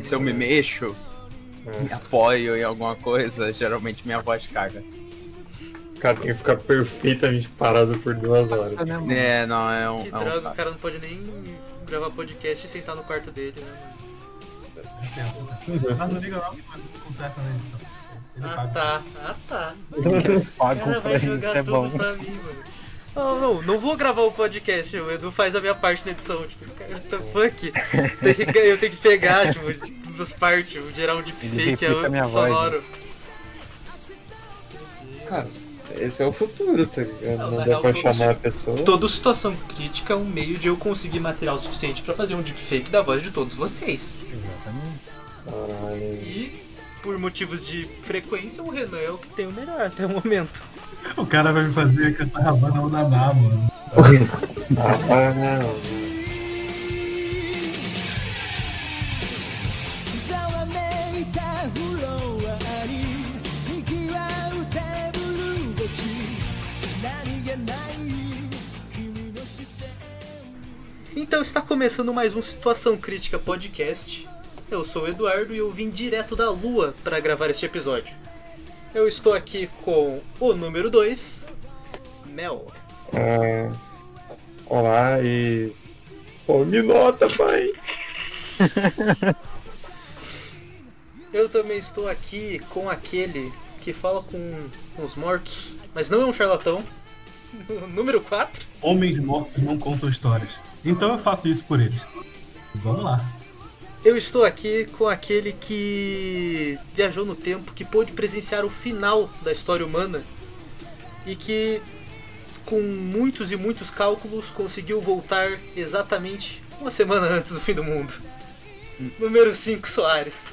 Mas se eu me mexo, me apoio em alguma coisa, geralmente minha voz caga. O cara tem que ficar perfeitamente parado por duas horas. É, não, é um. Que é um droga, o cara não pode nem gravar podcast e sentar no quarto dele, né? mano? Mas não liga não, que conserta na edição. Ele Ah paga. tá, ah tá. O Pago cara vai jogar é tudo bom. mim, mano. Não, não, não vou gravar o podcast, o Edu faz a minha parte na edição, tipo, cara, what the fuck? Eu tenho que pegar, tipo, as partes, gerar um deepfake minha voz, sonoro. Cara, esse é o futuro, tá ligado? Não, Não dá real, pra chamar a pessoa. Toda situação crítica é um meio de eu conseguir material suficiente pra fazer um deepfake da voz de todos vocês. Caralho. E, por motivos de frequência, o Renan é o que tem o melhor até o momento. O cara vai me fazer cantar Havana Unaná, mano. Havana Então está começando mais um Situação Crítica Podcast. Eu sou o Eduardo e eu vim direto da Lua para gravar este episódio. Eu estou aqui com o número 2, Mel. Ah, olá e. Pô, me nota, pai! Eu também estou aqui com aquele que fala com os mortos, mas não é um charlatão. número 4. Homens mortos não contam histórias. Então eu faço isso por eles. Vamos lá. Eu estou aqui com aquele que viajou no tempo, que pôde presenciar o final da história humana e que, com muitos e muitos cálculos, conseguiu voltar exatamente uma semana antes do fim do mundo. Número 5, Soares.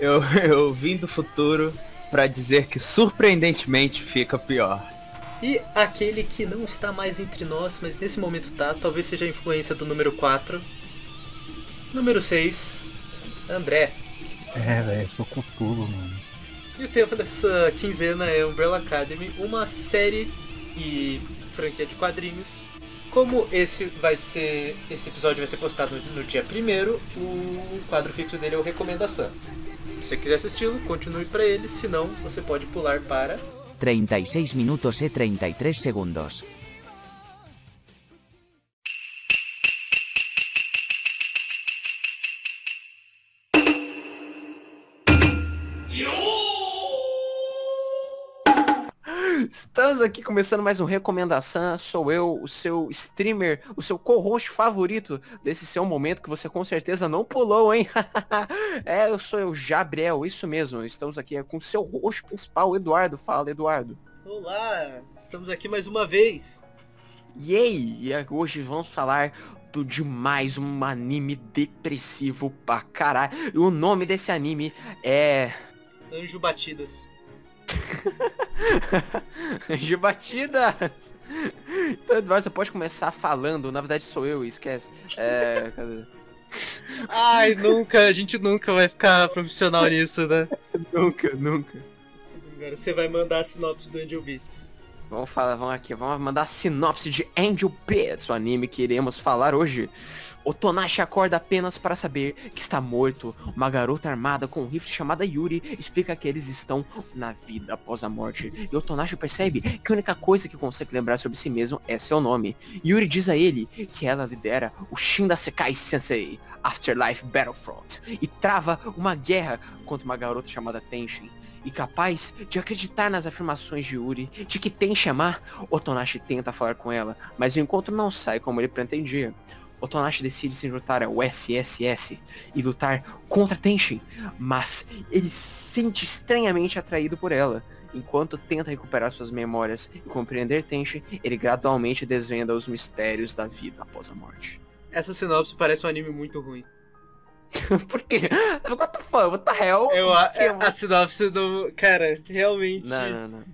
Eu, eu vim do futuro pra dizer que surpreendentemente fica pior. E aquele que não está mais entre nós, mas nesse momento tá, talvez seja a influência do número 4. Número 6, André. É, velho, sou cutulo, mano. E o tema dessa quinzena é Umbrella Academy, uma série e franquia de quadrinhos. Como esse vai ser. Esse episódio vai ser postado no, no dia 1 o quadro fixo dele é o Recomendação. Se você quiser assisti-lo, continue para ele, senão você pode pular para. 36 minutos e 33 segundos. Estamos aqui começando mais um Recomendação. Sou eu, o seu streamer, o seu co-host favorito desse seu momento que você com certeza não pulou, hein? é, eu sou eu, Gabriel, isso mesmo. Estamos aqui com o seu host principal, Eduardo. Fala, Eduardo. Olá, estamos aqui mais uma vez. E aí, e é- hoje vamos falar do de mais um anime depressivo pra caralho. E o nome desse anime é... Anjo Batidas. De batidas! Então, Eduardo, você pode começar falando. Na verdade, sou eu, esquece. É. Cadê? Ai, nunca, a gente nunca vai ficar profissional nisso, né? Nunca, nunca. Agora você vai mandar a sinopse do Angel Beats. Vamos falar, vamos aqui, vamos mandar a sinopse de Angel Beats, o anime que iremos falar hoje. O Tonashi acorda apenas para saber que está morto. Uma garota armada com um rifle chamada Yuri explica que eles estão na vida após a morte. E o Tonashi percebe que a única coisa que consegue lembrar sobre si mesmo é seu nome. Yuri diz a ele que ela lidera o Shinda Sekai Sensei, Afterlife Battlefront, e trava uma guerra contra uma garota chamada Tenshin. E capaz de acreditar nas afirmações de Yuri de que tem chamar, Otonashi tenta falar com ela, mas o encontro não sai como ele pretendia. Otonashi decide se juntar ao SSS e lutar contra Tenshin, mas ele se sente estranhamente atraído por ela. Enquanto tenta recuperar suas memórias e compreender Tenshin, ele gradualmente desvenda os mistérios da vida após a morte. Essa sinopse parece um anime muito ruim. Por quê? What the fuck? What the hell? Eu, a, Que- a sinopse do. Cara, realmente. Não, não, não.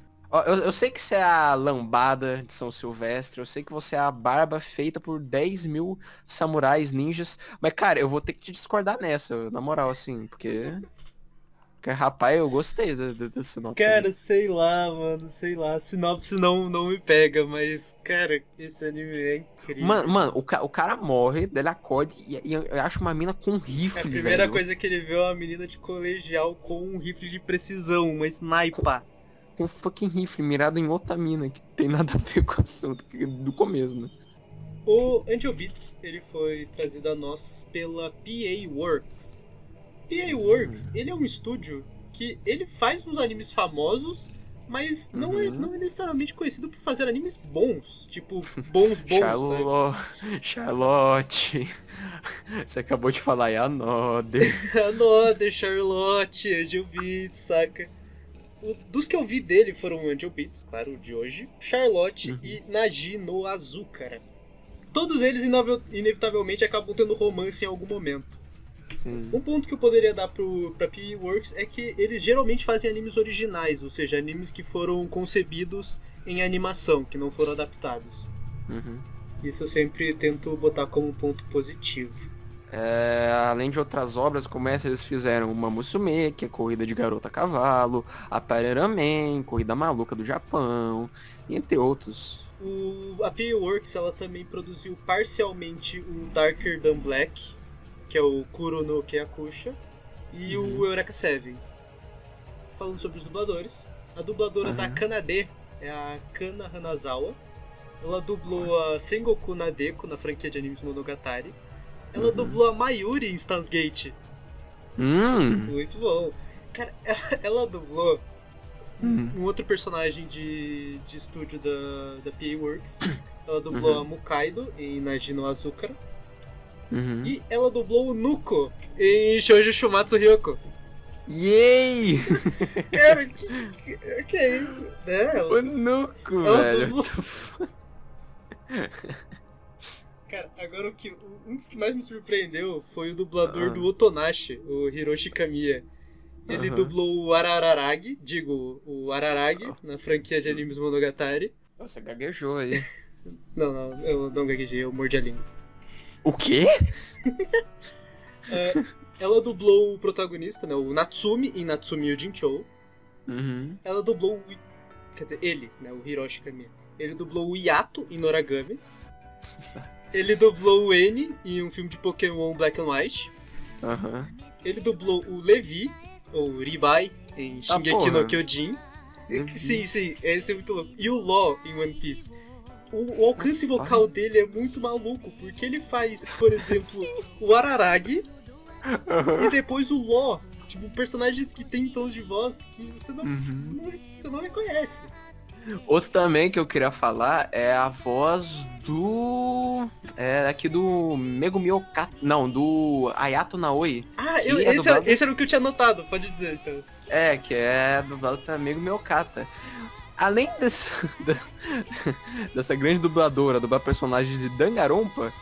Eu, eu sei que você é a lambada de São Silvestre, eu sei que você é a barba feita por 10 mil samurais ninjas, mas cara, eu vou ter que te discordar nessa, na moral, assim, porque... Porque, rapaz, eu gostei da sinopse. Cara, sei lá, mano, sei lá. Sinopse não, não me pega, mas, cara, esse anime é incrível. Mano, mano o, ca- o cara morre, ele acorda e, e eu acho uma mina com um É rifle, a primeira velho. coisa que ele vê é uma menina de colegial com um rifle de precisão, uma sniper. Com um fucking rifle mirado em outra mina, que tem nada a ver com o assunto do começo, né? O Angel Beats, ele foi trazido a nós pela PA Works. PA Works, ele é um estúdio que ele faz uns animes famosos, mas não, é, Uhum. não é necessariamente conhecido por fazer animes bons. Tipo, bons, bons, sabe? Charlotte. Você acabou de falar, é a Nodder. Another, Charlotte, Angel Beats, saca? Dos que eu vi dele foram Angel Beats, claro, o de hoje, Charlotte Uhum. e Naji no Azúcar. Todos eles inevitavelmente acabam tendo romance em algum momento. Sim. Um ponto que eu poderia dar pro, pra PE Works é que eles geralmente fazem animes originais, ou seja, animes que foram concebidos em animação, que não foram adaptados. Uhum. Isso eu sempre tento botar como um ponto positivo. É, além de outras obras, como essa, eles fizeram uma Musume, que é corrida de garota a cavalo, a Pararaman, corrida maluca do Japão, entre outros. O, a PA Works ela também produziu parcialmente o Darker Than Black, que é o Kuro no Keakusha, e o Eureka Seven. Falando sobre os dubladores, a dubladora da Uhum. Kanade é a Kana Hanazawa. Ela dublou a Sengoku Nadeko na franquia de animes Monogatari. Ela dublou a Mayuri em Stans Gate. Hum, Muito bom. Cara, ela, ela dublou hum. um outro personagem de, de estúdio da, da PA Works. Ela dublou a Mukaido em Najino Azúcar. Uhum. E ela dublou o Nuko em Shoujo Shumatsu Ryoko. Yay! Cara, que. que- Ok. Né? Ela- O Nuco, ela velho. dublou- Cara, agora o que. Um dos que mais me surpreendeu foi o dublador Ah. do Otonashi, o Hiroshi Kamiya. Ele dublou o Arararagi, digo, o Araragi, na franquia de animes Monogatari. Nossa, gaguejou aí. Não, não, eu não gaguejei, eu mordi a língua. O quê? Ela dublou o protagonista, né, o Natsumi, em Natsumi Ujinchou. Uhum. Ela dublou o... Quer dizer, ele, né, o Hiroshi Kamiya. Ele dublou o Yato em Noragami. Ele dublou o N em um filme de Pokémon Black and White. Aham. Ele dublou o Levi, ou Ribai, em Ah, Shingeki porra. no Kyojin. Sim, sim, esse é muito louco. E o Law em One Piece. O, o alcance vocal dele é muito maluco, porque ele faz, por exemplo, o Araragi e depois o Law. Tipo, personagens que têm tons de voz que você não, Uhum. você não, você não reconhece. Outro também que eu queria falar é a voz do. É aqui do Megumi Okata. Não, do Ayato Naoi. Ah, eu- é esse, era, dublado- esse era o que eu tinha anotado, pode dizer então. É, que é dublado pelo Megumi Okata. Além dessa, da- dessa grande dubladora, dublar personagens de Dangarompa,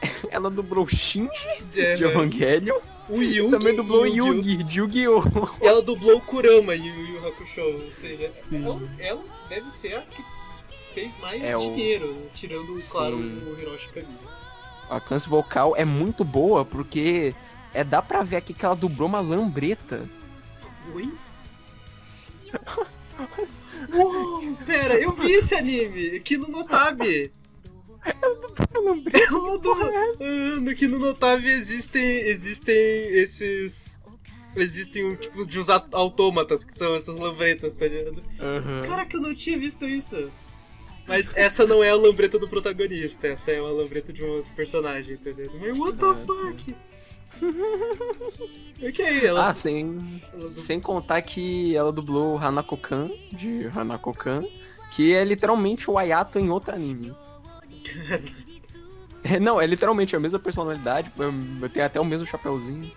ela dublou Shinji de Evangelion o É, Yugi. e também dublou em Yu-Gi-Oh! Yugi de Yu-Gi-Oh! E ela dublou o Kurama em Yu Yu Hakusho, ou seja, ela, ela deve ser a que fez mais É o- dinheiro, né? tirando, claro, Sim. o Hiroshi Kamiya. A alcance vocal é muito boa porque é, dá pra ver aqui que ela dublou uma lambreta. Oi? Uou, pera, eu vi esse anime, aqui no Notabi. Ela dublou. Ah, no que no Notabi existem, existem esses... Existem um tipo de uns autômatas, que são essas lambretas, tá ligado? Caraca, eu não tinha visto isso. Mas essa não é a lambreta do protagonista, essa é uma lambreta de um outro personagem, tá ligado? Mas what the fuck? ok, ela. Ah, sem, ela du- sem contar que ela dublou Hanako-kan, de Hanako-kan, que é literalmente o Ayato em outro anime. É, não, é literalmente a mesma personalidade, eu tenho até o mesmo chapéuzinho.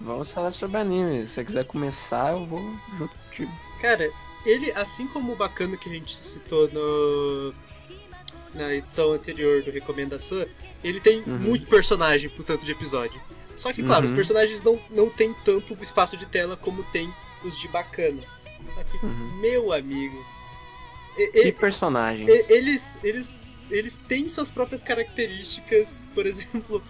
Vamos falar sobre anime. Se você quiser começar, eu vou junto contigo. Cara, ele, assim como o bacana que a gente citou no, na edição anterior do Recomendação, ele tem Uhum. muito personagem pro tanto de episódio. Só que, claro, Uhum. os personagens não, não tem tanto espaço de tela como tem os de bacana. Só que, Uhum. meu amigo. Que personagem? e- eles, eles, eles têm suas próprias características. Por exemplo,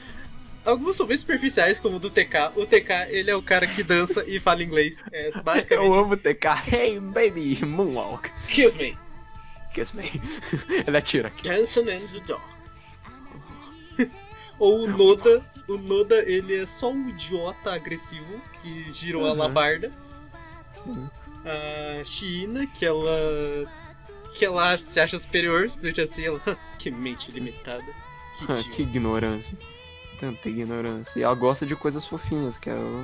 Alguns são bem superficiais, como o do TK. O TK, ele é o cara que dança e fala inglês. É Eu basicamente. amo TK. Hey, baby, moonwalk. Kiss me. Kiss me. Ele atira. Dancing in the dark. Ou o Noda. O Noda, ele é só um idiota agressivo que girou a Uhum. labarda. Sim. A China, que ela. que ela se acha superior, simplesmente assim, ela. que mente limitada. Que Ah, que ignorância. Tanta ignorância. E ela gosta de coisas fofinhas, que é o,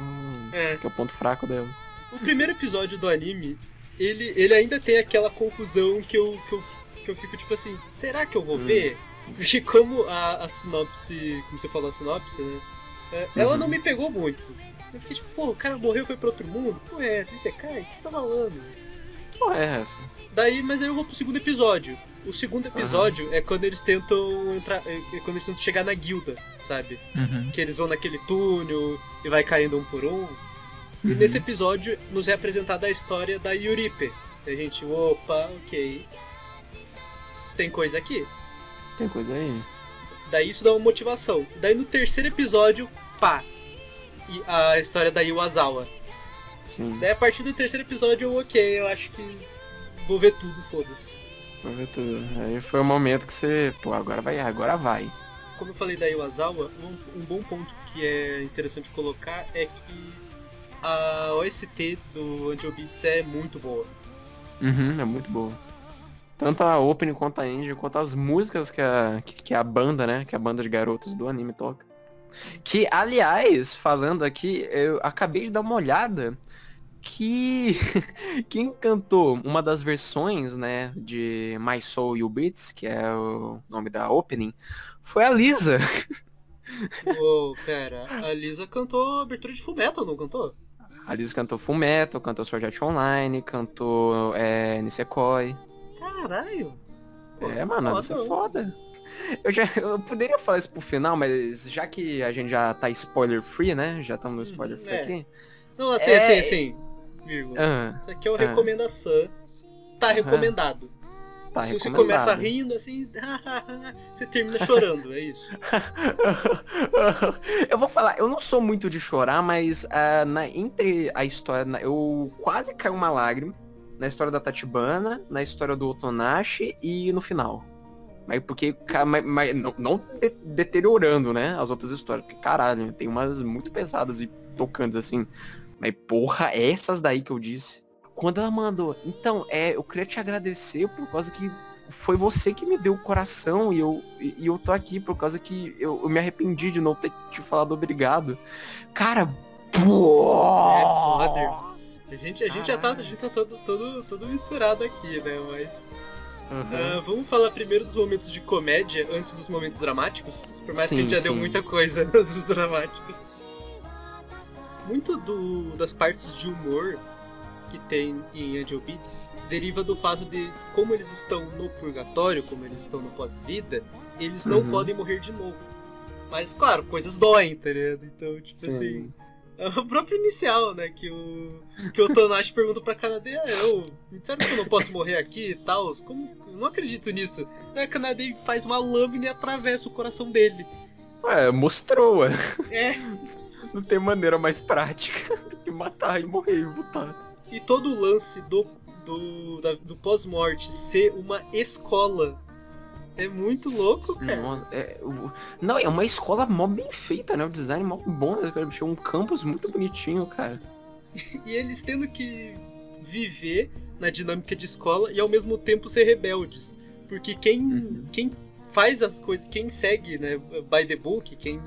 É. que é o ponto fraco dela. O primeiro episódio do anime, ele, ele ainda tem aquela confusão que eu, que, eu, que eu fico tipo assim, será que eu vou ver? Porque como a, a sinopse, como você falou a sinopse, né? é, Ela não me pegou muito. Eu fiquei tipo, pô, o cara morreu e foi pra outro mundo? Pô, é, se você cai, o que você tá falando? Porra, é essa? Daí, mas aí eu vou pro segundo episódio. O segundo episódio é quando eles tentam entrar. É é quando eles tentam chegar na guilda, sabe? Uhum. que eles vão naquele túnel e vai caindo um por um. E nesse episódio nos é apresentada a história da Yuripe. E a gente, opa, ok. Tem coisa aqui. Tem coisa aí. Daí isso dá uma motivação. Daí no terceiro episódio, pá. E a história da Iwazawa. Sim. Daí a partir do terceiro episódio eu, ok, eu acho que vou ver tudo, foda-se. Pra ver tudo. Aí foi o momento que você. Pô, agora vai, agora vai. Como eu falei da Iwazawa, um, um bom ponto que é interessante colocar é que a OST do Angel Beats é muito boa. Uhum, é muito boa. Tanto a opening quanto a ending, quanto as músicas que a, que, que a banda, né? Que a banda de garotas do anime toca. Que, aliás, falando aqui, eu acabei de dar uma olhada que quem cantou uma das versões, né, de My Soul You Beats, que é o nome da opening, foi a Lisa. Uou, pera, a Lisa cantou a abertura de Fullmetal, não cantou? A Lisa cantou Full Metal, cantou Sword Art Online, cantou é, Nisekoi. Caralho! Pô, É, mano, foda, isso é foda. Eu, já, eu poderia falar isso pro final, mas já que a gente já tá spoiler free, né? Já estamos no spoiler free é. aqui. Não, assim, É. assim, assim, vírgula. Ah, Isso aqui é o Ah. recomendação. Tá recomendado. tá Se você começa rindo, assim, você termina chorando, é isso. eu vou falar, eu não sou muito de chorar, mas ah, na, entre a história, na- eu quase caiu uma lágrima na história da Tatibana, na história do Otonashi e no final. Mas porque, mas, mas não, não de- deteriorando, né, as outras histórias, porque caralho, tem umas muito pesadas e tocantes assim. Mas porra, essas daí que eu disse. Quando ela mandou, então, é, eu queria te agradecer por causa que foi você que me deu o coração e eu, e, e eu tô aqui por causa que eu, eu me arrependi de não ter te falado obrigado. Cara, pô! É foda. A gente, a gente já tá, a gente tá todo, todo, todo misturado aqui, né? Mas. Uhum. ah, vamos falar primeiro dos momentos de comédia antes dos momentos dramáticos? Por mais que a Sim, gente já deu sim. muita coisa dos dramáticos. Muito do, das partes de humor que tem em Angel Beats deriva do fato de como eles estão no purgatório, como eles estão no pós-vida, eles não Uhum. podem morrer de novo. Mas, claro, coisas doem, tá ligado? Então, tipo Sim. assim. É o próprio inicial, né? Que o, que o Tonashi pergunta pra Kanade, ah, eu. Sabe que eu não posso morrer aqui e tal? Como. Eu não acredito nisso. Aí a Kanade faz uma lâmina e atravessa o coração dele. Ué, mostrou, ué. É. Não tem maneira mais prática do que matar e morrer e botar. E todo o lance do, do, da- do pós-morte ser uma escola é muito louco, cara. Nossa, é, não, é uma escola mó bem feita, né? O design mó bom, né? cara? Um campus muito bonitinho, cara. E eles tendo que viver na dinâmica de escola e ao mesmo tempo ser rebeldes. Porque quem, Uhum. quem faz as coisas, quem segue, né, by the book, quem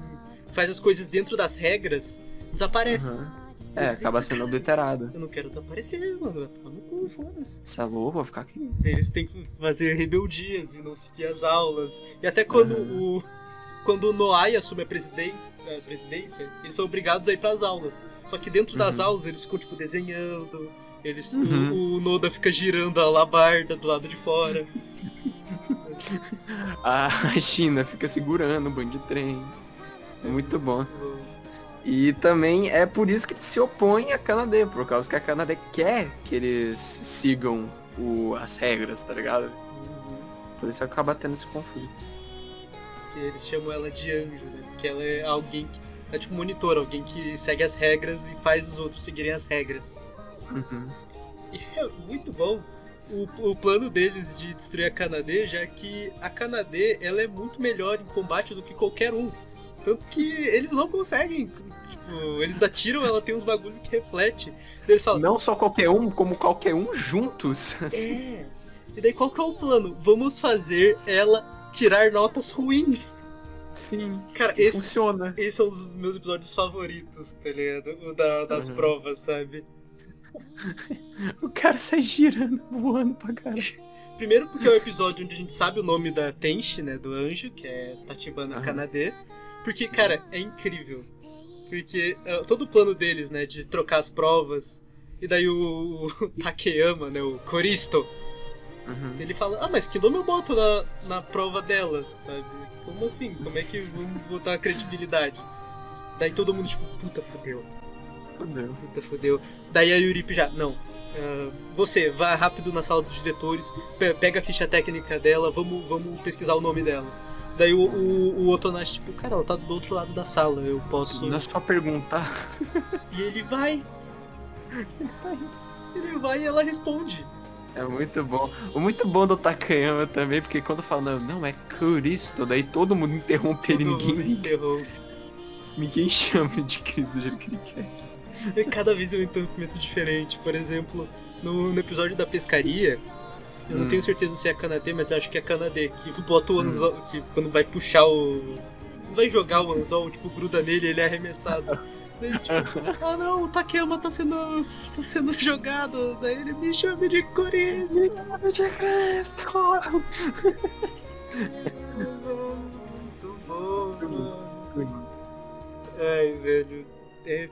faz as coisas dentro das regras, desaparece. Uhum. É, acaba sendo obliterado. Eu não quero desaparecer, mano. Tá no cu, foda-se. Você é louco, vou ficar aqui. Eles têm que fazer rebeldias e não seguir as aulas. E até quando o. Quando o Noai assume a presidência, a presidência, eles são obrigados a ir pras aulas. Só que dentro das Uhum. aulas eles ficam, tipo, desenhando. Eles, o- Uhum. o, Noda fica girando a labarda do lado de fora. A China fica segurando o banho de trem. Muito bom. E também é por isso que ele se opõe a Canadá, por causa que a Canadá quer que eles sigam o- as regras, tá ligado? Por isso acaba tendo esse conflito. que eles chamam ela de anjo, né? Porque ela é alguém que. É tipo monitor, alguém que segue as regras e faz os outros seguirem as regras. Uhum. E é muito bom o, o plano deles de destruir a Kanade, já que a Kanade ela é muito melhor em combate do que qualquer um. Tanto que eles não conseguem. Tipo, eles atiram, ela tem uns bagulho que reflete. Eles falam, Não só qualquer um, como qualquer um juntos. é. E daí qual que é o plano? Vamos fazer ela tirar notas ruins. Sim. Cara, esse, Funciona. esse é um dos meus episódios favoritos, tá ligado? O da- das Uhum. provas, sabe? O cara sai girando, voando pra caralho. Primeiro porque é o episódio onde a gente sabe o nome da Tenchi, né? Do anjo, que é Tachibana Aham. Kanade. Porque, cara, é incrível. Porque ah, todo o plano deles, né? De trocar as provas. E daí o, o Takeyama, né? O Koristo. Uhum. Ele fala, ah, mas que nome eu boto na, na prova dela, sabe? Como assim? Como é que vamos botar a credibilidade? Daí todo mundo, tipo, puta, fudeu. Fudeu. Puta, fudeu. Daí a Yuripe já, não. ah, você, vá rápido na sala dos diretores, pe- pega a ficha técnica dela, vamos, vamos pesquisar o nome dela. Daí o, o, o Otonashi, tipo, cara, ela tá do outro lado da sala, eu posso. Não é só perguntar. E ele vai. Ele vai e ela responde. É muito bom. O muito bom do Takayama também, porque quando fala, não, é Cristo, daí todo mundo interrompe ele, Todo mundo ninguém, interrompe. ninguém chama de Cristo do jeito que ele quer. E cada vez é um interrompimento diferente. Por exemplo, no, no episódio da pescaria, eu não Hum. tenho certeza se é a Kanade, mas eu acho que é a Kanade, que bota o anzol, que quando vai puxar o. Vai jogar o anzol, tipo, gruda nele e ele é arremessado. Daí, tipo, ah não, o Takeyama tá sendo. tá sendo jogado. Daí ele me chama de Coristo. de Cristo! Muito bom, mano. Ai, velho. É.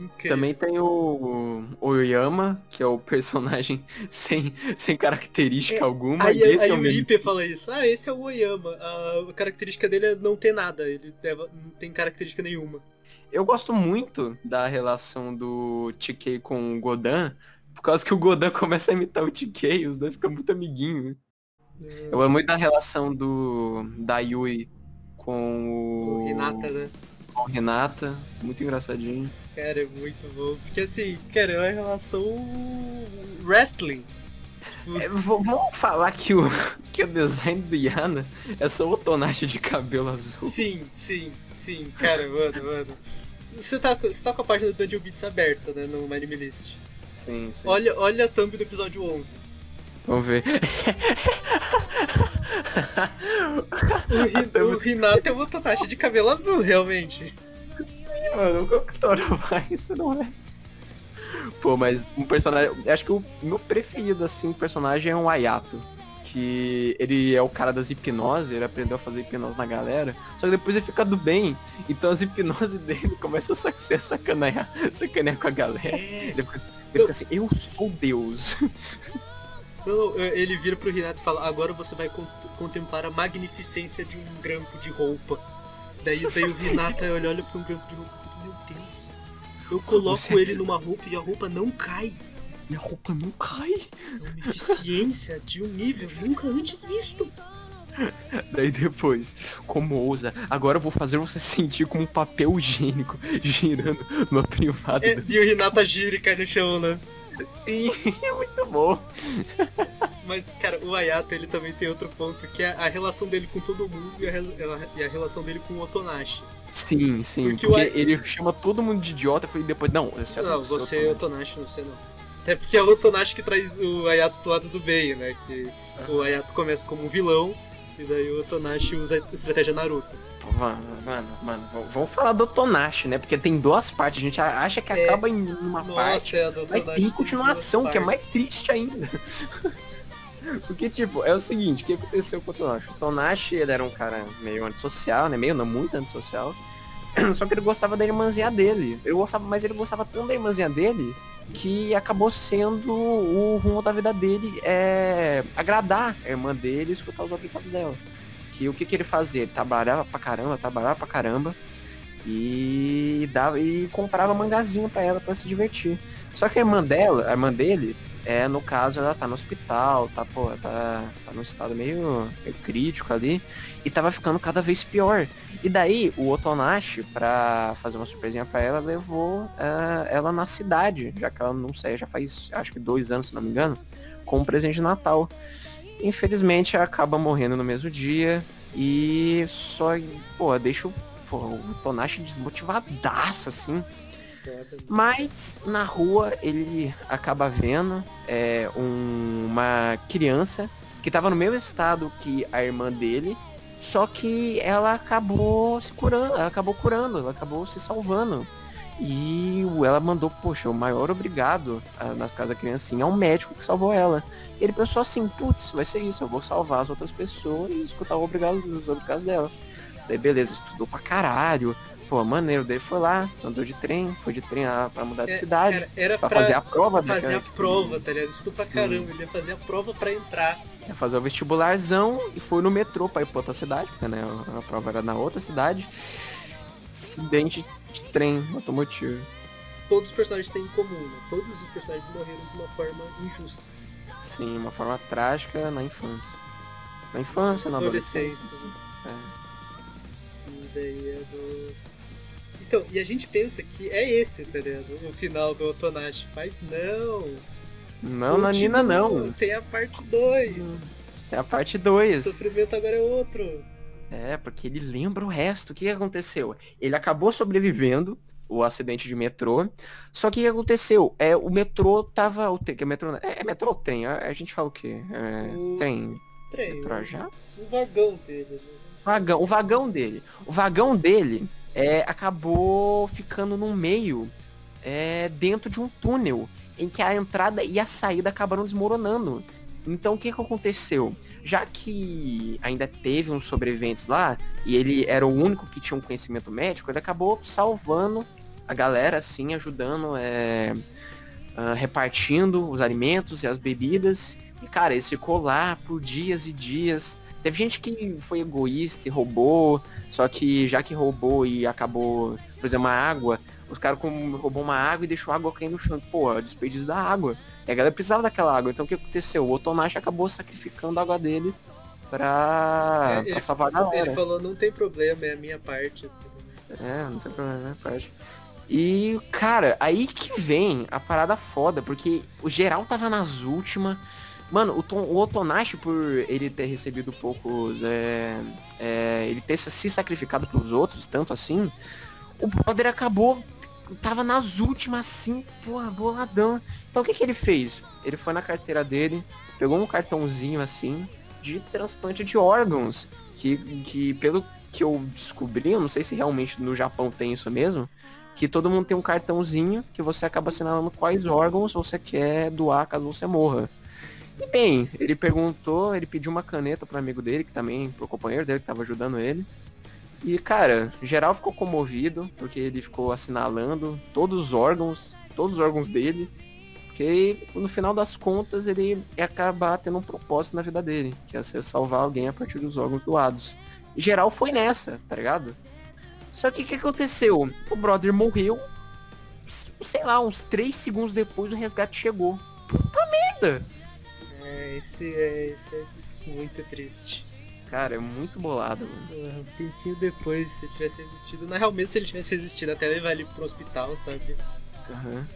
Incrível. Também tem o Oyama, que é o personagem sem, sem característica É, alguma. Aí e a, esse a é o. Yuripe fala isso. Ah, esse é o Oyama. A, a característica dele é não ter nada. Ele não tem característica nenhuma. Eu gosto muito da relação do TK com o Godan, por causa que o Godan começa a imitar o TK, os dois ficam muito amiguinhos. Eu amo muito da relação do da Yui com o, O Hinata, né? Com Renata, muito engraçadinho. Cara, é muito bom. Porque assim, cara, é uma relação wrestling. Tipo, É, vamos falar que o, que o design do Yana é só o Tonashi de cabelo azul. sim, sim, sim. Cara, mano, mano. Você tá, com- você tá com a página do Dungeon Beats aberta, né, no Anime List. Sim, sim. Olha, olha a thumb do episódio 11. Vamos ver. O, Ri- o Hinata é uma Tatashi de cabelo azul, realmente. Mano, qual que história vai? Isso não é. Pô, mas um personagem. Acho que o meu preferido, assim, um personagem é um Ayato. Que ele é o cara das hipnose, ele aprendeu a fazer hipnose na galera. Só que depois ele fica do bem. Então as hipnoses dele começam a ser sacanear, sacanear com a galera. É. Ele fica, ele fica assim, eu sou Deus. É, ele vira pro Renato e fala: Agora você vai con- contemplar a magnificência de um grampo de roupa. Daí, daí o Renata olha, olha pra um grampo de roupa e fala: Meu Deus, eu coloco ele numa roupa e a roupa não cai. Minha roupa não cai. É uma eficiência de um nível nunca antes visto. Daí depois, como ousa, agora eu vou fazer você sentir como um papel higiênico girando no privado. É, e o Renata gira e cai no chão, né? Sim, é muito bom. Mas, cara, o Ayato ele também tem outro ponto, que é a relação dele com todo mundo e a, e a relação dele com o Otonashi. Sim, sim, Porque porque, o Ai- ele chama todo mundo de idiota e depois, não, esse é Não, você é Otonashi, você não. Até porque é o Otonashi que traz o Ayato pro lado do bem, né? Que o Ayato começa como um vilão, e daí o Otonashi usa a estratégia Naruto. Mano, mano, mano, vamos falar do Tonashi, né? Porque tem duas partes, a gente acha que É. acaba em uma Nossa, parte, é mas tem continuação, duas que é mais triste ainda. Porque, tipo, é o seguinte, o que aconteceu com o Tonashi? O Tonashi, ele era um cara meio antissocial, né? Meio, não muito antissocial. Só que ele gostava da irmãzinha dele. Eu gostava, mas ele gostava tanto da irmãzinha dele que acabou sendo o rumo da vida dele é agradar a irmã dele e escutar os obrigados dela. Que o que, que ele fazia? Ele trabalhava pra caramba, trabalhava pra caramba e dava e comprava mangazinho pra ela pra se divertir. Só que a irmã dela, a irmã dele, É, no caso, ela tá no hospital, tá, pô, tá, tá num estado meio, meio crítico ali. E tava ficando cada vez pior. E daí, o Otonashi, pra fazer uma surpresinha pra ela, levou eh, ela na cidade, já que ela não sei, já faz, acho que dois anos, se não me engano, com um presente de Natal. Infelizmente, acaba morrendo no mesmo dia. E só, pô, deixa o, o Tonashi desmotivadaço, assim. Mas na rua ele acaba vendo é, um- uma criança que tava no mesmo estado que a irmã dele, só que ela acabou se curando, ela acabou curando, ela acabou se salvando. E o- ela mandou, poxa, o maior obrigado ah, na casa da criancinha é um médico que salvou ela. E ele pensou assim, putz, vai ser isso, eu vou salvar as outras pessoas e escutar o obrigado dos obrigados dela. Daí beleza, estudou pra caralho. Pô, maneiro, daí foi lá, andou de trem, foi de trem ah, pra mudar de É, cidade. cara, era pra, pra fazer a prova fazer a daquela- prova, tá ligado? Isso pra Sim. caramba. Ele ia fazer a prova pra entrar. Ia fazer o vestibularzão e foi no metrô pra ir pra outra cidade, porque né, a prova era na outra cidade. Acidente de trem automotivo. Todos os personagens têm em comum, né? Todos os personagens morreram de uma forma injusta. Sim, uma forma trágica na infância. Na infância, na adolescência. Adolescência. né? É. E daí é do. Então, e a gente pensa que é esse, tá ligado? O final do Otonashi. Mas não! Não, na Nina não. Tem a parte 2. É a parte O 2. sofrimento agora é outro. É, porque ele lembra o resto. O que que aconteceu? Ele acabou sobrevivendo o acidente de metrô. Só que o que aconteceu? É, o metrô tava. O, que é metrô, é, é metrô ou trem? A, a gente fala o quê? É, O- Trem. Trem. Metrô já? O vagão dele. né? Vagão, o vagão dele. O vagão dele é, acabou ficando no meio, é, dentro de um túnel, em que a entrada e a saída acabaram desmoronando. Então o que, que aconteceu? Já que ainda teve uns sobreviventes lá, e ele era o único que tinha um conhecimento médico, ele acabou salvando a galera, assim, ajudando, é, ah, repartindo os alimentos e as bebidas. E, cara, ele ficou lá por dias e dias. Teve gente que foi egoísta e roubou, só que já que roubou e acabou, por exemplo, a água, os caras roubou uma água e deixou a água cair no chão. Pô, desperdício da água. E a galera precisava daquela água. Então o que aconteceu? O Otonashi acabou sacrificando a água dele pra, É, pra salvar a galera. Ele falou, não tem problema, é a minha parte. É, não tem problema, né, parte. E, cara, aí que vem a parada foda, porque o geral tava nas últimas. Mano, o, Tom, o Otonashi, por ele ter recebido poucos. É, é, ele ter se sacrificado pelos outros, tanto assim, o brother acabou. Tava nas últimas, assim, porra, boladão. Então o que, que ele fez? Ele foi na carteira dele, pegou um cartãozinho assim, de transplante de órgãos. Que, que pelo que eu descobri, eu não sei se realmente no Japão tem isso mesmo, que todo mundo tem um cartãozinho que você acaba assinalando quais órgãos você quer doar caso você morra. E bem, ele perguntou, ele pediu uma caneta pro amigo dele, que também, pro companheiro dele que tava ajudando ele. E cara, geral ficou comovido, porque ele ficou assinalando todos os órgãos, todos os órgãos dele. Porque no final das contas ele ia acabar tendo um propósito na vida dele, que ia ser salvar alguém a partir dos órgãos doados. E geral foi nessa, tá ligado? Só que o que aconteceu? O brother morreu, sei lá, uns 3 segundos depois o resgate chegou. Puta merda! É, esse é, esse é muito triste. Cara, é muito bolado, mano. Um tempinho depois, se tivesse existido. Na real, mesmo se ele tivesse existido, até levar ele pro hospital, sabe? Aham.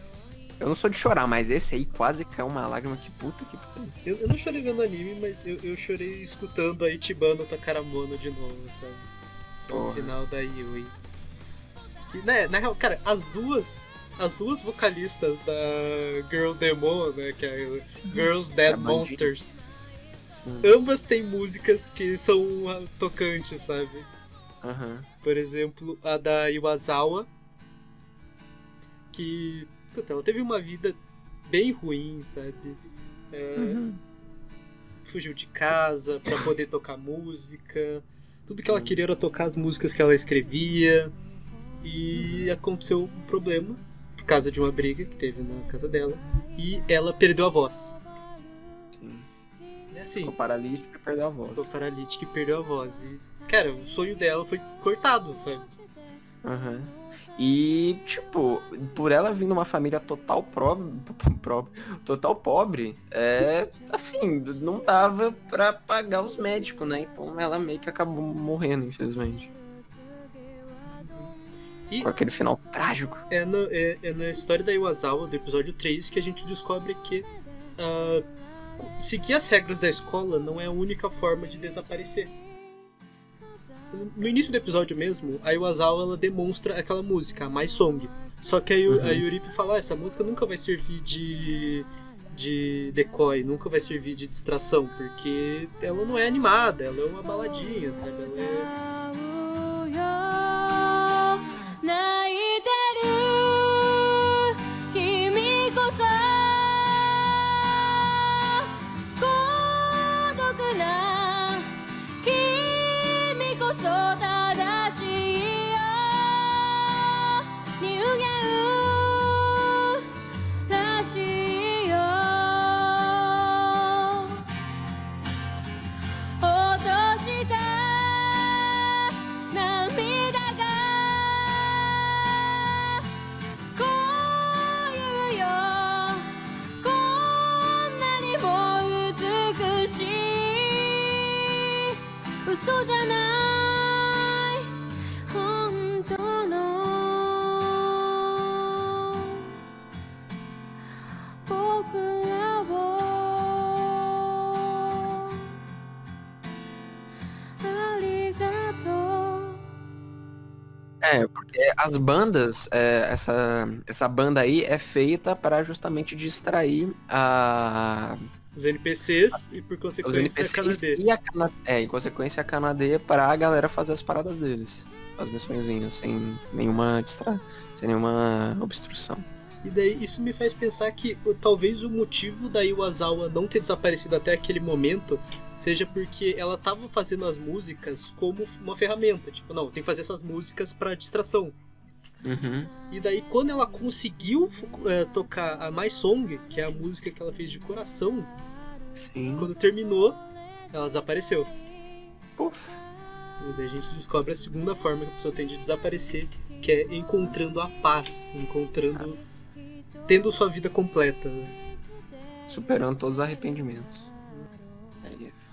Eu não sou de chorar, mas esse aí quase caiu uma lágrima que puta que pariu. Eu, eu não chorei vendo anime, mas eu, eu chorei escutando a Ichibano Takaramono de novo, sabe? No final da Yui. Que, né, na real, cara, as duas. As duas vocalistas da Girl Demo, né? Que é a Girls Dead É. Monsters. Sim. Ambas têm músicas que são tocantes, sabe? Aham. Por exemplo, a da Iwasawa, que puta, ela teve uma vida bem ruim, sabe? É, Uhum. Fugiu de casa pra poder tocar música. Tudo que ela queria era tocar as músicas que ela escrevia. E aconteceu um problema por causa de uma briga que teve na casa dela. E ela perdeu a voz. Sim. Assim, Ficou paralítico e perdeu a voz. ficou paralítica e perdeu a voz. E, cara, o sonho dela foi cortado, sabe? Aham. E, tipo, por ela vir numa família total pobre, total pobre, é, assim, não dava pra pagar os médicos, né? Então ela meio que acabou morrendo, infelizmente. E Com aquele final trágico. é, no- é- é na história da Iwasawa, do episódio 3, que a gente descobre que co- seguir as regras da escola não é a única forma de desaparecer. No início do episódio mesmo, a Iwasawa ela demonstra aquela música, a My Song. Só que a, Yu- a Yuripe fala, ah, essa música nunca vai servir de, de decoy, nunca vai servir de distração, porque ela não é animada, ela é uma baladinha, sabe? Ela é... É, porque as bandas, é, essa, essa banda aí é feita para justamente distrair a, Os NPCs e por consequência a NPCs Kanade. e a cana, é, em consequência a Canadê para a galera fazer as paradas deles. As missõezinhas, sem nenhuma distra... sem nenhuma obstrução. E daí isso me faz pensar que talvez o motivo da Iwasawa não ter desaparecido até aquele momento seja porque ela tava fazendo as músicas como uma ferramenta. Tipo, não, tem que fazer essas músicas pra distração. Uhum. E daí quando ela conseguiu eh, tocar a My Song, que é a música que ela fez de coração, Sim. quando terminou, ela desapareceu. Puf. E daí a gente descobre a segunda forma que a pessoa tem de desaparecer, que é encontrando a paz, encontrando. tendo sua vida completa. né? Superando todos os arrependimentos.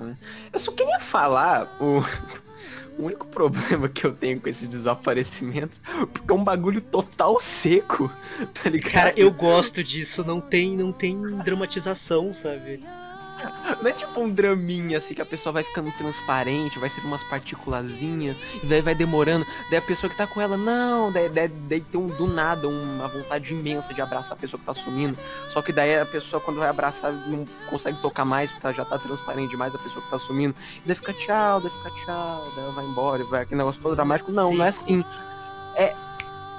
É foda. Eu só queria falar o... o único problema que eu tenho com esses desaparecimentos, porque é um bagulho total seco, tá ligado? Cara, eu gosto disso, não tem, não tem dramatização, sabe? Não é tipo um draminha assim que a pessoa vai ficando transparente, vai ser umas partículazinhas, e daí vai demorando. Daí a pessoa que tá com ela, não, daí, daí, daí tem um, do nada uma vontade imensa de abraçar a pessoa que tá sumindo. Só que daí a pessoa, quando vai abraçar, não consegue tocar mais, porque ela já tá transparente demais a pessoa que tá sumindo. E daí fica tchau, daí fica tchau, daí ela vai embora, vai aquele negócio todo dramático. Não, Sim. não é assim. É.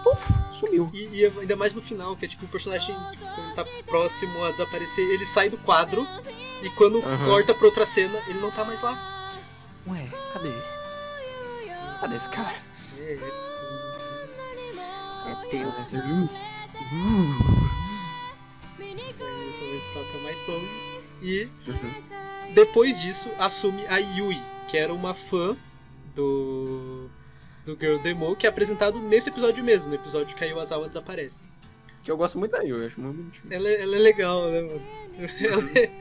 Puf, sumiu. E, e ainda mais no final, que é tipo o personagem, tipo, quando tá próximo a desaparecer, ele sai do quadro e quando Aham. corta pra outra cena, ele não tá mais lá. Ué, cadê? Cadê esse cara? É, É nesse momento toca mais som. E Uhum. depois disso assume a Yui, que era uma fã do do Girl Demo, que é apresentado nesse episódio mesmo, no episódio que a Iwasawa desaparece. Que eu gosto muito da Yu, eu acho muito bonitinho. Ela, é- ela é legal, né, mano? Ela é-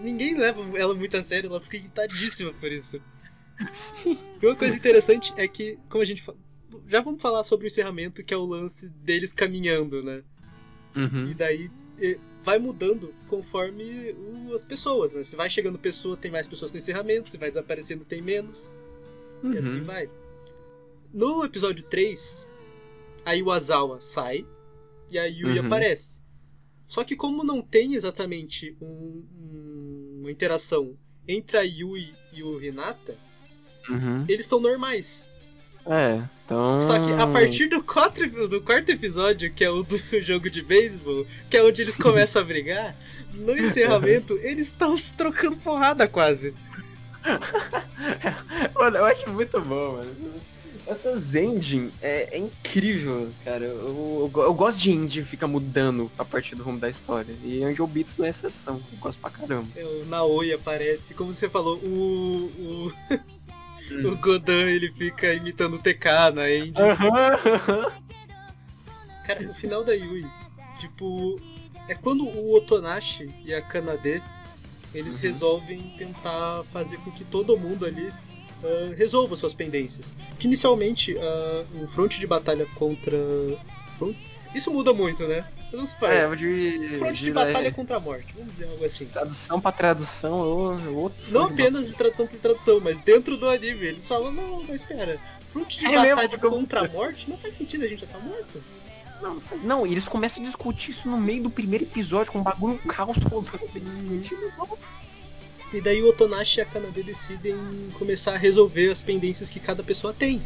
Ninguém leva ela muito a sério, ela fica irritadíssima por isso. E uma coisa interessante é que, como a gente fa- já vamos falar sobre o encerramento, que é o lance deles caminhando, né? Uhum. E daí vai mudando conforme as pessoas, né? Se vai chegando pessoa, tem mais pessoas no encerramento, se vai desaparecendo, tem menos. E assim Uhum. vai. No episódio 3, a Iwasawa sai e a Yui Uhum. aparece. Só que como não tem exatamente um- um- uma interação entre a Yui e o Hinata, Uhum. eles estão normais. É, então. Só que a partir do, quatro, do quarto episódio, que é o do jogo de beisebol, que é onde eles começam a brigar, no encerramento eles estão se trocando porrada quase. Mano, eu acho muito bom, mano. Essas engine é, é incrível, cara. Eu, eu, eu gosto de engine fica mudando a partir do rumo da história. E Angel Beats não é exceção. Eu gosto pra caramba. É, O Naoi aparece, como você falou, o. o... o Godan ele fica imitando o TK na End. Cara, o final da Yui, tipo, é quando o Otonashi e a Kanade eles resolvem tentar fazer com que todo mundo ali ah, resolva suas pendências. Que inicialmente ah, o fronte de batalha contra. Front... Isso muda muito, né? Eu não sei falar. É, de. Fronte de batalha contra a morte, vamos dizer algo assim. Tradução pra tradução, ou outro. Não apenas de tradução por tradução, mas dentro do anime. Eles falam, não, mas espera, fronte de É mesmo, batalha porque eu- contra a morte não faz sentido, a gente já tá morto. Não, não e eles começam a discutir isso no meio do primeiro episódio com um bagulho, um caos rolando. Eles discutindo, não. E daí o Otonashi e a Kanade decidem começar a resolver as pendências que cada pessoa tem.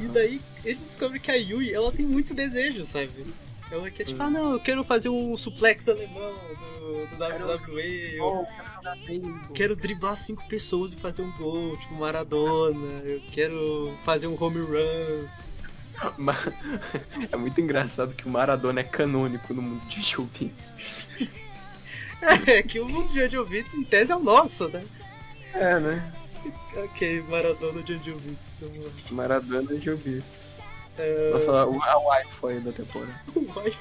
E daí eles descobrem que a Yui, ela tem muito desejo, sabe? Ela quer tipo, ah não, eu quero fazer um suplex alemão do, do WWE, eu quero driblar cinco pessoas e fazer um gol, tipo Maradona, eu quero fazer um home run. É muito engraçado que o Maradona é canônico no mundo de showbiz. É que o mundo de Anjovitz em tese é o nosso, né? É, né? Ok, Maradona de lá. Maradona de showbiz. É, Nossa, a wife foi da temporada. o wife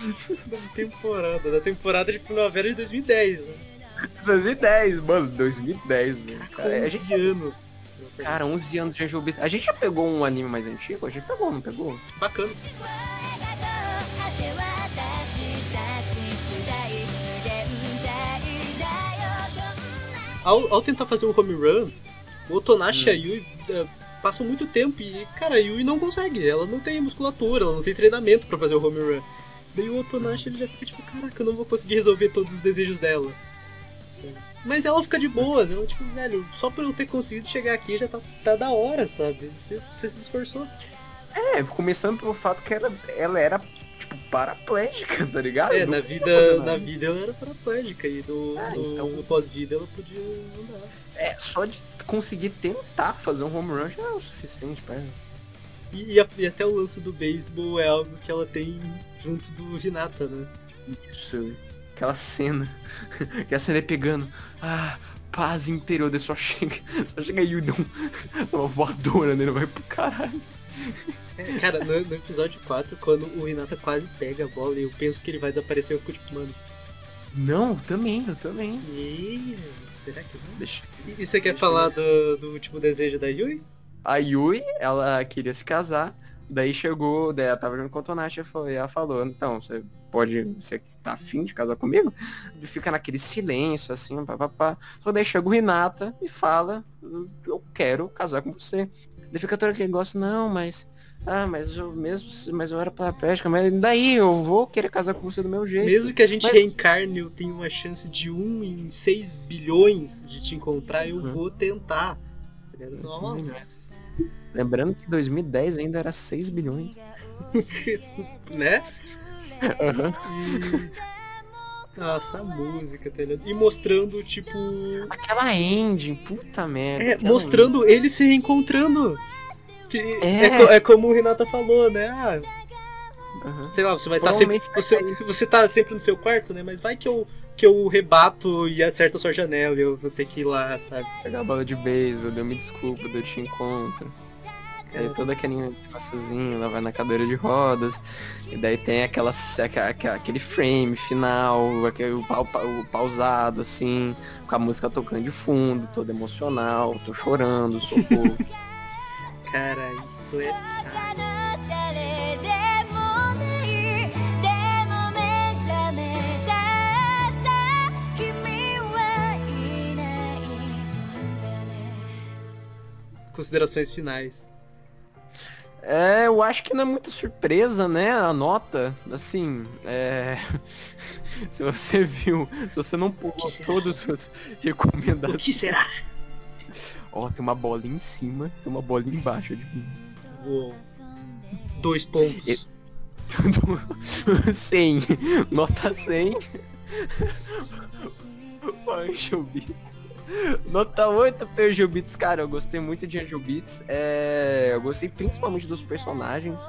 da temporada, da temporada de primavera de 2010, né? 2010, mano, 2010, mano. Cara, a 11 gente, anos. Cara, 11 anos de showbiz. A gente já pegou um anime mais antigo? A gente pegou, não pegou? Bacana. Ao, ao tentar fazer um home run, o Otonashi e a Yui eh, passam muito tempo e, cara, a Yui não consegue. Ela não tem musculatura, ela não tem treinamento pra fazer o home run. Daí o Otonashi ele já fica tipo, caraca, eu não vou conseguir resolver todos os desejos dela. Mas ela fica de boas, ela tipo, velho, só por eu ter conseguido chegar aqui já tá, tá da hora, sabe? Você, você se esforçou. É, começando pelo fato que ela, ela era, tipo, paraplégica, tá ligado? É, na vida, na nada. vida ela era paraplégica e no, Ah, no- então- no pós-vida ela podia andar. É, só de conseguir tentar fazer um home run já é o suficiente pra ela. E, e e até o lance do beisebol é algo que ela tem junto do Hinata, né? Isso, aquela cena. que a cena é pegando. Ah, paz interior, daí só chega. Só chega um- uma voadora nele, vai pro caralho. É, cara, no, no episódio 4, quando o Hinata quase pega a bola e eu penso que ele vai desaparecer, eu fico tipo, mano, Não, também, eu também. e... será que não? Deixa. E você quer falar do, do último desejo da Yui? A Yui, ela queria se casar. Daí chegou, daí ela tava junto com o Tonashi e falou- e ela falou, então, você pode. Você tá afim de casar comigo? E fica naquele silêncio, assim, papapá. Só daí chega o Renata e fala, eu quero casar com você. Todo aquele negócio, não, mas. Ah, mas eu mesmo. Mas eu era paraplégica, mas daí eu vou querer casar com você do meu jeito. Mesmo que a gente Mas- reencarne, eu tenho uma chance de 1 em 6 bilhões de te encontrar, eu Uhum. vou tentar. Nossa. Lembrando que 2010 ainda era 6 bilhões. né? Aham. E. Nossa, a música, tá ligado? E mostrando, tipo. Aquela ending, puta merda. É, mostrando ele se reencontrando. Que é. É. co- é como o Renata falou, né? Ah, ending. Aham. sei lá, você vai estar sempre. Provavelmente vai Você, você tá sempre no seu quarto, né? Mas vai que eu, que eu rebato e acerto a sua janela e eu vou ter que ir lá, sabe? Pegar a bola de beisebol, deu me desculpa, eu te encontro. Aí todo aquele negóciozinho, ela vai na cadeira de rodas, e daí tem aquela, aquele frame final, aquele, o, pausado, assim, com a música tocando de fundo, todo emocional, tô chorando, socorro. Cara, isso é. Considerações finais. É, eu acho que não é muita surpresa, né? A nota, assim, é. se você viu, se você não pulou será? todos os recomendados. O que será? Ó, tem uma bola em cima, tem uma bola embaixo de mim. Uou. Dois pontos. 100, nota 100. Angel Beats. Nota 8 pra Angel Beats, cara, eu gostei muito de Angel Beats. É, eu gostei principalmente dos personagens,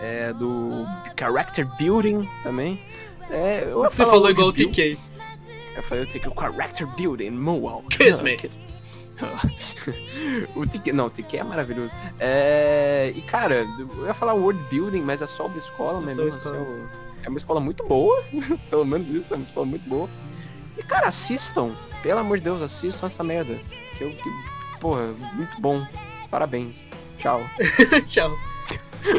é, do character building também. É, Você falou igual o TK. Eu falei o TK, character building, Moonwalk. Kiss me. o TK, não, o TK é maravilhoso. É, e cara, eu ia falar world building, mas é só uma escola, É mesmo escola. assim, o- é uma escola muito boa, pelo menos isso, é uma escola muito boa. E cara, assistam, pelo amor de Deus, assistam essa merda. Que eu, que, porra, muito bom. Parabéns. Tchau. Tchau.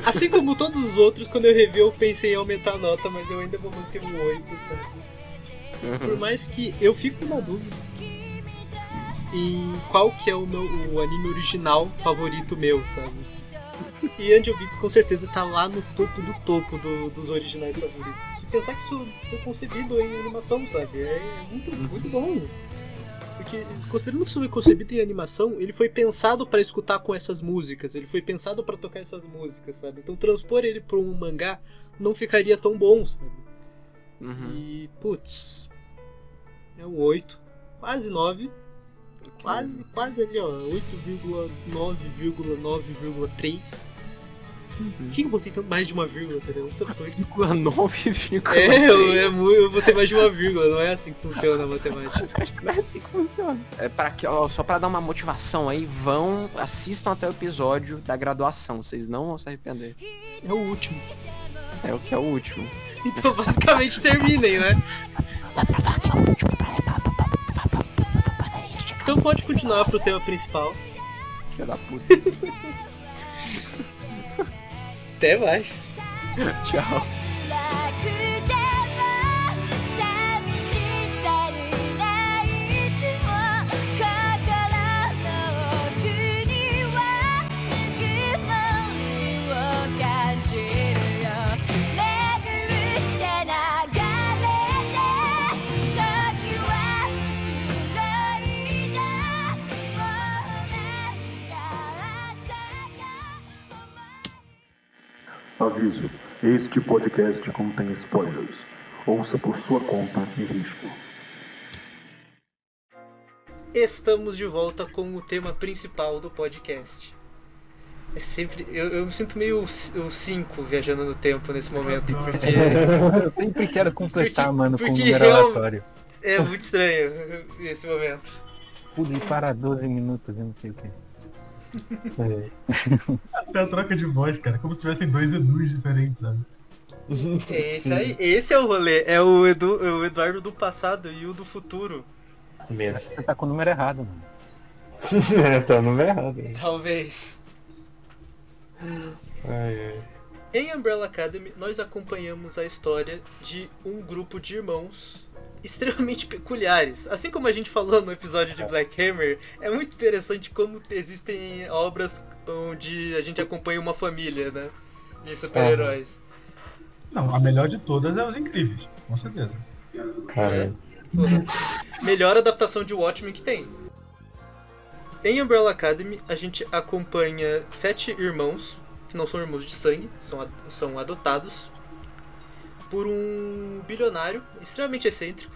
Assim como todos os outros, quando eu revi eu pensei em aumentar a nota, mas eu ainda vou manter um 8, sabe? Por mais que eu fico na dúvida em qual que é o meu o anime original favorito meu, sabe? E Angel Beats com certeza tá lá no topo do topo do- dos originais favoritos. E pensar que isso foi concebido em animação, sabe? É muito, muito bom. Porque, considerando que isso foi concebido em animação, ele foi pensado pra escutar com essas músicas, ele foi pensado pra tocar essas músicas, sabe? Então transpor ele pra um mangá não ficaria tão bom, sabe? Uhum. E, putz, é um 8, quase 9. Quase, quase ali, ó, 8,9,9,3. Por que eu botei tanto mais de uma vírgula, tá ligado? What the fuck? 9,9. É, eu, é mu- eu botei mais de uma vírgula, não é assim que funciona a matemática. Acho que não é assim que funciona. É para que, ó, só pra dar uma motivação aí, vão, assistam até o episódio da graduação, vocês não vão se arrepender. É o último. É o que é o último. Então basicamente terminem, né? Então pode continuar pro tema principal. Filha da puta. Até mais. Tchau. Aviso: este podcast contém spoilers. Ouça por sua conta e risco. Estamos de volta com o tema principal do podcast. É sempre. Eu, eu me sinto meio o 5 viajando no tempo nesse momento, porque Eu sempre quero completar, Porque- mano, com um porque número eu- aleatório. é muito estranho esse momento. Pulei para 12 minutos e não sei o que. Até a troca de voz, cara, como se tivessem dois Edus diferentes, sabe? É esse aí, esse é o rolê. É o, Edu, o Eduardo do passado e o do futuro. Menos. Você tá com o número errado, mano. é, tá no errado. Talvez. Ai, ai. Em Umbrella Academy, nós acompanhamos a história de um grupo de irmãos extremamente peculiares. Assim como a gente falou no episódio de Black Hammer, é muito interessante como existem obras onde a gente acompanha uma família, né? De super-heróis. Não, a melhor de todas é Os Incríveis, com certeza. Cara, Melhor adaptação de Watchmen que tem. Em Umbrella Academy, a gente acompanha sete irmãos, que não são irmãos de sangue, são, ad- são adotados, por um bilionário extremamente excêntrico.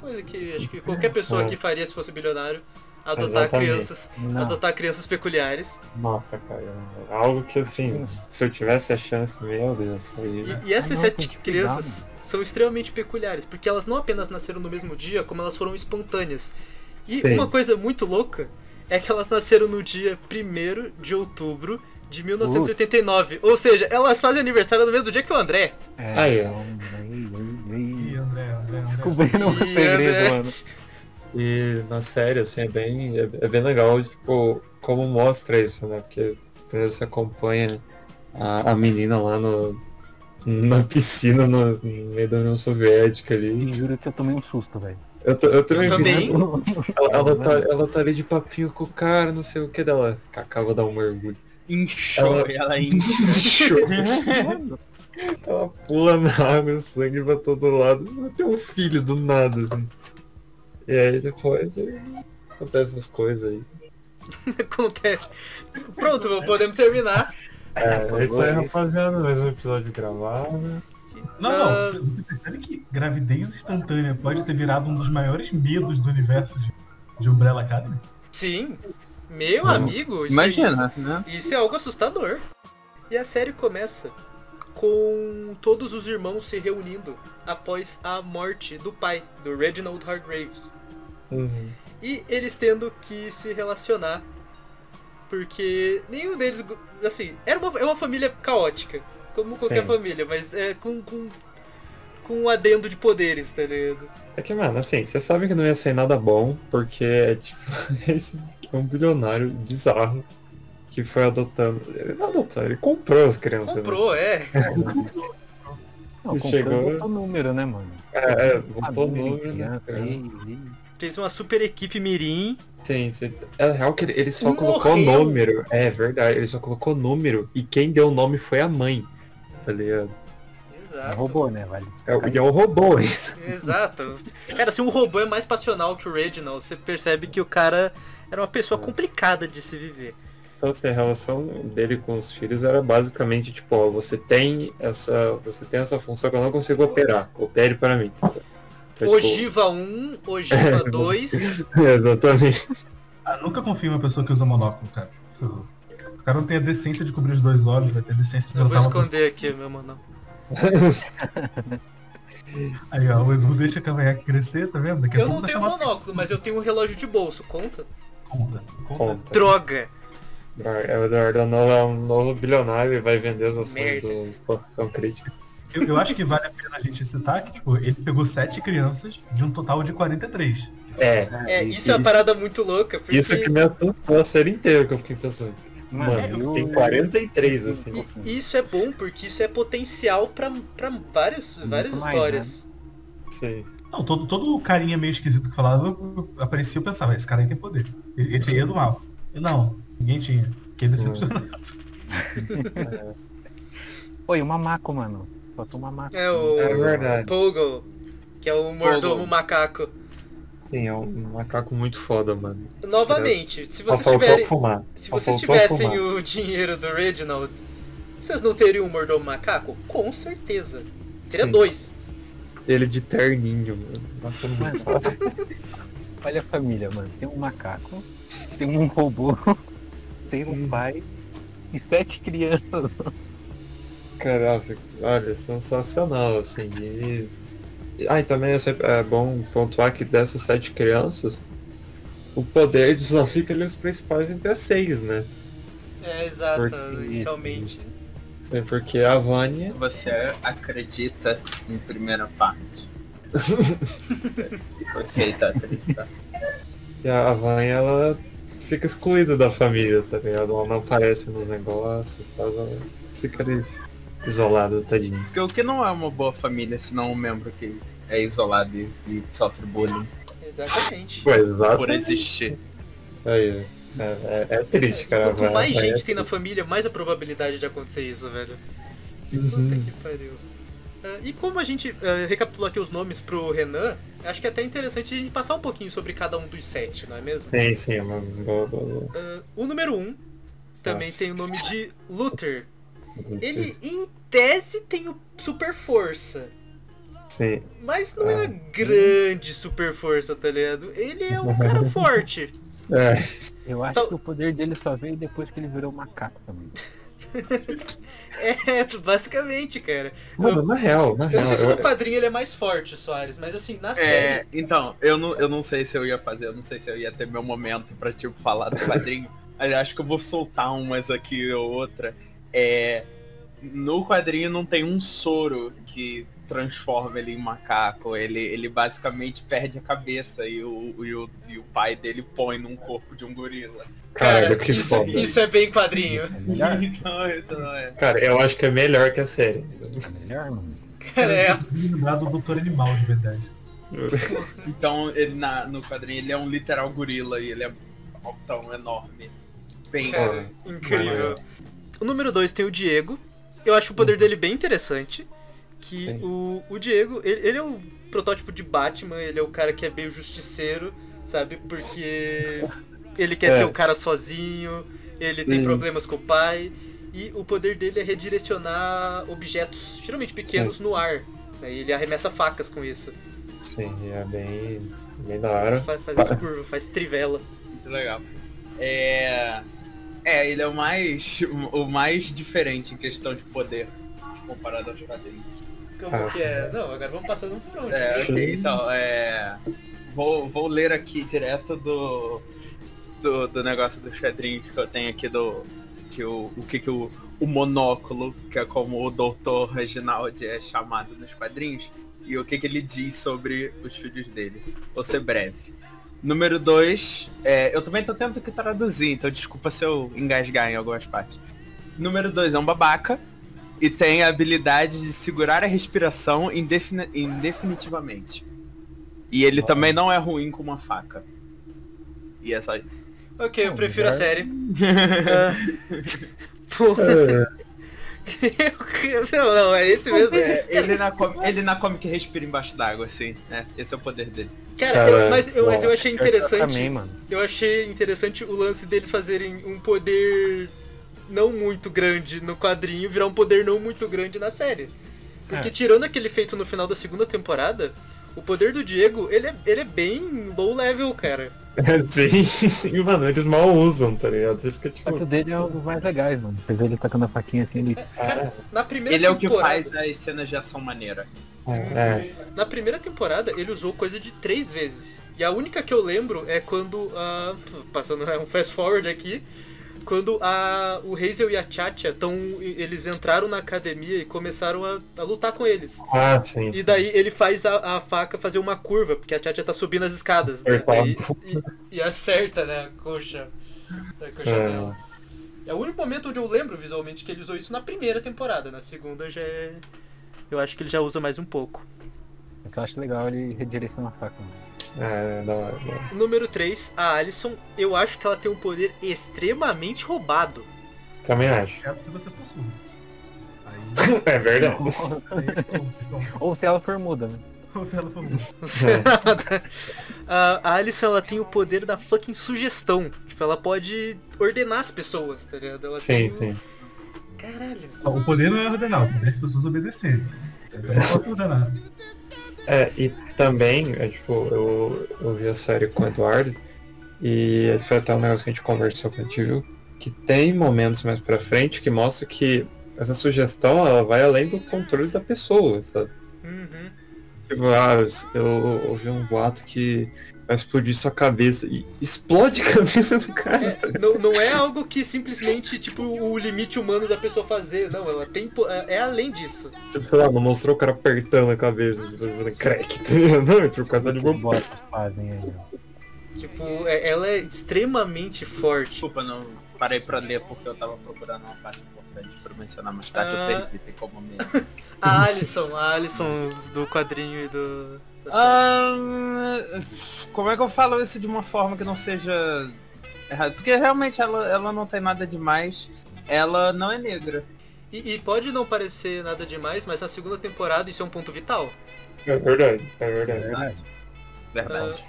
Coisa que acho que qualquer pessoa É. aqui faria se fosse bilionário. Adotar Exatamente. crianças. Não. Adotar crianças peculiares. nossa, cara. Algo que assim, se eu tivesse a chance, meu Deus, aí. E, e essas Ah, não, sete crianças são extremamente peculiares, porque elas não apenas nasceram no mesmo dia, como elas foram espontâneas. E Sim. uma coisa muito louca é que elas nasceram no dia 1 de outubro de 1989. Ou seja, elas fazem aniversário no mesmo dia que o André. É, Aí, ó. Ih. André, André, André. Descobrindo um segredo, André. mano. E na série, assim, é bem, é, é bem legal, tipo, como mostra isso, né? Porque primeiro você acompanha a, a menina lá no, na piscina no, no meio da União Soviética ali. E juro que eu tomei um susto, velho. Eu, tô- eu também, Eu também. Ela, ela tá, ela tá ali de papinho com o cara, não sei o que dela. Cacá, vou dar um mergulho. Inchou, Ela- ela incha. ela pula na água, sangue pra todo lado. Tem um filho do nada, assim. E aí depois acontece essas coisas aí. Acontece. Pronto, podemos terminar. É, é isso aí, rapaziada. Mais um episódio gravado. Não, Ah. não, você você percebe que gravidez instantânea pode ter virado um dos maiores medos do universo de, de Umbrella Academy? Sim. Meu Não. amigo, isso, Imagina, né? Isso, isso é algo assustador. E a série começa com todos os irmãos se reunindo após a morte do pai, do Reginald Hargraves. Uhum. E eles tendo que se relacionar. Porque nenhum deles. Assim, era uma, é uma família caótica. Como qualquer Sim. família, mas é com. com com um adendo de poderes, tá ligado? É que, mano, assim, você sabe que não ia ser nada bom, porque é tipo, é um bilionário bizarro que foi adotando. Ele não adotou, ele comprou as crianças. né? Comprou, é. Não, comprou Chegou- botou número, né, mano? É, é, botou o Família, número, né? ei. Fez uma super equipe Mirim. Sim, sim. É real que ele, ele só Um colocou morreu. número. É verdade, ele só colocou número e quem deu o nome foi a mãe. Tá ligado? É Exato. robô, né, vale? É, o- e é um robô, hein? Exato. Cara, se um robô é mais passional que o Reginald, você percebe que o cara era uma pessoa complicada de se viver. Então, assim, a relação dele com os filhos era basicamente tipo, ó, você tem essa. Você tem essa função que eu não consigo operar. Opere para mim. Então, tipo, Ogiva 1, Ogiva 2. Exatamente. Ah, nunca confio em uma pessoa que usa monóculo, cara. O cara não tem a decência de cobrir os dois olhos, vai ter a decência de Eu vou esconder aqui, meu mano. Aí, ó, o Edu deixa a cavanhaque crescer, tá vendo? Daqui Eu não tenho monóculo, mas eu tenho um relógio de bolso, conta? Conta, conta. Conta. Droga! É, o Eduardo é um novo, é um novo bilionário e vai vender as ações Merda. do Expansão Crítica. Eu, eu acho que vale a pena a gente citar que, tipo, ele pegou sete crianças de um total de 43. É. É, isso é uma parada muito louca, porque Isso que me assustou a série inteira que eu fiquei pensando. Mano, eu- tem 43, assim. e isso é bom porque isso é potencial pra, pra várias, várias mais, histórias. Sim. Não, todo, todo carinha meio esquisito que falava, aparecia e eu pensava, esse cara aí tem poder. Esse aí é do mal. E não, ninguém tinha. Fiquei decepcionado. Oi, o mamaco, mano. Faltou um mamaco. É o É verdade. Pogo, que é o mordomo Pogo. macaco. Sim, é um macaco muito foda, mano. Novamente, se vocês tiverem. fumar. Se vocês tivessem fumar. o dinheiro do Reginald, vocês não teriam um mordomo macaco? Com certeza. Teria Sim. dois. Ele de terninho, mano. Nossa, foda. Olha a família, mano. Tem um macaco, tem um robô, tem um pai e sete crianças. Cara, nossa, olha, sensacional, assim. E... Ah, e também é, sempre- é bom pontuar que dessas sete crianças, o poder só fica ali os principais entre as seis, né? É, exato, Porque- inicialmente. Sim, porque a Vânia. Você acredita em primeira parte. Foi feita a acreditar. E a Vânia, ela fica excluída da família, tá ligado? Ela não aparece nos negócios, tá? ela fica ali isolada, tadinha. Porque o que não é uma boa família se não um membro que é isolado e, e sofre bullying Exatamente. Pô, exato. por existir. Aí, é, é, é triste, cara. Quanto Vai- mais vai- gente tem na família, mais a probabilidade de acontecer isso, velho. Puta Uhum. que pariu. Ah, e como a gente ah, recapitulou aqui os nomes pro Renan, acho que é até interessante a gente passar um pouquinho sobre cada um dos sete, não é mesmo? Sim, sim, é uma boa, boa, boa. Ah, o número um também Nossa. tem o nome de Luther. Ele, em tese, tem o super força. Sim. Mas não é uma grande super força, tá ligado? Ele é um cara forte. É. Eu acho Então- que o poder dele só veio depois que ele virou macaco também. É, basicamente, cara. Mano, Eu- na real, na Eu real. não sei se eu- no quadrinho ele é mais forte, Soares, mas assim, na É, série. então, eu não, eu não sei se eu ia fazer, eu não sei se eu ia ter meu momento pra, tipo, falar do quadrinho. mas eu acho que eu vou soltar umas aqui ou outra. É, no quadrinho não tem um soro que transforma ele em macaco. Ele, ele basicamente perde a cabeça e o, e, o, e o pai dele põe num corpo de um gorila. Caralho, que isso, foda. isso é bem quadrinho. É? Então, então é. Cara, eu acho que é melhor que a série. É melhor, mano. Cara, é. Lembrar do Doutor Animal, de verdade. Então ele na, no quadrinho ele é um literal gorila e ele é tão enorme. Bem Cara, incrível. O número 2 tem o Diego. Eu acho o poder dele bem interessante. Que Sim. o, o Diego, ele, ele é o protótipo de Batman, ele é o cara que é meio justiceiro, sabe? Porque ele quer É. ser o cara sozinho, ele tem Sim. problemas com o pai. E o poder dele é redirecionar objetos, geralmente pequenos, no ar. né? E ele arremessa facas com isso. Sim, é bem, bem da hora. Faz, faz as curvas, faz trivela. Muito legal. É. É, ele é o mais. o mais diferente em questão de poder, se comparado aos quadrinhos. Como Ah, que é? Não, agora vamos passando um por um. É, gente. ok, então, é. vou, vou ler aqui direto do, do, do negócio dos quadrinhos que eu tenho aqui do. Que o, o que, que o, o monóculo, que é como o doutor Reginaldi é chamado nos quadrinhos, e o que, que ele diz sobre os filhos dele. Vou ser breve. Número 2, eu também tô tendo que traduzir, então desculpa se eu engasgar em algumas partes. Número 2 é um babaca e tem a habilidade de segurar a respiração indefini- indefinitivamente. E ele também não é ruim com uma faca. E é só isso. Ok, eu prefiro a série. Ah, pô, não, não, é esse mesmo. É, ele, na ele na Comic respira embaixo d'água, assim, né? Esse é o poder dele. Cara, Cara, eu- mas, eu, mas eu achei Eu interessante. também, mano. Eu achei interessante o lance deles fazerem um poder não muito grande no quadrinho virar um poder não muito grande na série. Porque É. tirando aquele feito no final da segunda temporada, o poder do Diego, ele é, ele é bem low level, cara. Sim, sim, mano, eles mal usam, tá ligado? Você fica que o tipo. dele é um dos mais legais, mano. Você vê ele tacando a faquinha assim, ele... Cara, na primeira Ele é o que temporada, faz as cenas de ação maneira. É, Na primeira temporada, ele usou coisa de três vezes. E a única que eu lembro é quando. ah, passando um fast forward aqui. Quando a, o Hazel e a Chacha tão, eles entraram na academia e começaram a, a lutar com eles. ah, sim. E sim. daí ele faz a, a faca fazer uma curva, porque a Chacha tá subindo as escadas. Né? Daí- e, e acerta, né, a coxa. A coxa É. dela. É o único momento onde eu lembro visualmente que ele usou isso na primeira temporada. Na segunda já é. Eu acho que ele já usa mais um pouco. Eu acho legal ele redirecionar a faca, mano. É, da hora, da hora. Número 3, a Alison, eu acho que ela tem um poder extremamente roubado. Também acho. É se você for surdo. Aí, É verdade. Ou se ela for muda, né? Ou se ela for muda. Nada. A Alison, ela tem o poder da fucking sugestão. Tipo, ela pode ordenar as pessoas, tá ligado? Ela Sim, tem... sim. Caralho. O poder não é ordenar, o poder é as pessoas obedecerem. Não posso ordenar. É, e também, é, tipo, eu, eu vi a série com o Eduardo e foi até um negócio que a gente conversou que a gente viu, que tem momentos mais pra frente que mostra que essa sugestão ela vai além do controle da pessoa, sabe? Uhum. Tipo, ah, eu, eu ouvi um boato que vai explodir sua cabeça e explode a cabeça do cara. É, não, não é algo que simplesmente, tipo, o limite humano da pessoa fazer. Não, ela tem. É é além disso. Tipo, sei lá, não mostrou o cara apertando a cabeça, tipo, fazendo crack, tá? Não, é por causa de bots fazem aí. Tipo, é- ela é extremamente forte. Desculpa, não parei pra ler porque eu tava procurando uma parte importante pra mencionar mais tarde. Ah. Eu perdi, tem como mesmo. A Alison, a Alison do quadrinho e do. Ah, como é que eu falo isso de uma forma que não seja errado? Porque realmente ela, ela não tem nada demais. Ela não é negra. E, e pode não parecer nada demais, mas na segunda temporada isso é um ponto vital. É verdade, é verdade. Verdade. Verdade.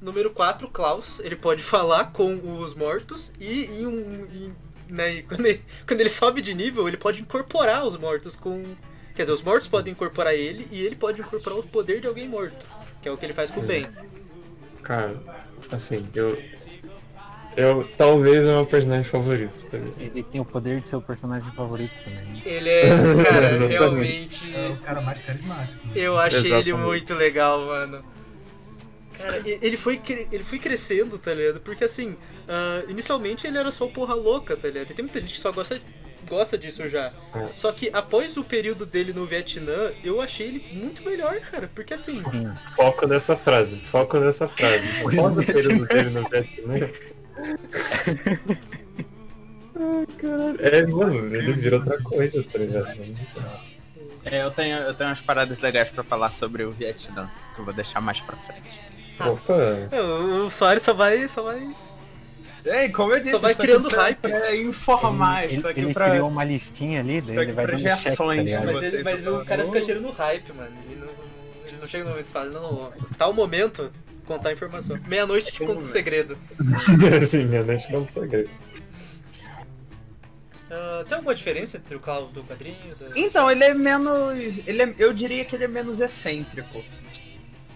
Número 4, Klaus, ele pode falar com os mortos e em um. em- né, quando, ele, quando ele sobe de nível, ele pode incorporar os mortos com. Quer dizer, os mortos podem incorporar ele e ele pode incorporar o poder de alguém morto. Que é o que ele faz com o Ben. Cara, assim, eu. Eu talvez é o meu personagem favorito, tá ligado? Ele tem o poder de ser o personagem favorito também. Ele é, cara, Exatamente. realmente. É o cara mais carismático. né? Eu achei ele Exatamente. muito legal, mano. Cara, ele foi, ele foi crescendo, tá ligado? Porque assim, ah, inicialmente ele era só o porra louca, tá ligado? E tem muita gente que só gosta, gosta disso já. É. Só que após o período dele no Vietnã, eu achei ele muito melhor, cara. Porque assim, Sim. Foco nessa frase, foco nessa frase. Foco no período dele no Vietnã. Ai, caralho. É, mano, ele vira outra coisa, tá ligado? É, eu tenho, eu tenho umas paradas legais pra falar sobre o Vietnã, que eu vou deixar mais pra frente. Opa, é, o o Soares só vai, só vai. Ei, como eu disse, Só vai criando aqui pra, hype. pra informar, Ele, estou aqui ele pra... criou uma listinha ali, daí Estou ele aqui vai pra dando check, tá reações? Mas, ele, mas falou, o cara fica tirando hype, mano. Ele não, ele não chega no momento e fala, não, tal momento, contar a informação. Meia-noite te conta o segredo. mente não é um segredo. Ah, tem alguma diferença entre o Klaus do quadrinho? da- Então, ele é menos. Ele é, eu diria que ele é menos excêntrico.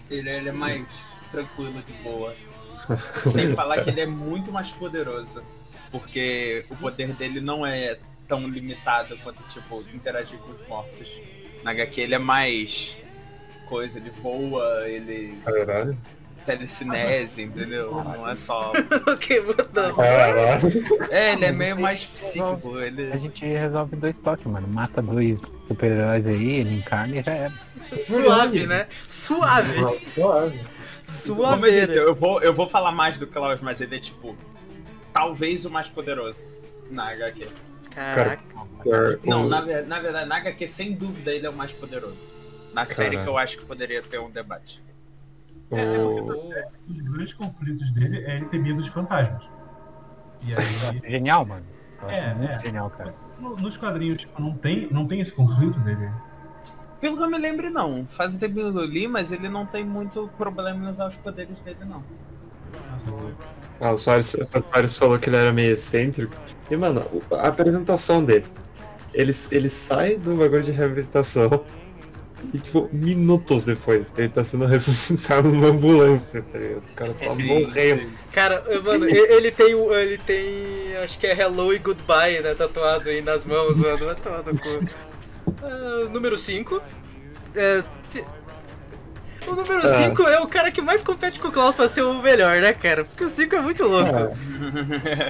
Ele, ele é mais tranquilo, de boa. Sem falar que ele é muito mais poderoso. Porque o poder dele não é tão limitado quanto, tipo, interagir com os mortos. Na HQ ele é mais. coisa, ele voa, ele Caralho. telecinese, entendeu? Não é só. ok, mudando. Caralho. É, ele é meio mais psíquico, ele. A gente resolve dois toques, mano. Mata dois super-heróis aí, ele encarna e já era. Suave, né? Suave. Suave. Como eu, disse, eu vou, eu vou falar mais do Klaus, mas ele é tipo. Talvez o mais poderoso na HQ. Caraca. Não, na, na verdade, na HQ, sem dúvida, ele é o mais poderoso. Na série que eu acho que poderia ter um debate. o- Os grandes conflitos dele é ele ter medo de fantasmas. E aí, Genial, mano. É, é. genial, cara. no- nos quadrinhos, tipo, não tem, não tem esse conflito dele. Pelo que eu me lembro, não. Faz o tempo que eu li, mas ele não tem muito problema em usar os poderes dele, não. Ah, o Soares, o Soares falou que ele era meio excêntrico. E, mano, a apresentação dele. Ele, ele sai do bagulho de reabilitação e, tipo, minutos depois, ele tá sendo ressuscitado numa ambulância, tá ligado? O cara tá Sim, morrendo. Cara, mano, ele tem o. Ele tem. Acho que é Hello e Goodbye, né? Tatuado aí nas mãos, mano. Vai tomar no cu. Ah, número 5. É, o número Ah. 5 é o cara que mais compete com o Klaus pra ser o melhor, né, cara? Porque o 5 é muito louco.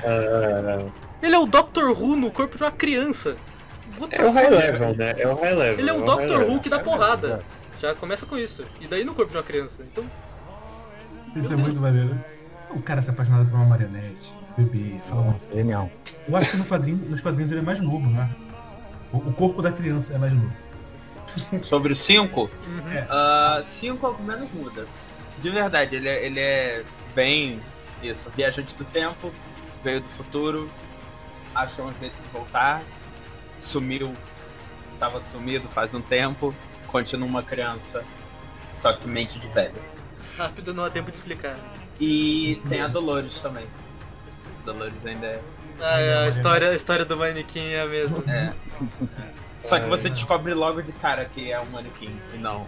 Ah, Ele é o Doctor Who no corpo de uma criança. What the é o high level, né? É o high level. Ele é o high Doctor level. Who que dá porrada. Já começa com isso. E daí no corpo de uma criança. Então, Isso é muito maneiro. O cara se apaixonado por uma marionete, bebê, fala uma genial. Eu acho que no quadrinho, nos quadrinhos ele é mais novo, né? O, o corpo da criança é mais novo. Sobre o 5, É. 5 é o que menos muda. De verdade, ele é, ele é bem isso, viajante do tempo, veio do futuro, achou um jeito de voltar, sumiu, tava sumido faz um tempo, continua uma criança, só que mente de velho. rápido não há tempo de explicar. E tem a Dolores também. Dolores ainda é. Ah, é, a história, a história do manequim é a mesma. é. Só que você descobre logo de cara que é um manequim e não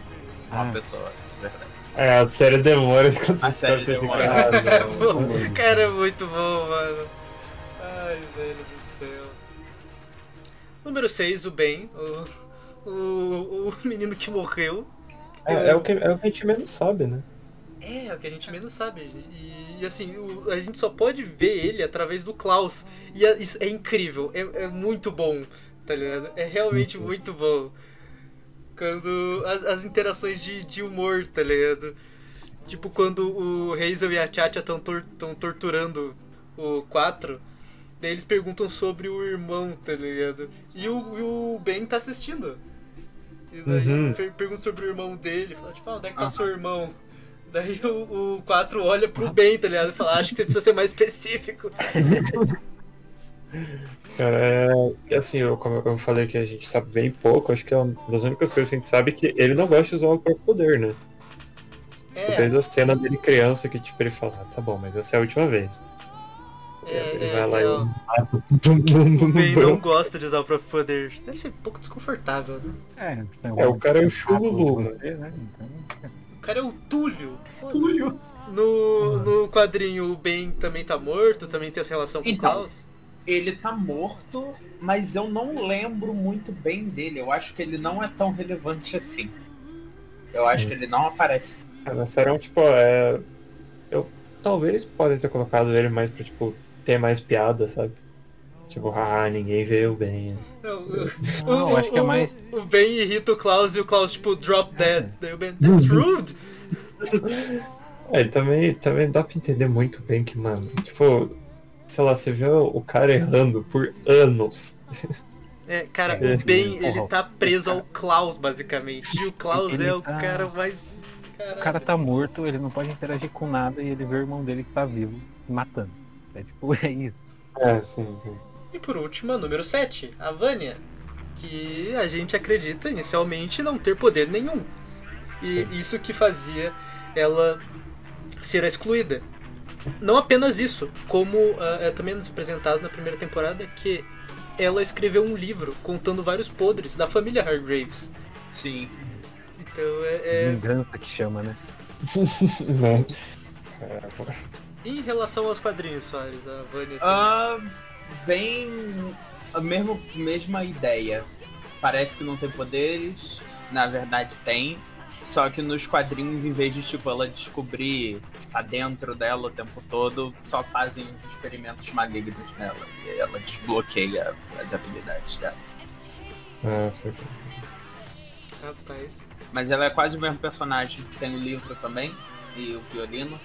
uma Ah. pessoa de verdade. É, a série demora enquanto A você série fica, demora. não. Pô, cara, é muito bom, mano. Ai, velho do céu. Número 6, o Ben. O, o, o menino que morreu. É, é o que, é o que a gente menos sabe, né? É, é o que a gente menos sabe. E, e, assim, o- a gente só pode ver ele através do Klaus. E é, é incrível, é, é muito bom, tá ligado? É realmente muito bom. Quando. As, as interações de, de humor, tá ligado? Tipo quando o Hazel e a Chacha estão torturando o 4. Daí eles perguntam sobre o irmão, tá ligado? E o, e o Ben tá assistindo. E daí Uhum. per- pergunta sobre o irmão dele, fala, tipo, ah, onde é que tá seu irmão? Daí o, o 4 olha pro Ben, tá ligado? E fala, acho que você precisa ser mais específico. Cara, é, é assim, eu, como eu falei que a gente sabe bem pouco, acho que é uma das únicas coisas que a gente sabe é que ele não gosta de usar o próprio poder, né? É, Desde a cena dele criança que tipo, ele fala, ah, tá bom, mas essa é a última vez. é, ele é, vai lá é, e O Ben não gosta de usar o próprio poder. Deve ser um pouco desconfortável, né? É, É, o cara é o Chululu, né? né? Então, O cara é o Túlio. Túlio. No, no quadrinho, o Ben também tá morto, também tem essa relação com o Então. Klaus. Ele tá morto, mas eu não lembro muito bem dele. Eu acho que ele não é tão relevante assim. Eu acho que ele não aparece. É, um tipo, é. Eu talvez podem ter colocado ele mais pra, tipo, ter mais piada, sabe? Tipo, ah, ninguém veio bem. Não, o, Não, o- acho que é o- mais- o Ben irrita o Klaus e o Klaus, tipo, drop dead. Daí o Ben, that's rude. É, também, também dá pra entender muito bem que, mano, tipo, sei lá, você vê o cara errando por anos. É, cara, É, o Ben, porra. ele tá preso ao Klaus, basicamente. E o Klaus Ele é o tá- cara mais... O Caralho. cara tá morto, ele não pode interagir com nada e ele vê o irmão dele que tá vivo matando. É tipo, é isso. É, sim, sim. E por último, a número 7, a Vânia. Que a gente acredita inicialmente não ter poder nenhum. E isso que fazia ela ser a excluída. Não apenas isso, como ah, é também nos apresentado na primeira temporada, que ela escreveu um livro contando vários podres da família Hargraves. Sim. Então é, é- Vingança que chama, né? Né? Em relação aos quadrinhos, Soares, a Vânia. tem- Ah, bem a mesma, mesma ideia. Parece que não tem poderes, na verdade tem. Só que nos quadrinhos, em vez de tipo ela descobrir que tá dentro dela o tempo todo, só fazem os experimentos malignos nela. E ela desbloqueia as habilidades dela. Ah, sei. Rapaz. Mas ela é quase o mesmo personagem. Tem o livro também, e o violino.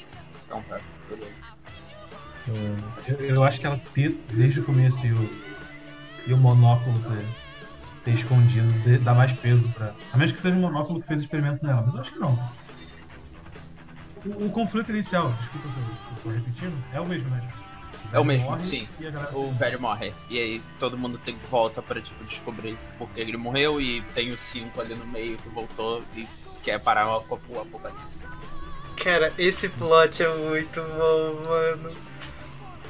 Então tá, beleza. Eu, eu acho que ela ter, desde o começo e o, e o monóculo ter, ter escondido, de- dá mais peso pra. A menos que seja o monóculo que fez o experimento nela, mas eu acho que não. O, o conflito inicial, desculpa se eu, tô repetindo, é o mesmo, né? É o mesmo, morre sim. Galera... O velho morre. E aí todo mundo tem volta pra tipo, descobrir porque ele morreu e tem os cinco ali no meio que voltou e quer parar o, o apocalipse. Cara, esse plot é muito bom, mano.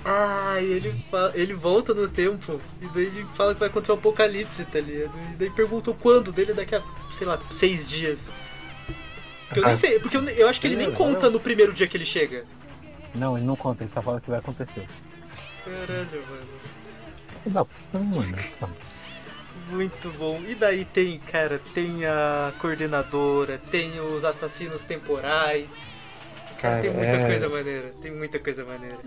Ah, e ele, fa- ele volta no tempo e daí ele fala que vai contra o apocalipse, tá ligado? E daí perguntou quando dele daqui a, sei lá, seis dias. Porque eu nem sei, porque eu, eu acho que ele nem conta no primeiro dia que ele chega. Não, ele não conta, ele só fala que vai acontecer. Caralho, mano. Muito bom. E daí tem, cara, tem a coordenadora, tem os assassinos temporais. Cara, Cara, tem muita é- coisa maneira. Tem muita coisa maneira.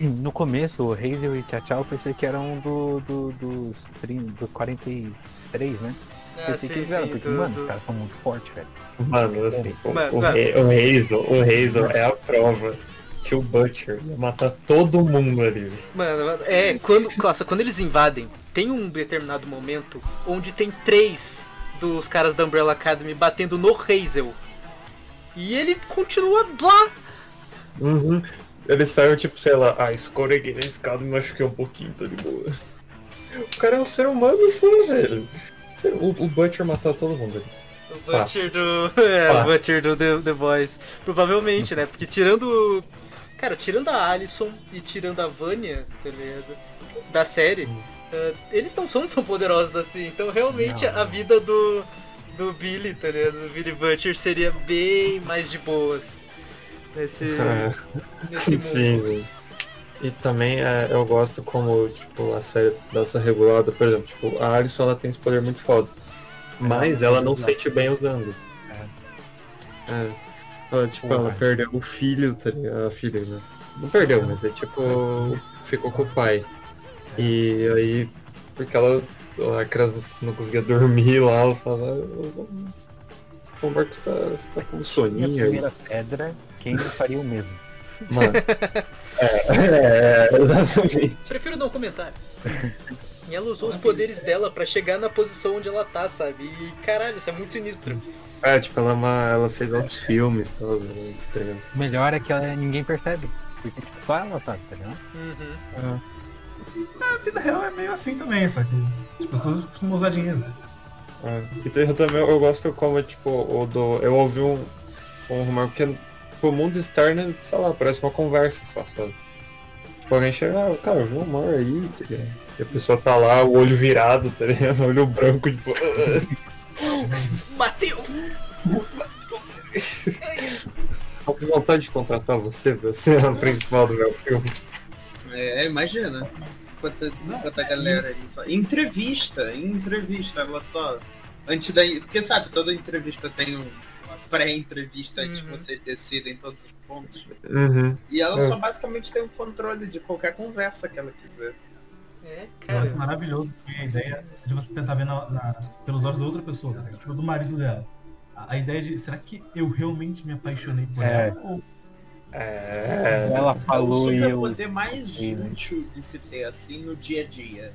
No começo, o Hazel e Tchau Tchau eu pensei que eram do, do, dos, 30 do 43, né? Ah, pensei que sim, eles eram, sim, porque, do- mano, os caras são muito fortes, velho. Mano, assim, o, Mano, o, mano. Rei- o Hazel, o Hazel é a prova que o Butcher ia matar todo mundo ali. Mano, mano, é, quando, nossa, quando eles invadem, tem um determinado momento onde tem três dos caras da Umbrella Academy batendo no Hazel. E ele continua lá. Uhum. Ele saiu, tipo, sei lá, ah, escorreguei na escada e me machuquei um pouquinho, tô de boa. O cara é um ser humano só, velho. O, o Butcher matou todo mundo ali. O Fácil. Butcher do. É, o Fácil. Butcher do The, The Boys. Provavelmente, né? Porque tirando. Cara, tirando a Alison e tirando a Vanya, tá ligado? Da série, eh, eles não são tão poderosos assim. Então realmente Não. a vida do. Do Billy, tá ligado? Do Billy Butcher seria bem mais de boas. Nesse. nesse mundo. Sim. E também é, eu gosto como, tipo, a série dá essa regulada, por exemplo, tipo, a Alison ela tem esse poder muito foda. Mas ela não sente bem usando. É. Ela, tipo, ela perdeu o filho, tá ligado? A filha, né? Não perdeu, mas é tipo. ficou com o pai. E aí, porque ela. A criança não conseguia dormir lá, ela falava. "Eu- O Marcos tá, você tá com um Minha soninho aí. primeira pedra, quem não faria o mesmo? Mano. É, é, exatamente. Prefiro não comentar. E ela usou os poderes dela pra chegar na posição onde ela tá, sabe? E caralho, isso é muito sinistro. É, tipo, ela, é uma, ela fez outros filmes, tal, né, estranho. O melhor é que ela, ninguém percebe. Porque tipo, só ela sabe, tá ligado? Uhum. A vida real é meio assim também, só que as pessoas costumam usar dinheiro. É. E tem- eu também eu gosto como, tipo, o do. Eu ouvi um, um rumor, porque tipo, o mundo externo, sei lá, parece uma conversa só, sabe? Tipo, alguém chega, ah, cara, eu vi um rumor aí, tá ligado? E a pessoa tá lá, o olho virado, tá ligado? O olho branco, tipo. Bateu! Tô com vontade de contratar você pra ser a principal do meu filme. É, imagina. Quanta, quanta galera ali só. Entrevista, entrevista, ela só. Antes da. Porque sabe, toda entrevista tem um- uma pré-entrevista antes que Uhum. vocês decidem todos os pontos. Uhum. E ela É. só basicamente tem o controle de qualquer conversa que ela quiser. É, cara. maravilhoso porque a ideia de você tentar ver na, na- pelos olhos da outra pessoa, ligado? tipo do marido dela. A, a ideia de, será que eu realmente me apaixonei por É. ela? Ou É. Ela É o falou e eu. superpoder mais Sim, né? útil de se ter assim no dia a dia.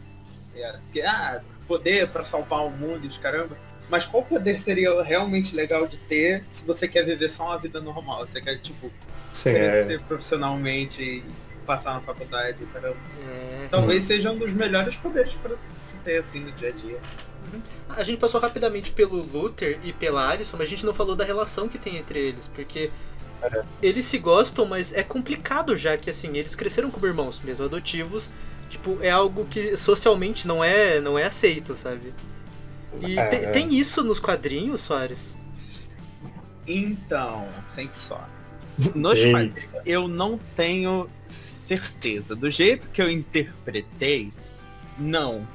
É, porque, ah, poder pra salvar o mundo e os caramba. Mas qual poder seria realmente legal de ter se você quer viver só uma vida normal? Você quer, tipo, Sim, é. crescer profissionalmente e passar na faculdade, caramba. É. Talvez seja um dos melhores poderes pra se ter assim no dia a dia. A gente passou rapidamente pelo Luther e pela Alison, mas a gente não falou da relação que tem entre eles, porque eles se gostam, mas é complicado já que assim, eles cresceram como irmãos, mesmo adotivos, tipo, é algo que socialmente não é, não é aceito, sabe? E É, tem, é. tem isso nos quadrinhos, Soares? Então, sente só. Nos quadrinhos, eu não tenho certeza. Do jeito que eu interpretei, não.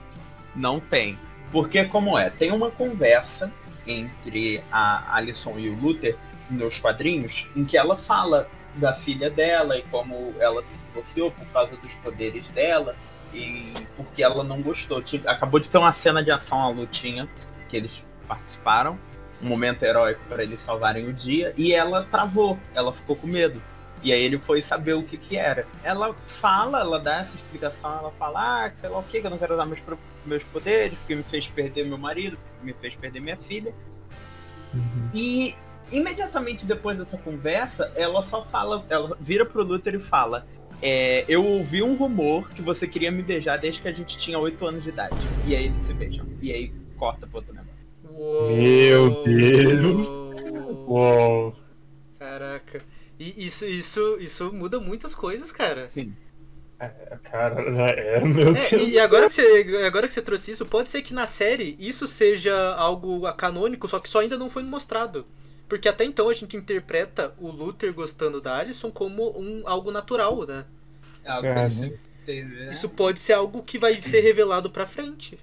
Não tem. Porque como é? Tem uma conversa entre a Alison e o Luther nos quadrinhos, em que ela fala da filha dela e como ela se divorciou por causa dos poderes dela e porque ela não gostou. Tive- Acabou de ter uma cena de ação a lutinha que eles participaram, um momento heróico para eles salvarem o dia e ela travou, ela ficou com medo. E aí ele foi saber o que que era. Ela fala, ela dá essa explicação, ela fala, ah, que sei lá o que, que eu não quero usar meus, meus poderes, porque me fez perder meu marido, porque me fez perder minha filha. E imediatamente depois dessa conversa, ela só fala, ela vira pro Luther e fala, é, eu ouvi um rumor que você queria me beijar desde que a gente tinha 8 anos de idade. E aí eles se beijam. E aí corta pro outro negócio. Uou, Meu Deus. uou. Uou. Caraca. E isso, isso, isso muda muitas coisas, cara. Sim. Cara, é, meu Deus. É, e agora que, você, agora que você trouxe isso, pode ser que na série isso seja algo canônico, só que só ainda não foi mostrado. Porque até então a gente interpreta o Luther gostando da Alison como um, algo natural, né? É algo É, que a sim. gente teve, né? Isso pode ser algo que vai ser revelado pra frente.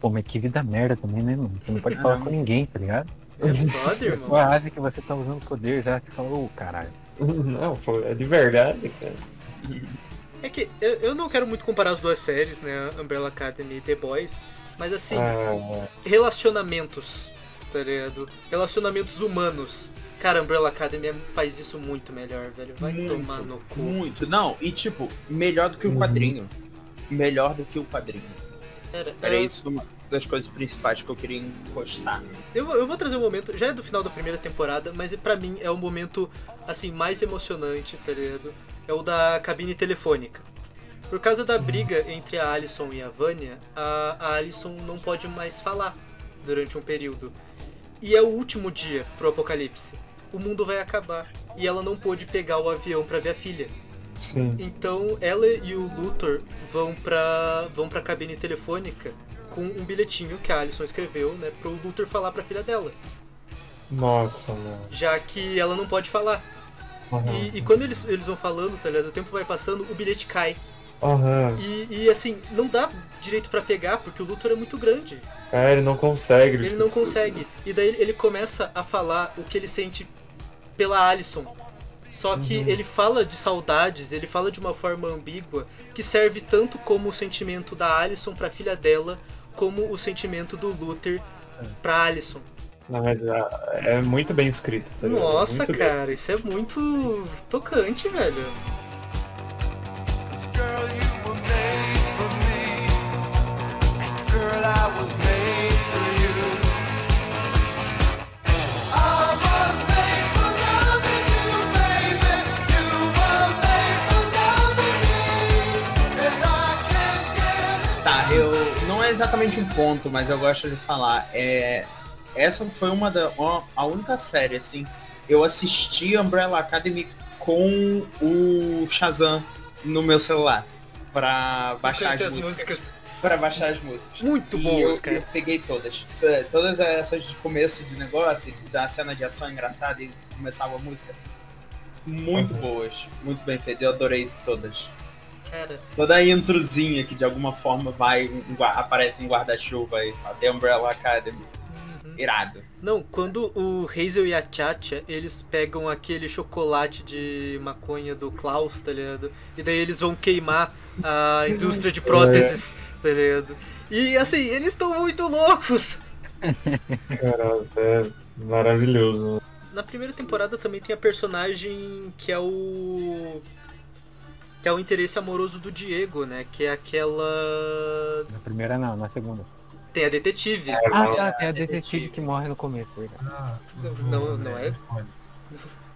Pô, mas que vida merda também, né, mano? Você não pode falar com ninguém, tá ligado? É foda, irmão. Você acha que você tá usando poder já, você fala, ô caralho. Não, é de verdade, cara. É que eu, eu não quero muito comparar as duas séries, né? Umbrella Academy e The Boys. Mas assim, Ah, relacionamentos, tá ligado? Relacionamentos humanos. Cara, Umbrella Academy é- faz isso muito melhor, velho. Vai Muito, tomar no cu. Muito. Não, e tipo, melhor do que o Uhum. quadrinho. Melhor do que o quadrinho. Era, Era ah, isso uma das coisas principais que eu queria encostar. Eu, vou- eu vou trazer um momento, já é do final da primeira temporada, mas pra mim é o momento assim mais emocionante, tá ligado? É o da cabine telefônica. Por causa da briga entre a Alison e a Vanya, a, a Alison não pode mais falar durante um período. E é o último dia pro apocalipse. O mundo vai acabar e ela não pôde pegar o avião pra ver a filha. sim. Então ela e o Luthor vão pra, vão pra cabine telefônica com um bilhetinho que a Alison escreveu, né, pro Luthor falar pra filha dela Nossa, mano. já que ela não pode falar. Aham. E, e quando eles, eles vão falando, tá ligado? O tempo vai passando, o bilhete cai. Aham. E, e, assim, não dá direito pra pegar, porque o Luthor é muito grande. É, ele não consegue. Ele não consegue. E daí ele começa a falar o que ele sente pela Alison. Só que ele fala de saudades, ele fala de uma forma ambígua, que serve tanto como o sentimento da Alison pra filha dela, como o sentimento do Luther pra Alison. Não, mas ah, é muito bem escrito, tá? Nossa, Muito bem. cara, isso é muito tocante, velho. Exatamente um ponto, mas eu gosto de falar. É. Essa foi uma da. uma- a única série, assim. Eu assisti Umbrella Academy com o Shazam no meu celular. Pra baixar as as músicas. músicas. Pra baixar as músicas. Muito E boas, eu, cara. eu peguei todas. É, Todas essas de começo de negócio, da cena de ação engraçada e começava a música. Muito boas, muito bem feitas. Eu adorei todas. Cara, Toda a introzinha que de alguma forma vai, aparece um guarda-chuva e fala The Umbrella Academy. Irado. não, quando o Hazel e a Chacha, eles pegam aquele chocolate de maconha do Klaus, tá ligado? E daí eles vão queimar a indústria de próteses, tá ligado? E assim, eles estão muito loucos. Cara, é maravilhoso. Na primeira temporada também tem a personagem que é o. que é o interesse amoroso do Diego, né? Que é aquela. Na primeira não, na segunda. Tem a detetive. Ah, tá, tem a detetive que morre no começo, verdade. Ah, Não, não é? Olha,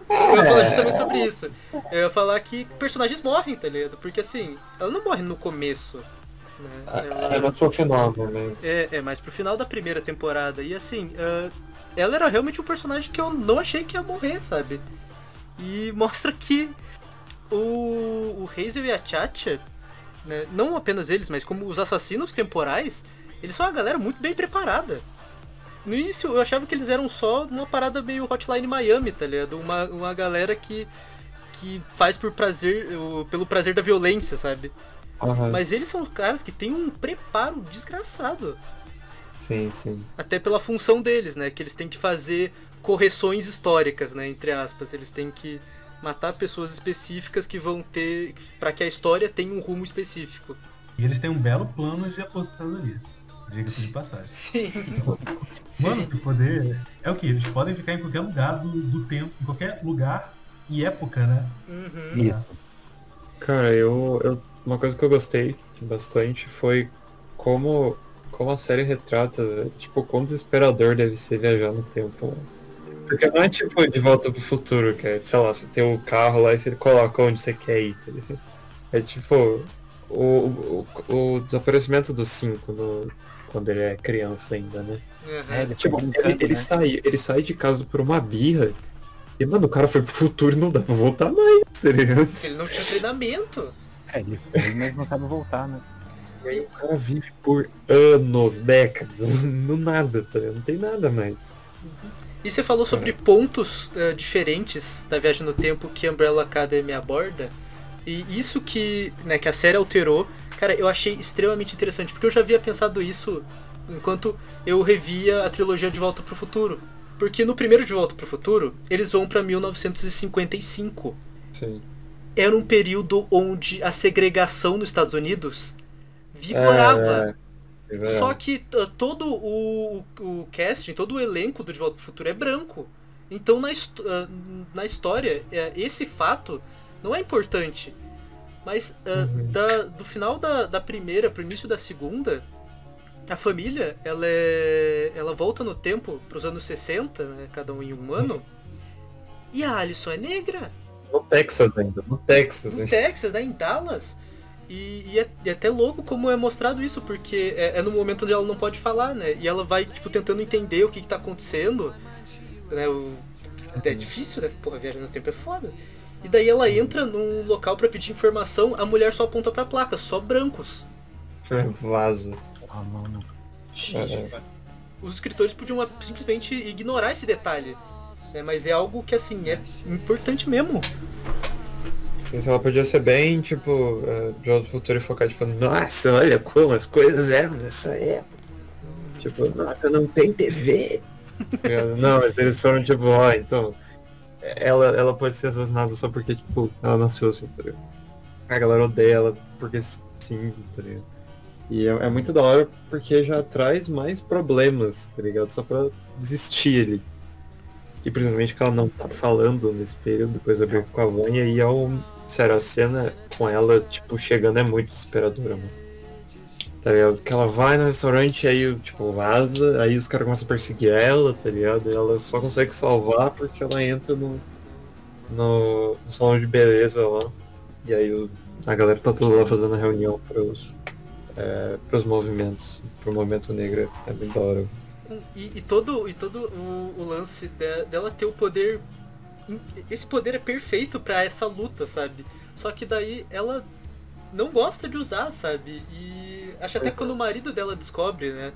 Eu ia falar justamente sobre isso. Eu ia falar que personagens morrem, tá ligado? Porque assim, ela não morre no começo. Né? É Ela- no seu final, mas. É, é, mas pro final da primeira temporada. E assim, ah, ela era realmente um personagem que eu não achei que ia morrer, sabe? E mostra que o, o Hazel e a Chacha, né, não apenas eles, mas como os assassinos temporais, eles são uma galera muito bem preparada. No início eu achava que eles eram só uma parada meio Hotline Miami, tá ligado? Uma, uma galera que, que faz por prazer, pelo prazer da violência, sabe? Aham. Mas eles são os caras que têm um preparo desgraçado. Sim, sim. Até pela função deles, né? Que eles têm que fazer correções históricas, né? Entre aspas. Eles têm que matar pessoas específicas que vão ter. para que a história tenha um rumo específico. E eles têm um belo plano de aposentadoria. Diga-se de passagem. Sim. Mano, Sim. esse poder é o que? Eles podem ficar em qualquer lugar do, do tempo, em qualquer lugar e época, né? Uhum. Isso. Cara, eu, eu. Uma coisa que eu gostei bastante foi como, como a série retrata, tipo, quão desesperador deve ser viajar no tempo. né? Porque não é tipo de volta pro futuro, que é, sei lá, você tem o carro lá e você coloca onde você quer ir. tá ligado? É tipo o, o, o desaparecimento do 5 no, quando ele é criança ainda, né? Uhum. É, ele Tipo, ele, ele né? sai, ele sai de casa por uma birra. E, mano, o cara foi pro futuro e não dá pra voltar mais, tá ligado? Ele não tinha treinamento. É, ele mas não sabe voltar, né? E aí o cara vive por anos, décadas, no nada, tá ligado? Não tem nada mais. E você falou sobre pontos eh, diferentes da viagem no tempo que Umbrella Academy aborda. E isso que, né, que a série alterou, cara, eu achei extremamente interessante, porque eu já havia pensado isso enquanto eu revia a trilogia De Volta pro Futuro. Porque no primeiro De Volta pro Futuro, eles vão pra 1955. Sim. Era um período onde a segregação nos Estados Unidos vigorava. É, é Só que todo o, o casting, todo o elenco do De Volta pro Futuro é branco. Então na, uh, na história, é, esse fato não é importante. Mas uh, da- do final da, da primeira pro início da segunda, a família ela, é, ela volta no tempo pros anos 60, né, cada um em um ano. E a Alison é negra no Texas ainda, no Texas. no? Texas, né, em Dallas. E, e é, e é até louco como é mostrado isso, porque é, é no momento onde ela não pode falar, né? E ela vai, tipo, tentando entender o que, que tá acontecendo. Né? O, é difícil, né? Porra, viagem no tempo é foda. E daí ela entra num local pra pedir informação, a mulher só aponta pra placa, só brancos. Vaza. Ah, mano. É, Os escritores podiam simplesmente ignorar esse detalhe. né? Mas é algo que, assim, é importante mesmo. Sim, ela podia ser bem, tipo, é, de outro futuro e focar, tipo, nossa, olha como as coisas eram nessa época. Tipo, nossa, não tem TV. não, eles foram tipo, ó, então. Ela, ela pode ser assassinada só porque, tipo, ela nasceu assim, tá ligado? A galera odeia ela porque sim, tá ligado? E é, é muito da hora porque já traz mais problemas, tá ligado? Só pra desistir ele. E principalmente que ela não tá falando nesse período, depois da briga com a Vânia, e é um. Sério, a cena com ela, tipo, chegando é muito desesperadora, mano. Tá ligado? Porque ela vai no restaurante, aí, tipo, vaza, aí os caras começam a perseguir ela, tá ligado? E ela só consegue salvar porque ela entra no, no, no salão de beleza lá. E aí o- a galera tá toda lá fazendo reunião pros, é, pros movimentos, pro movimento negro. É bem da hora. E, e todo, e todo o, o lance de- dela ter o poder. Esse poder é perfeito pra essa luta, sabe? Só que daí ela não gosta de usar, sabe? E acho até que quando o marido dela descobre, né?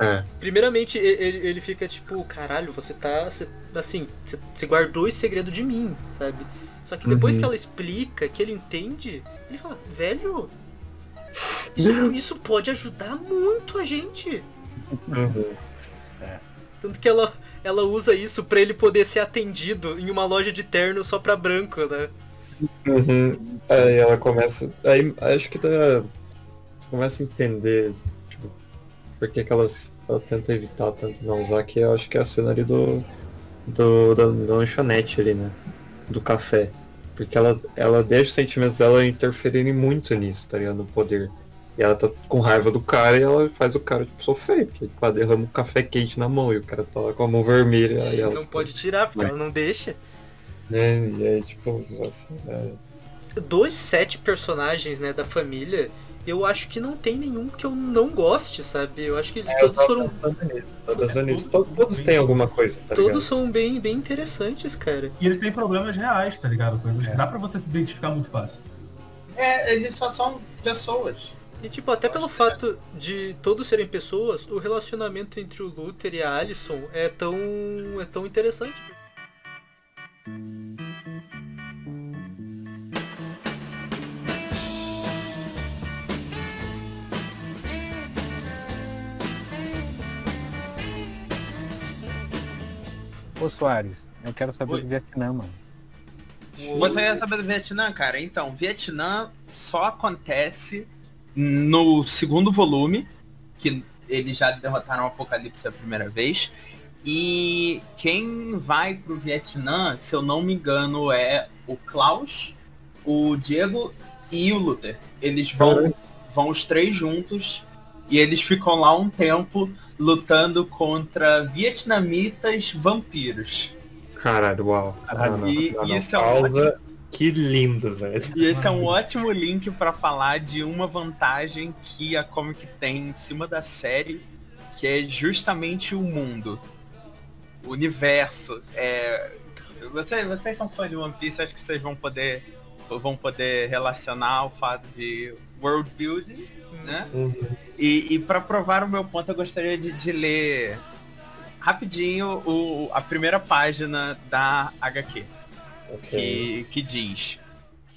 É. Primeiramente ele, ele fica tipo, caralho, você tá. Você, assim, você, você guardou esse segredo de mim, sabe? Só que depois Uhum. que ela explica, que ele entende, ele fala, velho, isso, isso pode ajudar muito a gente. Uhum. Tanto que ela, ela usa isso pra ele poder ser atendido em uma loja de terno só pra branco, né? Uhum. Aí ela começa. Aí acho que dá. Começa a entender, tipo, por que, que ela, ela tenta evitar tanto não usar, que eu acho que é a cena ali do. do da, da lanchonete ali, né? Do café. Porque ela, ela deixa os sentimentos dela interferirem muito nisso, tá ligado? No poder. E ela tá com raiva do cara e ela faz o cara tipo, sofrer, porque tipo, ela derrama um café quente na mão e o cara tá lá com a mão vermelha. Aí ela, não pode tirar, porque Vai. ela não deixa. né? E aí, tipo, assim, é, Dos sete personagens, né, da família, eu acho que não tem nenhum que eu não goste, sabe? Eu acho que eles É, todos foram. pensando nisso, tava pensando nisso. To- Todos têm alguma coisa, tá Todos ligado? são bem, bem interessantes, cara. E eles têm problemas reais, tá ligado? Coisas que dá pra você se identificar muito fácil. É, eles só são pessoas. E tipo, até pelo fato de todos serem pessoas, o relacionamento entre o Luther e a Alison é tão. é tão interessante. Ô Soares, eu quero saber Oi. do Vietnã, mano. Você quer saber do Vietnã, cara? Então, Vietnã só acontece no segundo volume, que eles já derrotaram o Apocalipse a primeira vez. E quem vai pro Vietnã, se eu não me engano, é o Klaus, o Diego e o Luther. Eles vão, vão os três juntos e eles ficam lá um tempo lutando contra vietnamitas vampiros. Caralho, uau. Caralho, e- não, e não. é um Pausa. Que lindo, velho. E esse é um ótimo link pra falar de uma vantagem que a Comic tem em cima da série, que é justamente o mundo. O universo. É... Vocês, vocês são fãs de One Piece, acho que vocês vão poder vão poder relacionar o fato de world building, né? Uhum. E, e para provar o meu ponto, eu gostaria de, de ler rapidinho o, a primeira página da HQ Ok. que, que diz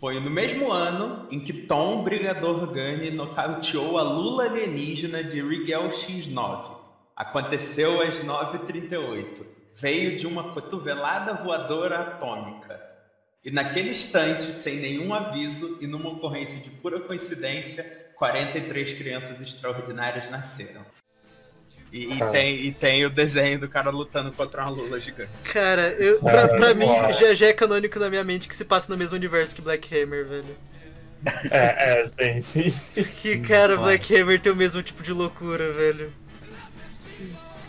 foi no mesmo ano em que Tom Brigador Gunny nocauteou a lula alienígena de Rigel X9. Aconteceu às 9h38. Veio de uma cotovelada voadora atômica. E naquele instante, sem nenhum aviso e numa ocorrência de pura coincidência, 43 crianças extraordinárias nasceram. E, e tem, e tem o desenho do cara lutando contra uma lula gigante. Cara, eu, pra, pra Ah, mim já, já é canônico na minha mente que se passa no mesmo universo que Black Hammer, velho. É, é, sim, sim. Que, cara, Black Hammer tem o mesmo tipo de loucura, velho.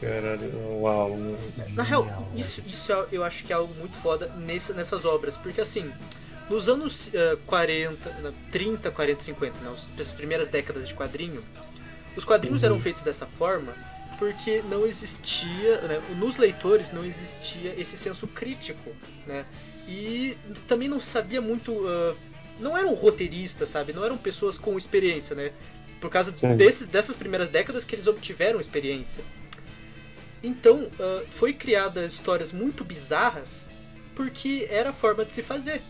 Caralho, uau. Na real, isso, isso é- eu acho que é algo muito foda nesse, nessas obras, porque assim, nos anos eh, 40, não, 30, 40, 50, né, as primeiras décadas de quadrinho, os quadrinhos eram feitos dessa forma porque não existia, né, nos leitores não existia esse senso crítico, né, e também não sabia muito, ah, não eram roteiristas, sabe, não eram pessoas com experiência, né, por causa desses, dessas primeiras décadas que eles obtiveram experiência. Então, ah, foi criadas histórias muito bizarras porque era a forma de se fazer.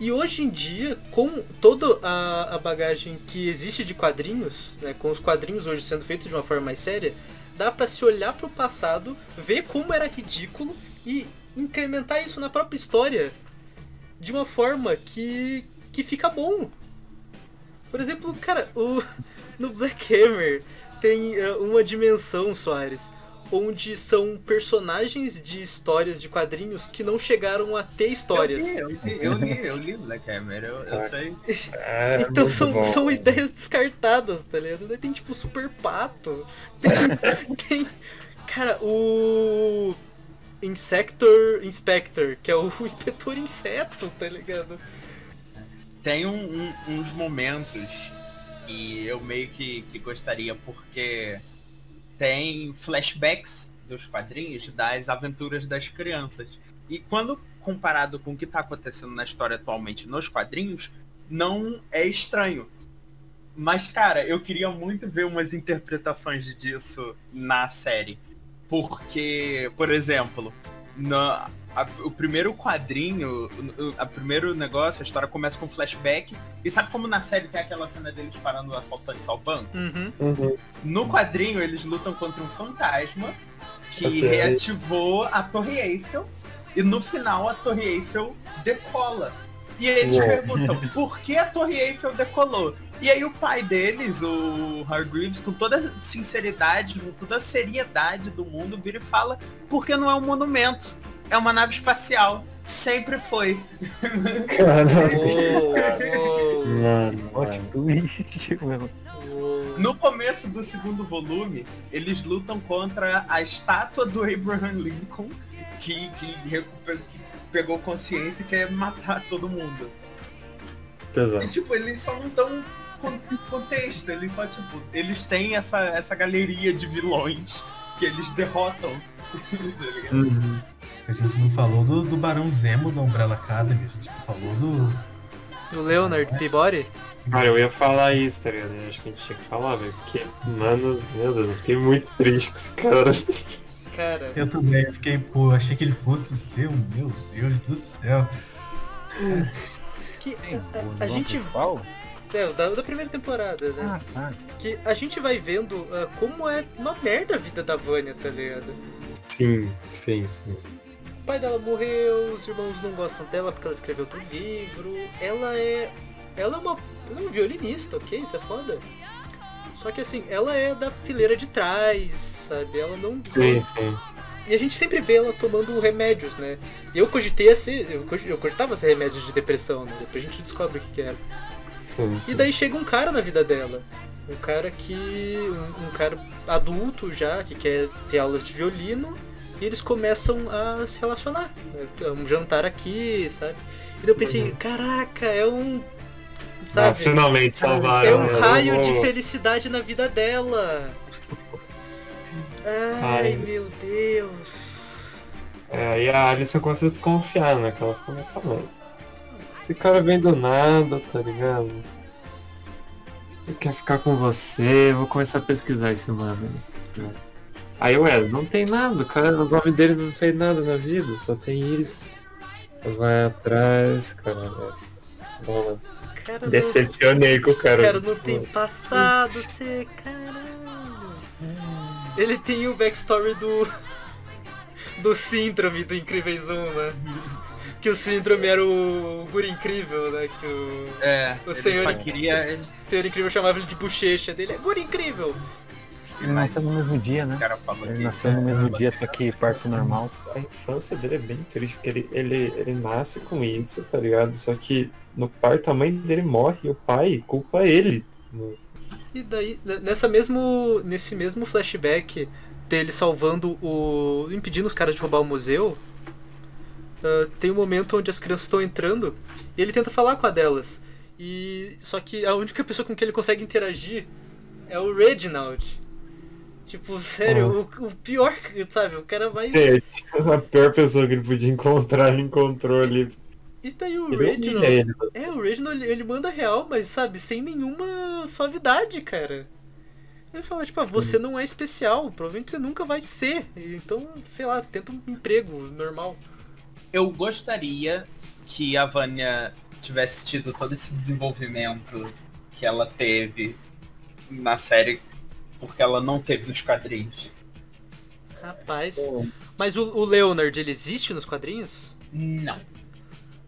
E hoje em dia, com toda a, a bagagem que existe de quadrinhos, né, com os quadrinhos hoje sendo feitos de uma forma mais séria, dá pra se olhar pro passado, ver como era ridículo e incrementar isso na própria história de uma forma que, que fica bom. Por exemplo, cara, o, no Black Hammer tem eh, uma dimensão, Soares, onde são personagens de histórias de quadrinhos que não chegaram a ter histórias. Eu li, eu li, eu li, eu li Black Hammer, eu, eu sei. É, Então são, bom. são ideias descartadas, tá ligado? Tem tipo Super Pato. Tem. tem- cara, o. Insector Inspector, que é o inspetor inseto, tá ligado? Tem um- um- uns momentos que eu meio que, que gostaria, porque tem flashbacks dos quadrinhos das aventuras das crianças. E quando comparado com o que está acontecendo na história atualmente nos quadrinhos, não é estranho. Mas, cara, eu queria muito ver umas interpretações disso na série. Porque, por exemplo, na, a- o primeiro quadrinho, o, a primeiro negócio, a história começa com flashback. E sabe como na série tem aquela cena deles parando assaltantes ao banco? Uhum. Uhum. No quadrinho eles lutam contra um fantasma que Ok. reativou a Torre Eiffel. E no final a Torre Eiffel decola. E aí eles Uou. perguntam por que a Torre Eiffel decolou. E aí o pai deles, o Hargreaves, com toda a sinceridade, com toda a seriedade do mundo, vira e fala, porque não é um monumento, é uma nave espacial. Sempre foi. Caralho. Mano. No começo do segundo volume, eles lutam contra a estátua do Abraham Lincoln, que, que, recuper- que pegou consciência e quer matar todo mundo. E Pesado. tipo, eles só não dão con- contexto, eles só, tipo, eles têm essa, essa galeria de vilões que eles derrotam. Tá ligado? Uhum. A gente não falou do, do Barão Zemo da Umbrella Academy, a gente não falou do. O Leonard Peabody? Cara, eu ia falar isso, tá ligado? Eu Acho que a gente tinha que falar, velho. Porque, mano, meu Deus, eu fiquei muito triste com esse cara. Cara, Eu também eu fiquei, pô, achei que ele fosse o seu, meu Deus do céu. que a, a vilão gente. principal? É, o da, da primeira temporada, né? Ah, tá. Que a gente vai vendo ah, como é uma merda a vida da Vânia, tá ligado? Sim, sim. Sim, pai dela morreu, os irmãos não gostam dela porque ela escreveu outro livro. Ela é. Ela é uma. Ela é uma violinista, ok? Isso é foda. Só que assim, ela é da fileira de trás, sabe? Ela não. Sim, sim. E a gente sempre vê ela tomando remédios, né? Eu cogitei a ser. Eu, cog- eu cogitava ser remédios de depressão, né? Depois a gente descobre o que, que era. sim, E daí chega um cara na vida dela. Um cara que. Um, um cara adulto já, que quer ter aulas de violino. E eles começam a se relacionar. né? Um jantar aqui, sabe? E daí eu pensei, caraca, é um. Sabe? Nossa, finalmente salvaram É um raio de felicidade na vida dela. Ai, Ai. meu Deus. É, aí a Alison começa a desconfiar, né? Que ela fica meio calma. Esse cara vem do nada, tá ligado? Ele quer ficar com você, vou começar a pesquisar esse mano. Aí. Aí, ué, não tem nada, o cara, o nome dele não fez nada na vida, só tem isso. Vai atrás, cara. Bom, Cara, não, decepcionei com o cara. cara não tem passado, você. Caralho. Ele tem o backstory do. Do síndrome do Incríveis 1, né? Que o síndrome era o Guri Incrível, né? Que o. É, O ele senhor, só queria. o senhor Incrível chamava ele de bochecha dele. É Guri Incrível! Ele nasceu no mesmo dia, né? O cara falou Ele que. nasceu no mesmo dia, só que parto normal. A infância dele é bem triste, porque ele, ele, ele nasce com isso, tá ligado? Só que no parto a mãe dele morre e o pai culpa ele. E daí, nessa mesmo, nesse mesmo flashback dele salvando o. impedindo os caras de roubar o museu, ah, tem um momento onde as crianças estão entrando e ele tenta falar com a delas. E. Só que a única pessoa com que ele consegue interagir é o Reginald. Tipo, sério, o, o pior, sabe? O cara mais. É, a pior pessoa que ele podia encontrar, ele encontrou ali. E daí o Ele Reginald. humilha ele. É, o Reginald ele, ele manda real, mas sabe, sem nenhuma suavidade, cara. Ele fala, tipo, ah, você não é especial, provavelmente você nunca vai ser. Então, sei lá, tenta um emprego normal. Eu gostaria que a Vânia tivesse tido todo esse desenvolvimento que ela teve na série, porque ela não teve nos quadrinhos. Rapaz. Mas o, o Leonard, ele existe nos quadrinhos? Não.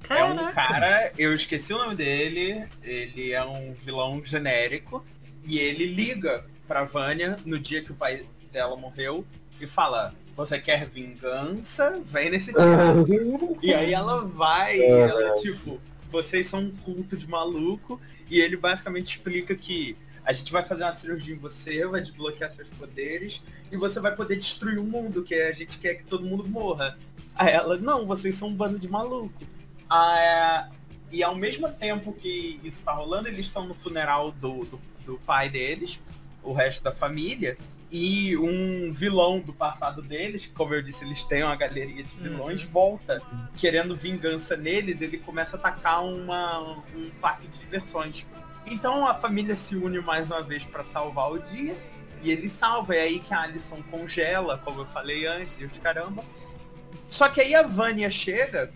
É um Caraca. cara, eu esqueci o nome dele, ele é um vilão genérico, e ele liga pra Vânia no dia que o pai dela morreu e fala, você quer vingança? Vem nesse dia. E aí ela vai, e ela tipo, vocês são um culto de maluco, e ele basicamente explica que a gente vai fazer uma cirurgia em você, vai desbloquear seus poderes, e você vai poder destruir o mundo, que a gente quer que todo mundo morra. Aí ela, não, vocês são um bando de maluco. Ah, e ao mesmo tempo que isso tá rolando, eles estão no funeral do, do, do pai deles, o resto da família, e um vilão do passado deles, como eu disse, eles têm uma galeria de vilões, volta querendo vingança neles, ele começa a atacar uma, um parque de diversões. Então a família se une mais uma vez para salvar o dia, e ele salva, é aí que a Alison congela, como eu falei antes, e os caramba. Só que aí a Vânia chega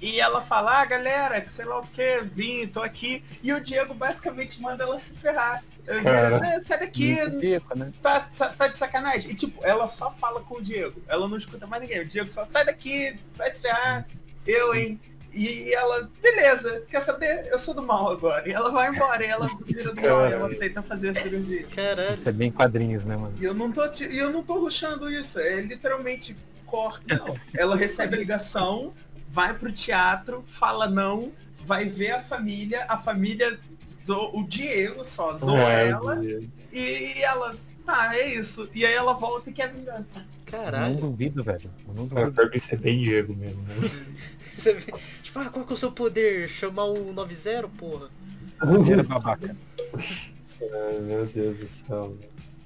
e ela fala, ah, galera, que sei lá o que, vim, tô aqui. E o Diego basicamente manda ela se ferrar. Eu, Cara. "É, Sai daqui, né? tá, tá de sacanagem. E tipo, ela só fala com o Diego. Ela não escuta mais ninguém. O Diego só sai daqui, vai se ferrar. Eu, hein? E ela, beleza, quer saber? Eu sou do mal agora. E ela vai embora, e ela vira do mal, e ela aceita fazer a cirurgia. Caralho. Isso é bem quadrinhos, né, mano? E eu não tô, eu não tô ruxando isso, é literalmente corta. Ela recebe a ligação, vai pro teatro, fala não, vai ver a família, a família, zo- o Diego só zoa É, ela, e ela, tá, é isso. E aí ela volta e quer vingança. Eu não Caralho. duvido, velho. Eu não É, duvido. pior que isso é bem Diego mesmo. Né? Tipo, ah, qual que é o seu poder? Chamar o 90, porra? Era babaca. Ai, meu Deus do céu.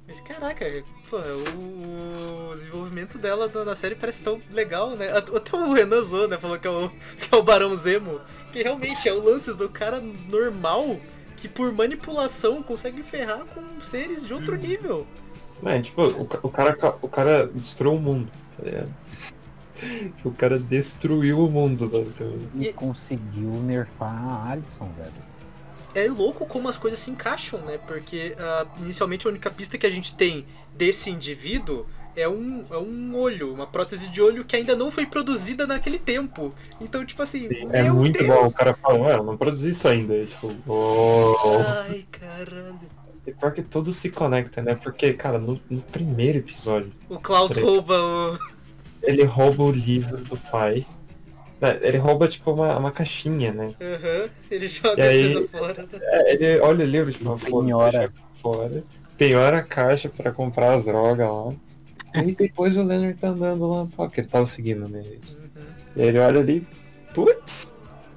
Mas caraca, pô, o, o desenvolvimento dela na- série parece tão legal, né? At- Até o Renan zoou, né? Falou que é o, que é o Barão Zemo. Que realmente é o lance do cara normal que por manipulação consegue ferrar com seres de outro nível. É, tipo, o, o cara, o cara destruiu o mundo, tá ligado? O cara destruiu o mundo, basicamente. E conseguiu nerfar a Alison, velho. É louco como as coisas se encaixam, né? Porque ah, inicialmente a única pista que a gente tem desse indivíduo é um, é um olho, uma prótese de olho que ainda não foi produzida naquele tempo. Então, tipo assim, É meu muito Deus. bom. O cara fala, ué, eu não produzi isso ainda. E, tipo, oh. Ai, caralho. E pior que tudo se conecta, né? Porque, cara, no, no primeiro episódio, O Klaus rouba o. ele rouba o livro do pai. É, Ele rouba, tipo, uma, uma caixinha, né? Aham, ele joga E as aí- coisas fora. É, ele olha o livro, tipo, Penhora. fora. Penhora a caixa pra comprar as drogas lá. E depois o Leonard tá andando lá, pô, porque ele tava seguindo, né? Uhum. E ele olha ali, putz,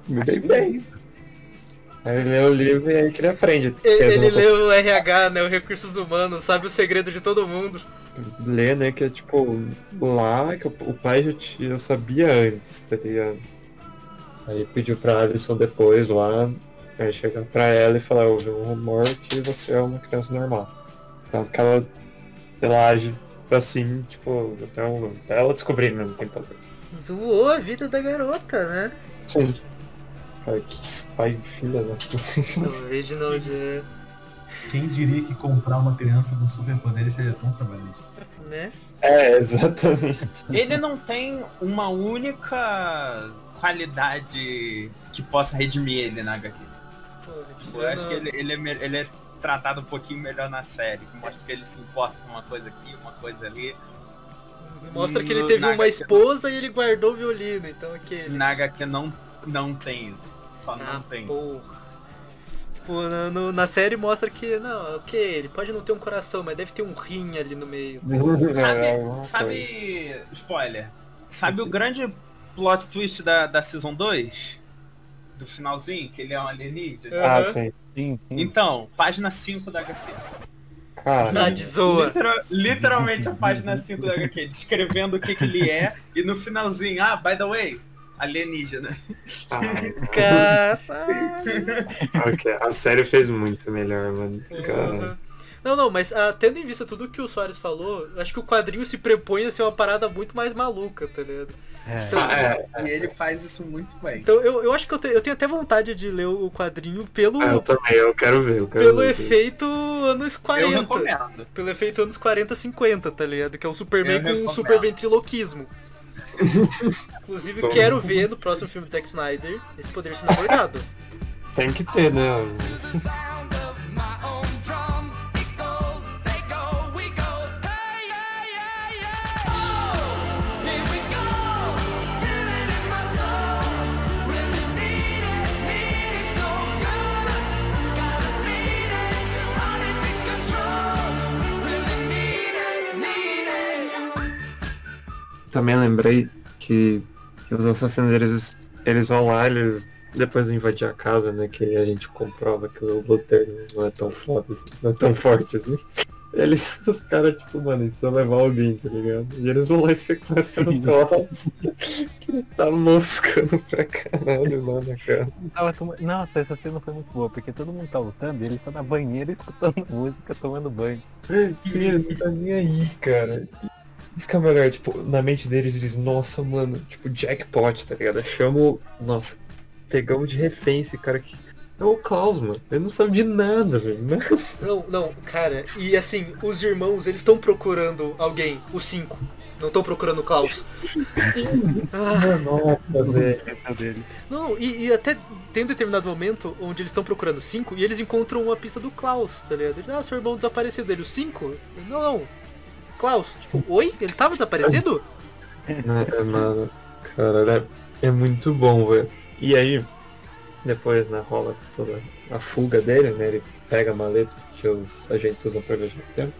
me dei bem. Aí ele lê o livro e aí que ele aprende. Ele, que ele lê o RH, né? O Recursos Humanos, sabe o segredo de todo mundo. Lê, né, que é tipo, lá que o, pai já, tinha, sabia antes, tá ligado? Aí pediu pra Alison depois lá, aí chegar pra ela e falar, houve um rumor que você é uma criança normal. Que ela, ela age assim, tipo, até, um- até ela descobrir mesmo tempo atrás. Zoou a vida da garota, né? Sim. Cara, que pai e filha da puta. O Reginald é. Quem diria que comprar uma criança com superpoderes seria tão trabalhoso? Né? É, exatamente. Ele não tem uma única qualidade que possa redimir ele na HQ. Pô, eu acho que ele, ele, é, ele é tratado um pouquinho melhor na série, que mostra que ele se importa com uma coisa aqui, uma coisa ali. Mostra que ele teve uma HQ esposa e ele guardou o violino, então aquele. Na HQ não, não tem isso. Só não Ah, tem. porra. Tipo, na, no- na série mostra que, não, ok, ele pode não ter um coração, mas deve ter um rim ali no meio. Sabe, sabe spoiler, sabe o grande plot twist da, da Season 2? Do finalzinho, que ele é um alienígena? Ah, sim. Sim, sim. Então, página 5 da HQ. Cara, Tá de zoa. Literal- literalmente a página 5 da HQ, descrevendo o que, que ele é, e no finalzinho, ah, by the way, alienígena. Caralho. ok, a série fez muito melhor, mano. Cara. Não, não, mas ah, tendo em vista tudo que o Soares falou, eu acho que o quadrinho se prepõe a ser uma parada muito mais maluca, tá ligado? É, E ele faz isso muito bem. Então eu, eu acho que eu, te- eu tenho até vontade de ler o quadrinho pelo, Ah, eu também, eu quero ver, eu quero pelo ver. efeito anos Eu 40. recomendo. Pelo efeito anos 40, 50, tá ligado? Que é o Superman Eu com recomendo. super ventriloquismo. Inclusive, quero ver no próximo filme do Zack Snyder esse poder sendo abordado. Tem que ter, né? Também lembrei que, que os assassinos, eles, eles vão lá, eles depois de invadir a casa, né? Que a gente comprova que o Luther não é tão foda, assim, não é tão forte assim. Eles, os caras, tipo, mano, eles precisam levar alguém, tá ligado? E eles vão lá e sequestram o Klaus. que ele tá moscando pra caralho lá na. Tava toma- Nossa, essa cena foi muito boa, porque todo mundo tá lutando e ele tá na banheira escutando música, tomando banho. Sim, ele não tá nem aí, cara. Isso que é o melhor, tipo, na mente deles eles, nossa, mano, tipo, jackpot, tá ligado? Chamo, nossa, pegamos de refém esse cara aqui. É o Klaus, mano. Ele não sabe de nada, velho. né? Não, não, cara, e assim, os irmãos, eles estão procurando alguém, os cinco. Não estão procurando o Klaus. Ah, Nossa, velho. Dele. não, e, e até tem um determinado momento onde eles estão procurando cinco e eles encontram uma pista do Klaus, tá ligado? Eles, ah, seu irmão desaparecido. Ele, os cinco? Não, não. Klaus, tipo, oi? Ele tava desaparecido? É, mano, cara, é, é muito bom, velho. E aí, depois, né, rola toda a fuga dele, né? Ele pega a maleta que os agentes usam pra viajar no tempo.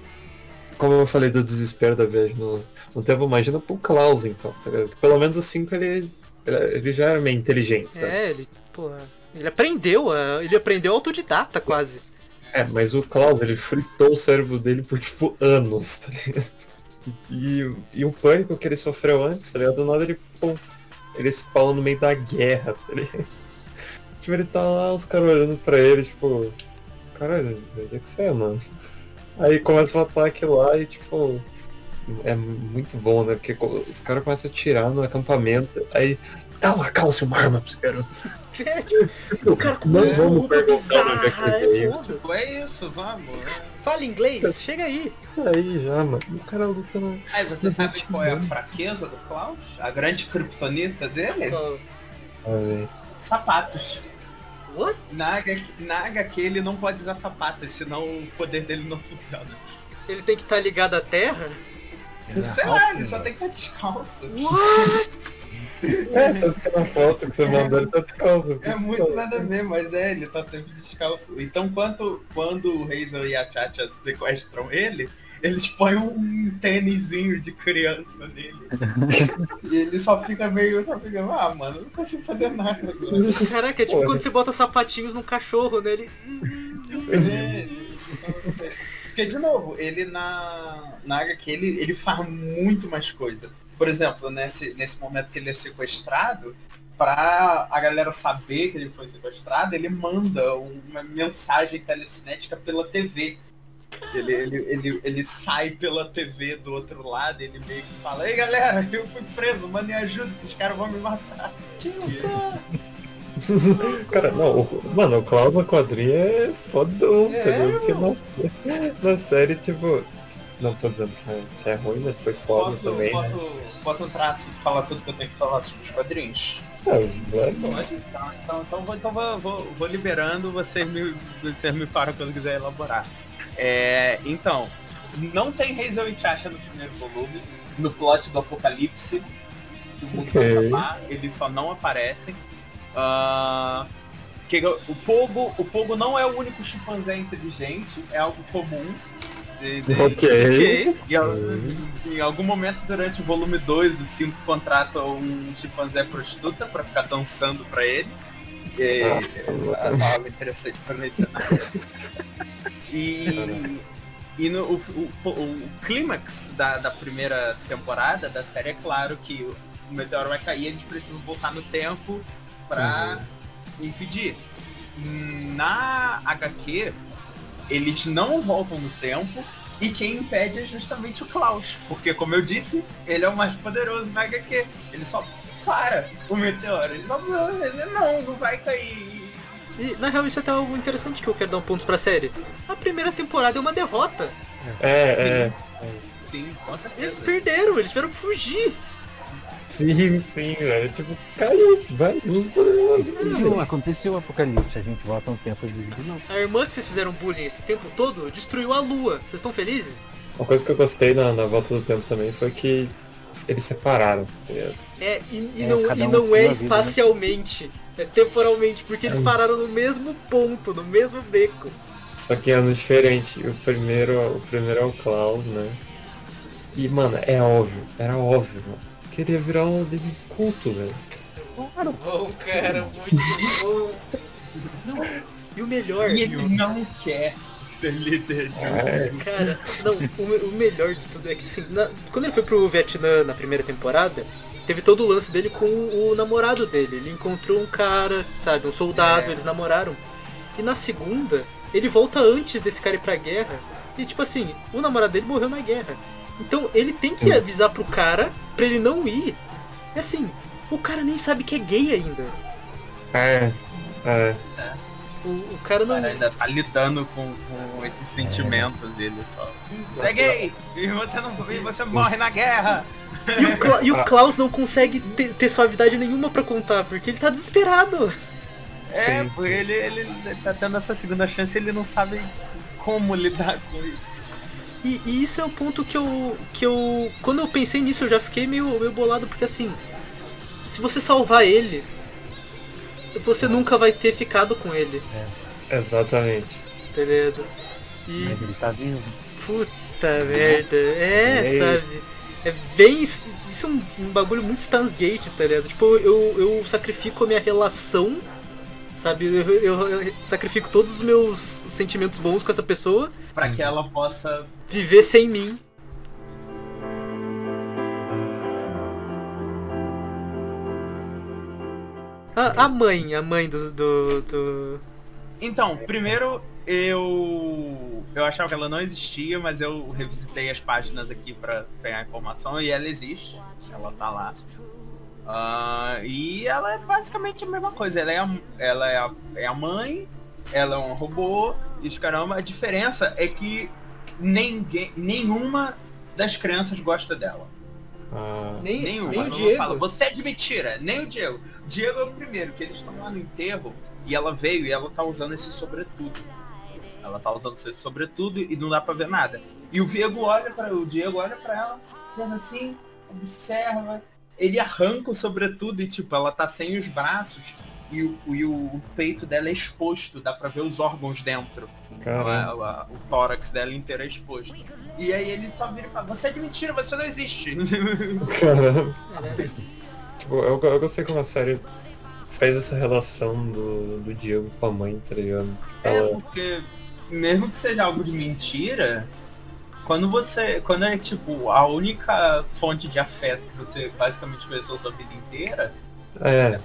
Como eu falei do desespero da viagem no, no tempo, imagina pro Klaus, então, tá ligado? Pelo menos o 5 ele, ele, já era meio inteligente, sabe? É, ele, porra, ele aprendeu, ele aprendeu autodidata quase. É, mas o Klaus, ele fritou o cérebro dele por, tipo, anos, tá ligado? E, e o pânico que ele sofreu antes, tá ligado? Do nada ele, pô, ele fala no meio da guerra, tá ligado? Tipo, ele tá lá, os caras olhando pra ele, tipo, caralho, onde é que você é, mano? Aí começa o ataque lá e, tipo, é muito bom, né? Porque os caras começam a atirar no acampamento, aí, dá uma calça, uma arma pra garoto. É, o cara com Não uma roupa é que bizarra, ele é. Tipo, é isso, vamos. é. Fala inglês, chega aí. Aí já, mano. O cara lutando. Aí você sabe qual é a fraqueza do Klaus? A grande criptonita dele? Velho. Sapatos. What? Na, HQ, na HQ ele não pode usar sapatos, senão o poder dele não funciona. Ele tem que estar ligado à terra? Sei lá, ele só tem que estar descalço. É, que na foto que você mandou ele tá descalço. É muito nada a ver, mas é, ele tá sempre descalço. Então quando, quando o Hazel e a Chacha sequestram ele, eles põem um tênisinho de criança nele. e ele só fica meio, só fica, ah mano, eu não consigo fazer nada agora. Caraca, é tipo quando você bota sapatinhos num cachorro, né? Ele... Porque, de novo, ele na, na HQ, ele, ele faz muito mais coisa. Por exemplo, nesse, nesse momento que ele é sequestrado, pra a galera saber que ele foi sequestrado, ele manda uma mensagem telecinética pela TV. Ele, ele, ele, ele sai pela TV do outro lado, ele meio que fala, ei galera, eu fui preso, mano, me ajuda, esses caras vão me matar. Cara, não, o, mano, o Klaus na quadrinha é fodão, É, entendeu? Porque na, na série, tipo. Não tô dizendo que é, que é ruim, mas foi foda Posso, também, né? posso, posso entrar assim, falar tudo que eu tenho que falar sobre os quadrinhos? É, vai, Pode? Então, então, então, vou, então vou, vou, vou liberando, você me, você me para quando quiser elaborar. É, então, não tem Hazel e Chacha no primeiro volume, no plot do Apocalipse. O mundo vai Ok. acabar, eles só não aparecem. Ah, que, o Pogo, o Pogo não é o único chimpanzé inteligente, é algo comum. Ok. e em algum momento durante o volume 2, os cinco contratam um chimpanzé prostituta pra ficar dançando pra ele. E, essa, essa interessante pra mencionar. E, e no, o, o- o clímax da, da primeira temporada da série é claro que o meteoro vai cair e eles precisam voltar no tempo pra impedir. Na HQ, eles não voltam no tempo e quem impede é justamente o Klaus. Porque, como eu disse, ele é o mais poderoso na HQ. Ele só para o meteoro. Ele só ele não, não vai cair. E, na real, isso é até algo interessante que eu quero dar um ponto pra série. A primeira temporada é uma derrota. É, é. Sim, com certeza. Eles perderam, eles tiveram que fugir. Sim, sim, velho. Tipo, caiu, vai, não Não, aconteceu o apocalipse, a gente volta um tempo de novo. A irmã que vocês fizeram bullying esse tempo todo destruiu a lua. Vocês estão felizes? Uma coisa que eu gostei na, na volta do tempo também foi que eles separaram. tá ligado? É, e, e É, não, e um não é vida, né? espacialmente. É temporalmente, porque eles pararam no mesmo ponto, no mesmo beco. Só que é ano diferente. O primeiro, o primeiro é o Klaus, né? E, mano, é óbvio, era óbvio, mano. Queria virar um de culto, velho. Bom, cara, muito bom. E o melhor, E ele não quer ser líder de um É, cara, não, o, o melhor de tudo é que assim, na- quando ele foi pro Vietnã na primeira temporada, teve todo o lance dele com o namorado dele. Ele encontrou um cara, sabe, um soldado, É. eles namoraram. E na segunda, ele volta antes desse cara ir pra guerra. E tipo assim, o namorado dele morreu na guerra. Então ele tem que avisar pro cara pra ele não ir. E assim, o cara nem sabe que é gay ainda. é, é. O, o cara O não. cara ainda tá lidando com, com esses sentimentos dele só. Você é gay! E você não e você morre na guerra! E o, Cla- e o Klaus não consegue ter, ter suavidade nenhuma pra contar, porque ele tá desesperado. É, porque ele, ele tá tendo essa segunda chance e ele não sabe como lidar com isso. E, e isso é o ponto que eu, que eu. Quando eu pensei nisso, eu já fiquei meio, meio bolado, porque assim. Se você salvar ele, você nunca vai ter ficado com ele, Exatamente. tá ligado? E. Mas ele tá vivo. Puta merda. É, É. sabe? É bem. Isso é um, um bagulho muito Stans Gate, tá ligado? Tipo, eu, eu sacrifico a minha relação, sabe? Eu, eu- eu sacrifico todos os meus sentimentos bons com essa pessoa, Pra que ela possa. viver sem mim. A, a mãe, a mãe do, do, do- Então, primeiro eu. Eu achava que ela não existia, mas eu revisitei as páginas aqui pra pegar informação e ela existe. Ela tá lá. Ah, e ela é basicamente a mesma coisa. Ela é a, ela é a, é a mãe, ela é um robô e os caramba, a diferença é que ninguém, nenhuma das crianças gosta dela. Ah, Nem, Nenhuma. nem o Diego. Fala, você é de mentira, nem o Diego. Diego é o primeiro, que eles estão lá no enterro e ela veio e ela tá usando esse sobretudo. Ela tá usando esse sobretudo e não dá pra ver nada. E o Diego olha para o Diego olha para ela, faz assim, observa, ele arranca o sobretudo e tipo, ela tá sem os braços e o, e o, peito dela é exposto, dá pra ver os órgãos dentro. caramba. A- a- o tórax dela inteiro é exposto. E aí ele só vira e fala, você é de mentira, você não existe. Caramba. É, Tipo, eu, eu gostei como a série fez essa relação do, do Diego com a mãe, tá ligado? É, Ela, porque mesmo que seja algo de mentira, quando você. Quando é tipo a única fonte de afeto que você basicamente conheceu sua vida inteira, é,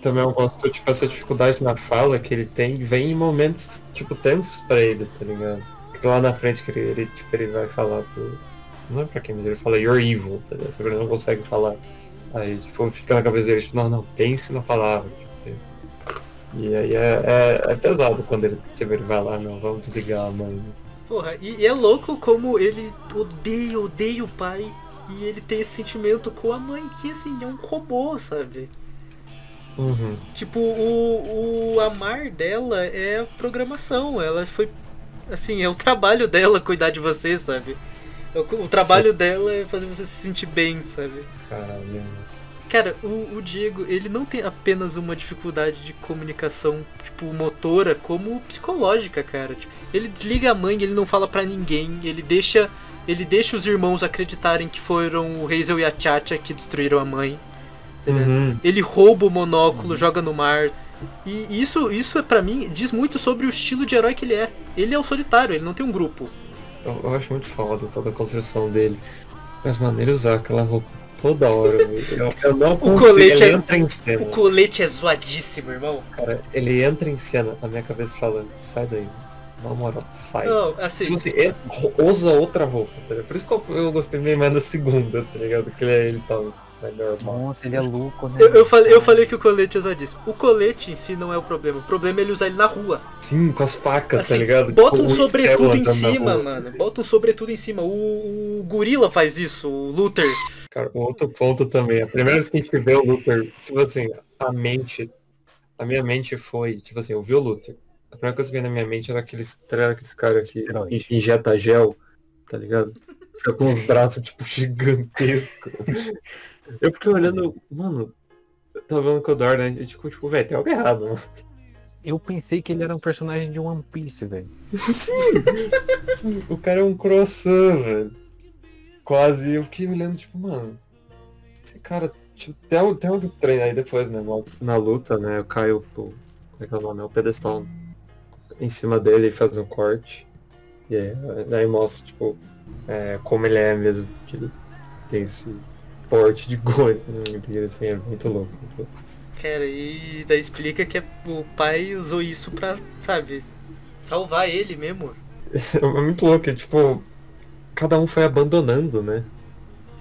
também eu gosto, tipo, essa dificuldade na fala que ele tem vem em momentos, tipo, tensos pra ele, tá ligado? Porque lá na frente que ele, ele, tipo, ele vai falar pro. Não é pra quem, mas ele fala you're evil, tá ligado? Ele não consegue falar. Aí, tipo, fica na cabeça dele, tipo, não, não, pense na palavra. tipo. E aí é, é, é pesado quando ele, tipo, ele vai lá, não, vamos desligar a mãe. Porra, e, e é louco como ele odeia, odeia o pai. E ele tem esse sentimento com a mãe, que assim, é um robô, sabe? Uhum. Tipo, o, o amar dela é programação. Ela foi. Assim, é o trabalho dela cuidar de você, sabe? O, o trabalho dela é fazer você se sentir bem, sabe? Caralho. Cara, o, o Diego, ele não tem apenas uma dificuldade de comunicação, tipo, motora, como psicológica, cara. Tipo, ele desliga a mãe, ele não fala pra ninguém, ele deixa. Ele deixa os irmãos acreditarem que foram o Hazel e a Chacha que destruíram a mãe. Uhum. Ele rouba o monóculo, joga no mar. E isso, isso é para mim, diz muito sobre o estilo de herói que ele é. Ele é o solitário, ele não tem um grupo. Eu, eu acho muito foda toda a construção dele. Mas, mano, ele usar aquela roupa toda hora, eu, eu não consigo. colete ele é- entra em cena. O colete é zoadíssimo, irmão. Cara, ele entra em cena na minha cabeça falando, sai daí. Na moral, sai. Não, assim, Tipo assim, ele usa outra roupa, tá ligado? Por isso que eu, eu gostei meio mais da segunda, tá ligado? Que ele, ele tá normal. Nossa, ele é louco, né? eu, eu falei, eu falei que o colete é zoadíssimo. O colete em si não é o problema. O problema é ele usar ele na rua. Sim, com as facas, Assim, tá ligado? bota Tipo, um sobretudo em cima, mano. Bota um sobretudo em cima. O, o gorila faz isso, o Luther. Cara, um outro ponto também. A primeira vez que a gente vê o Luther, tipo assim, a mente. A minha mente foi, tipo assim, eu vi o Luther. A primeira coisa que veio na minha mente era aqueles, tá ligado? aqueles caras que injeta gel, tá ligado? Fica com os braços, tipo, gigantescos. Eu fiquei olhando, mano, eu tava vendo o Dor, né? E tipo, tipo, velho, tem algo errado, mano. Eu pensei que ele era um personagem de One Piece, velho. Sim! o cara é um croissant, velho. Quase. Eu fiquei olhando, tipo, mano. Esse cara. Tipo, tem, algo- tem algo estranho aí depois, né? Na luta, né? Eu caio pro. Como é que é o nome? É o pedestal em cima dele e faz um corte. E aí, daí mostra, tipo, é, como ele é mesmo. Que ele tem esse porte de goi. E assim, é muito louco. muito louco. Cara, e daí explica que é- o pai usou isso pra, sabe, salvar ele mesmo. É muito louco, é, tipo. Cada um foi abandonando, né?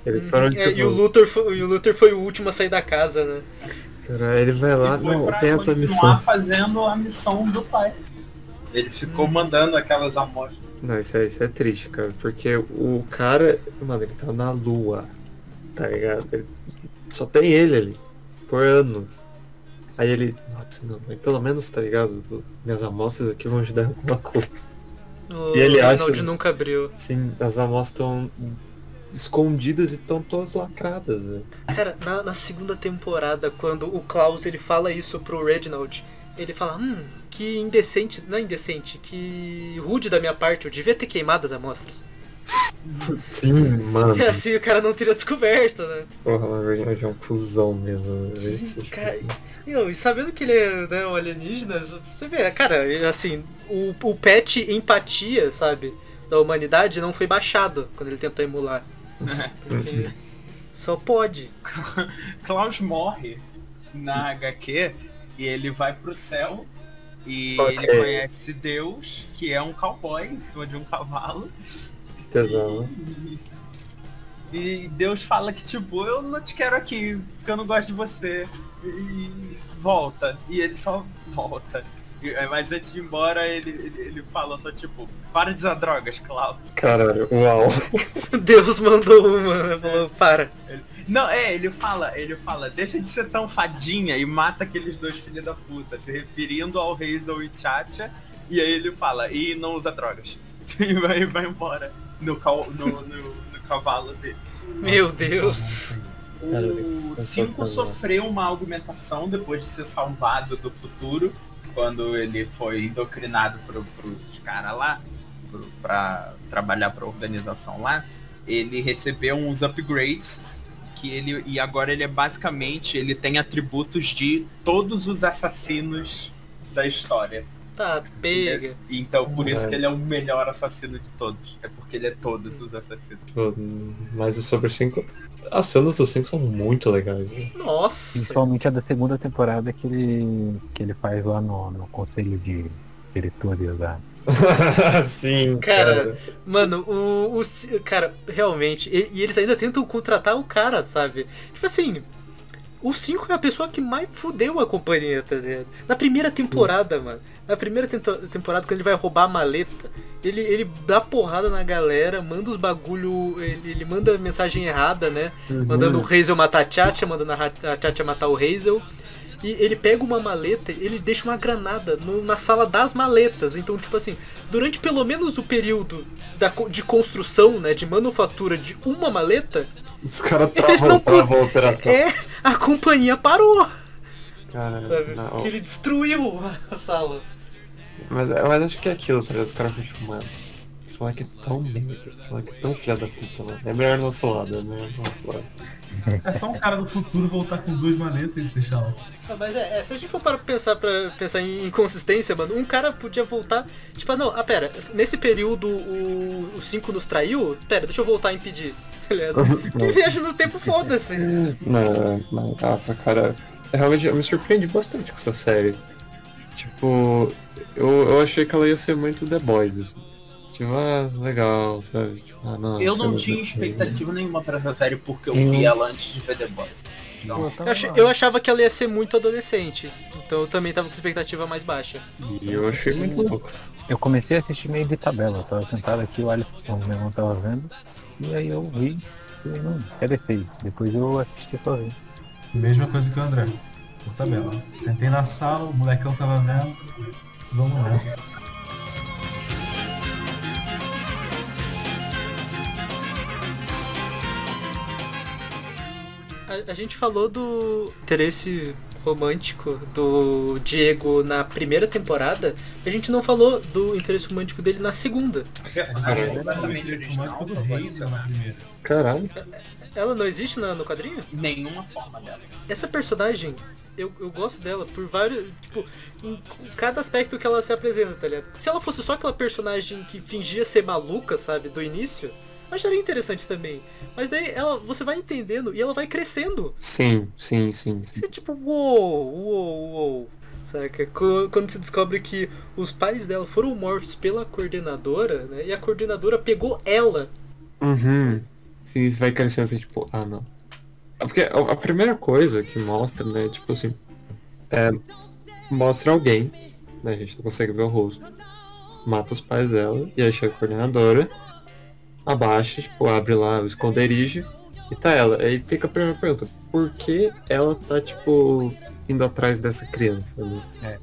Eles foram, É, tipo, e, o Luther foi, e o Luther foi o último a sair da casa, né? Cara, ele vai lá, e foi não, tem essa missão. fazendo a missão do pai. Ele ficou mandando aquelas amostras. Não, isso é, isso é triste, cara, porque o cara, mano, ele tá na lua, tá ligado? Ele- só tem ele ali, por anos. Aí ele, nossa, não, mas pelo menos, tá ligado? Minhas amostras aqui vão ajudar em alguma coisa. O E ele acha- Reginald nunca abriu. Sim, as amostras estão escondidas e estão todas lacradas, velho. Cara, na, na segunda temporada, quando o Klaus ele fala isso pro Reginald, ele fala, hum, que indecente, não é indecente, que rude da minha parte, eu devia ter queimado as amostras. Sim, mano. E assim o cara não teria descoberto, né? Porra, na verdade é um cuzão mesmo. Esse- Cara, e, não, e sabendo que ele é né, um alienígena, você vê, cara, assim, o, o patch empatia, sabe, da humanidade não foi baixado quando ele tentou emular. Porque só pode. Klaus morre na HQ e ele vai pro céu e Ok. ele conhece Deus, que é um cowboy em cima de um cavalo. Tesão. E Deus fala que tipo, eu não te quero aqui, porque eu não gosto de você. E volta. E ele só volta. E, é, Mas antes de ir embora, ele, ele, ele fala só tipo, para de usar drogas, Cláudio. Caralho, uau. Deus mandou uma, né? Falou, para. Não, é, ele fala, ele fala, deixa de ser tão fadinha e mata aqueles dois filhos da puta, se referindo ao Hazel e Chacha, e aí ele fala, e não usa drogas. E vai, vai embora no, cal, no, no, no cavalo dele. Meu Deus. O que 5 sensacional. sofreu uma augmentação depois de ser salvado do futuro, quando ele foi indocrinado pro, pros caras lá, pro, pra trabalhar pra organização lá. Ele recebeu uns upgrades que ele e agora ele é basicamente ele tem atributos de todos os assassinos da história. Tá, pega. Então por isso É. que ele é o melhor assassino de todos. É porque ele é todos os assassinos. Mas o Super 5. As cenas do 5 são muito legais. né? Nossa. Principalmente a da segunda temporada que ele, que ele faz lá no, no conselho de diretores lá. Sim, Cara, cara. Mano, o, o. Cara, realmente. E, e eles ainda tentam contratar o cara, sabe? Tipo assim. O 5 é a pessoa que mais fudeu a companhia, tá ligado? Na primeira temporada, mano. Na primeira temporada, quando ele vai roubar a maleta, ele, ele dá porrada na galera, manda os bagulho. Ele, ele manda mensagem errada, né? Mandando o Hazel matar a Tchatcha, mandando a Tchatcha matar o Hazel. E ele pega uma maleta, ele deixa uma granada no- na sala das maletas. Então, tipo assim, durante pelo menos o período da, de construção, né, de manufatura de uma maleta, Os caras travam, travam a operação. é a companhia parou, Cara, sabe? não. Que ele destruiu a sala. Mas, mas acho que é aquilo, tá ligado? Os caras ficam tipo, mano. Esse moleque é tão merda, esse moleque é tão filha da puta, mano. É melhor do nosso lado, é melhor do nosso lado. É só um cara do futuro voltar com duas maletas e deixar lá. Ah, mas é, é, se a gente for para pensar para pensar em inconsistência, mano, um cara podia voltar. Tipo, ah, não, ah, pera, nesse período o 5 nos traiu? Pera, deixa eu voltar e impedir. Tá ligado? Viagem no tempo, foda-se. Não, não, nossa, cara. Realmente eu me surpreendi bastante com essa série. Tipo, eu, eu achei que ela ia ser muito The Boys, assim. Tipo, ah, legal, sabe? Tipo, ah, não, Eu não tinha expectativa nenhuma pra essa série porque eu Hum. vi ela antes de ver The Boys. Então, Eu, ach- eu achava que ela ia ser muito adolescente. Então eu também tava com expectativa mais baixa. E eu achei muito louco. Eu comecei a assistir meio de tabela, eu tava sentado aqui, o Alisson, o meu irmão tava vendo, e aí eu vi, e não, quer descer. Depois eu assisti sozinho. Mesma coisa que o André. Por tabela. Sentei na sala, o molecão tava vendo. Vamos nessa. A, a gente falou do interesse romântico do Diego na primeira temporada, a gente não falou do interesse romântico dele na segunda. Caralho. Ela não existe na- no quadrinho? Nenhuma forma dela. Essa personagem, eu, eu gosto dela por vários. Tipo, em cada aspecto que ela se apresenta, tá ligado? Se ela fosse só aquela personagem que fingia ser maluca, sabe, do início, eu acharia interessante também. Mas daí ela, você vai entendendo e ela vai crescendo. Sim, sim, sim, sim. Você tipo, uou, uou, uou. Saca? Quando se descobre que os pais dela foram mortos pela coordenadora, né? E a coordenadora pegou ela. Uhum. Sim, isso vai crescendo assim, tipo, ah não. É Porque a, a primeira coisa que mostra, né, tipo assim, é, mostra alguém, né, a gente não consegue ver o rosto, mata os pais dela, e aí chega a coordenadora, abaixa, tipo, abre lá o esconderijo, e tá ela. Aí fica a primeira pergunta, por que ela tá, tipo, indo atrás dessa criança, né?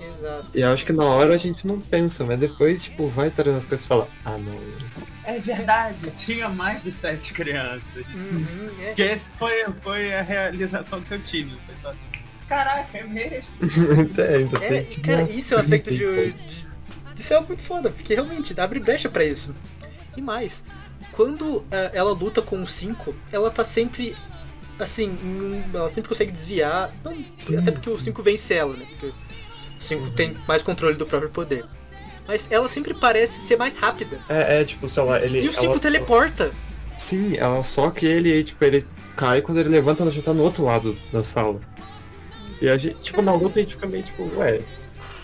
Exato. E eu acho que na hora a gente não pensa, mas depois, tipo, vai trazendo as coisas e fala, ah não. É verdade, tinha mais de sete crianças. Uhum, é. Que esse foi, foi a realização que eu tive. Foi só, Caraca, é mesmo? é, ainda É, tem, tipo, cara, isso é um aspecto de, de, de ser algo muito foda, porque realmente abre brecha pra isso. E mais, quando eh, ela luta com o 5, ela tá sempre assim, ela sempre consegue desviar, não, até porque o 5 vence ela, né? Porque o 5 tem mais controle do próprio poder. Mas ela sempre parece ser mais rápida. É, é, tipo, sei lá, ele. E o 5 ela- teleporta. Sim, ela só que ele, tipo, ele cai quando ele levanta, ela já tá no outro lado da sala. E a gente, tipo, na luta a gente fica meio tipo, ué,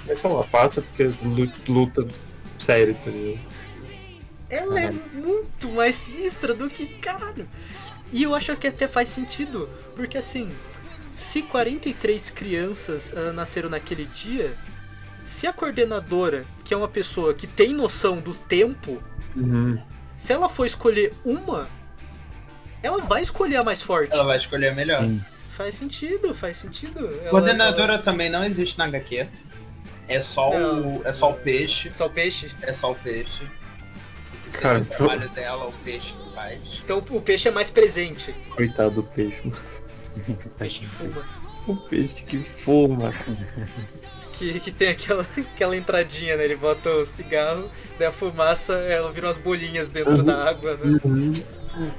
mas sei lá, passa porque lu- luta sério, tá ligado? Ela é muito mais sinistra do que caralho. E eu acho que até faz sentido, porque assim, se 43 crianças ah, nasceram naquele dia, se a coordenadora, que é uma pessoa que tem noção do tempo, Uhum. se ela for escolher uma, ela vai escolher a mais forte. Ela vai escolher a melhor. Sim. Faz sentido, faz sentido. Ela- Coordenadora também não existe na HQ. É só, Não. o, é só o peixe. Só o peixe. É só o peixe. Cara, o então- trabalho dela, o peixe que faz. Então o peixe é mais presente. Coitado do peixe. O peixe que fuma. O peixe que fuma. Que, que tem aquela, aquela entradinha, né? Ele bota o cigarro, daí a fumaça, ela vira umas bolinhas dentro Uhum. da água, né?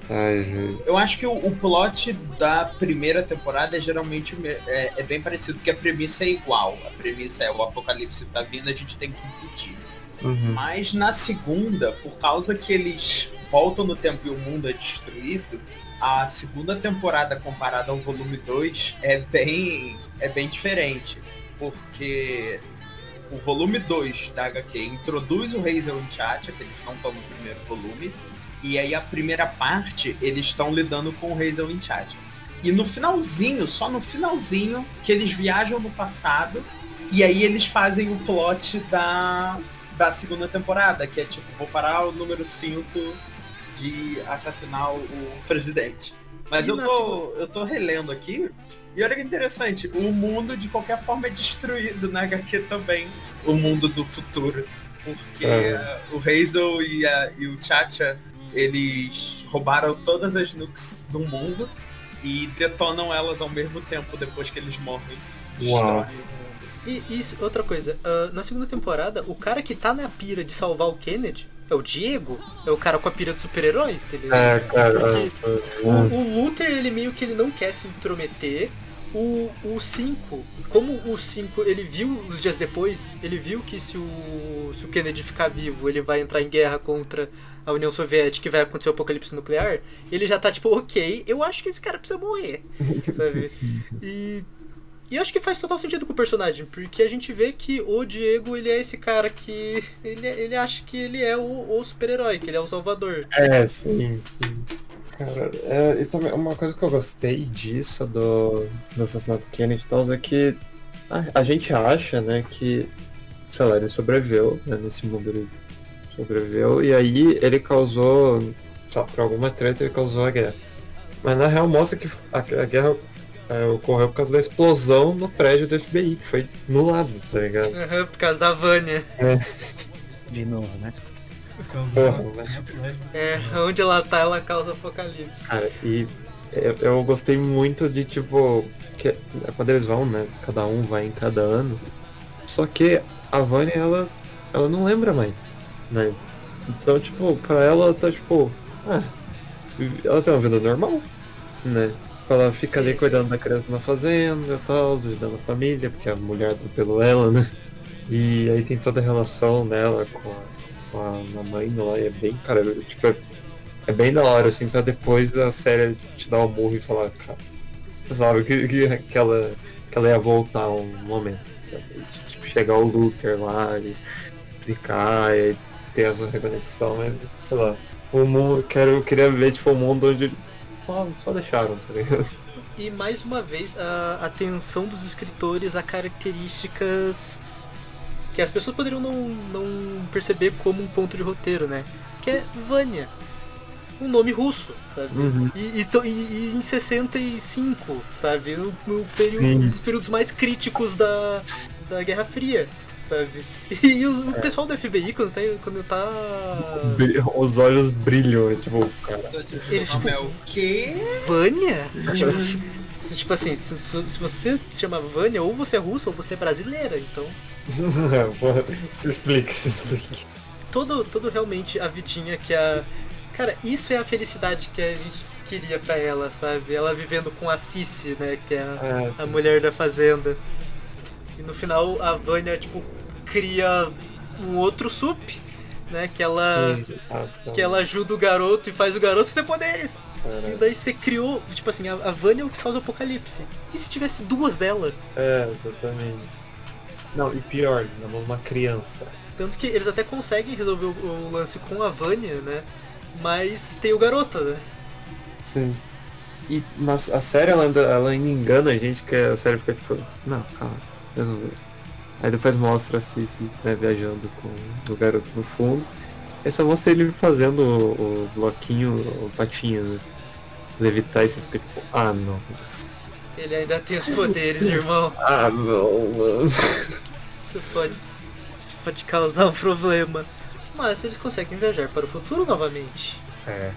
Ai, velho. Eu acho que o, o plot da primeira temporada é geralmente me- é, é bem parecido, porque a premissa é igual. A premissa é o apocalipse tá vindo, a gente tem que impedir. Uhum. Mas na segunda, por causa que eles voltam no tempo e o mundo é destruído, a segunda temporada comparada ao volume 2 é bem, é bem diferente. Porque o volume 2 da HQ introduz o Hazel e Chacha, que eles não estão no primeiro volume, e aí a primeira parte eles estão lidando com o Hazel e Chacha. E no finalzinho, só no finalzinho, que eles viajam no passado, e aí eles fazem o plot da, da segunda temporada, que é tipo, vou parar o número 5 de assassinar o, presidente. Mas E eu tô, eu tô relendo aqui, e olha que interessante, o mundo de qualquer forma é destruído na HQ também, o mundo do futuro. Porque É. eh, o Hazel e, a- e o Chacha, eles roubaram todas as nukes do mundo e detonam elas ao mesmo tempo depois que eles morrem. Uau. Destroem. E isso, outra coisa, ah, na segunda temporada, o cara que tá na pira de salvar o Kennedy é o Diego? É o cara com a pira de super-herói? ele- É, cara. Porque ah, O, ah, o Luther, ele meio que ele não quer se intrometer. O, o 5, como o 5, ele viu os dias depois, ele viu que se o, se o Kennedy ficar vivo, ele vai entrar em guerra contra a União Soviética e vai acontecer o apocalipse nuclear, ele já tá tipo, ok, eu acho que esse cara precisa morrer, sabe? E, e eu acho que faz total sentido com o personagem, porque a gente vê que o Diego, ele é esse cara que, ele, ele acha que ele é o, o super-herói, que ele é o salvador. É, sim, sim. Cara, é, e também uma coisa que eu gostei disso do, do assassinato do Kennedy e tal é que a, a gente acha, né, que, sei lá, ele sobreviveu, né, nesse mundo ele sobreviveu, e aí ele causou, lá, por alguma treta ele causou a guerra. Mas na real mostra que a, a guerra é, ocorreu por causa da explosão no prédio do FBI, que foi no lado, tá ligado? Aham, por causa da Vânia. De novo, né? Porra, mas- né? É, onde ela tá, ela causa apocalipse. Cara, e eu, eu gostei muito de, tipo, que quando eles vão, né? Cada um vai em cada ano. Só que a Vânia, ela, ela não lembra mais, né? Então, tipo, pra ela tá, tipo, ah, ela tem uma vida normal, né? Ela fica Sim, ali sim. cuidando da criança na fazenda e tal, ajudando a família, porque a mulher atropelou ela, né? E aí tem toda a relação dela com a, com a mamãe lá, e é bem, cara, tipo, é, é bem da hora, assim, pra depois a série te dar um murro e falar, cara, você sabe que, que, que, ela, que ela ia voltar um momento. Tipo, chegar o Luther lá e explicar e ter essa reconexão, mas, sei lá, o mundo, quero, eu queria ver, tipo, um mundo onde só, só deixaram, tá ligado? E mais uma vez, a atenção dos escritores a características que as pessoas poderiam não, não perceber como um ponto de roteiro, né? Que é Vânia. Um nome russo, sabe? Uhum. E, e e- em 65, sabe? No, no período, um dos períodos mais críticos da, da Guerra Fria, sabe? E, o, o É. pessoal do FBI, quando tá. Quando tá Os olhos brilham, é tipo, cara. Eles, tipo, é o quê? Vânia? tipo, se- tipo assim, se, se- você se chama Vânia, ou você é russa ou você é brasileira, então. se explique, se explique. Todo, todo realmente a vidinha que a. Cara, isso é a felicidade que a gente queria pra ela, sabe? Ela vivendo com a Cici, né? Que é a, É, a mulher da fazenda. E no final a Vânia, tipo, cria um outro sup, né? Que ela. nossa, Que ela ajuda o garoto e faz o garoto ter poderes. E daí você criou, tipo assim, a, a Vânia é o que causa o apocalipse. E se tivesse duas dela? É, exatamente. Não, e pior, na mão de uma criança. Tanto que eles até conseguem resolver o, o lance com a Vânia, né? Mas tem o garoto, né? Sim. E, mas a série, ela ainda, ela ainda engana a gente, que a série fica tipo, não, calma, resolveu. Aí depois mostra a Cici né, viajando com o garoto no fundo. Aí só mostra ele fazendo o, o bloquinho, o patinho, né? Levitar e você fica tipo, ah não. Ele ainda tem os poderes, irmão. Ah não, mano. Isso pode. Isso pode causar um problema. Mas eles conseguem viajar para o futuro novamente. É.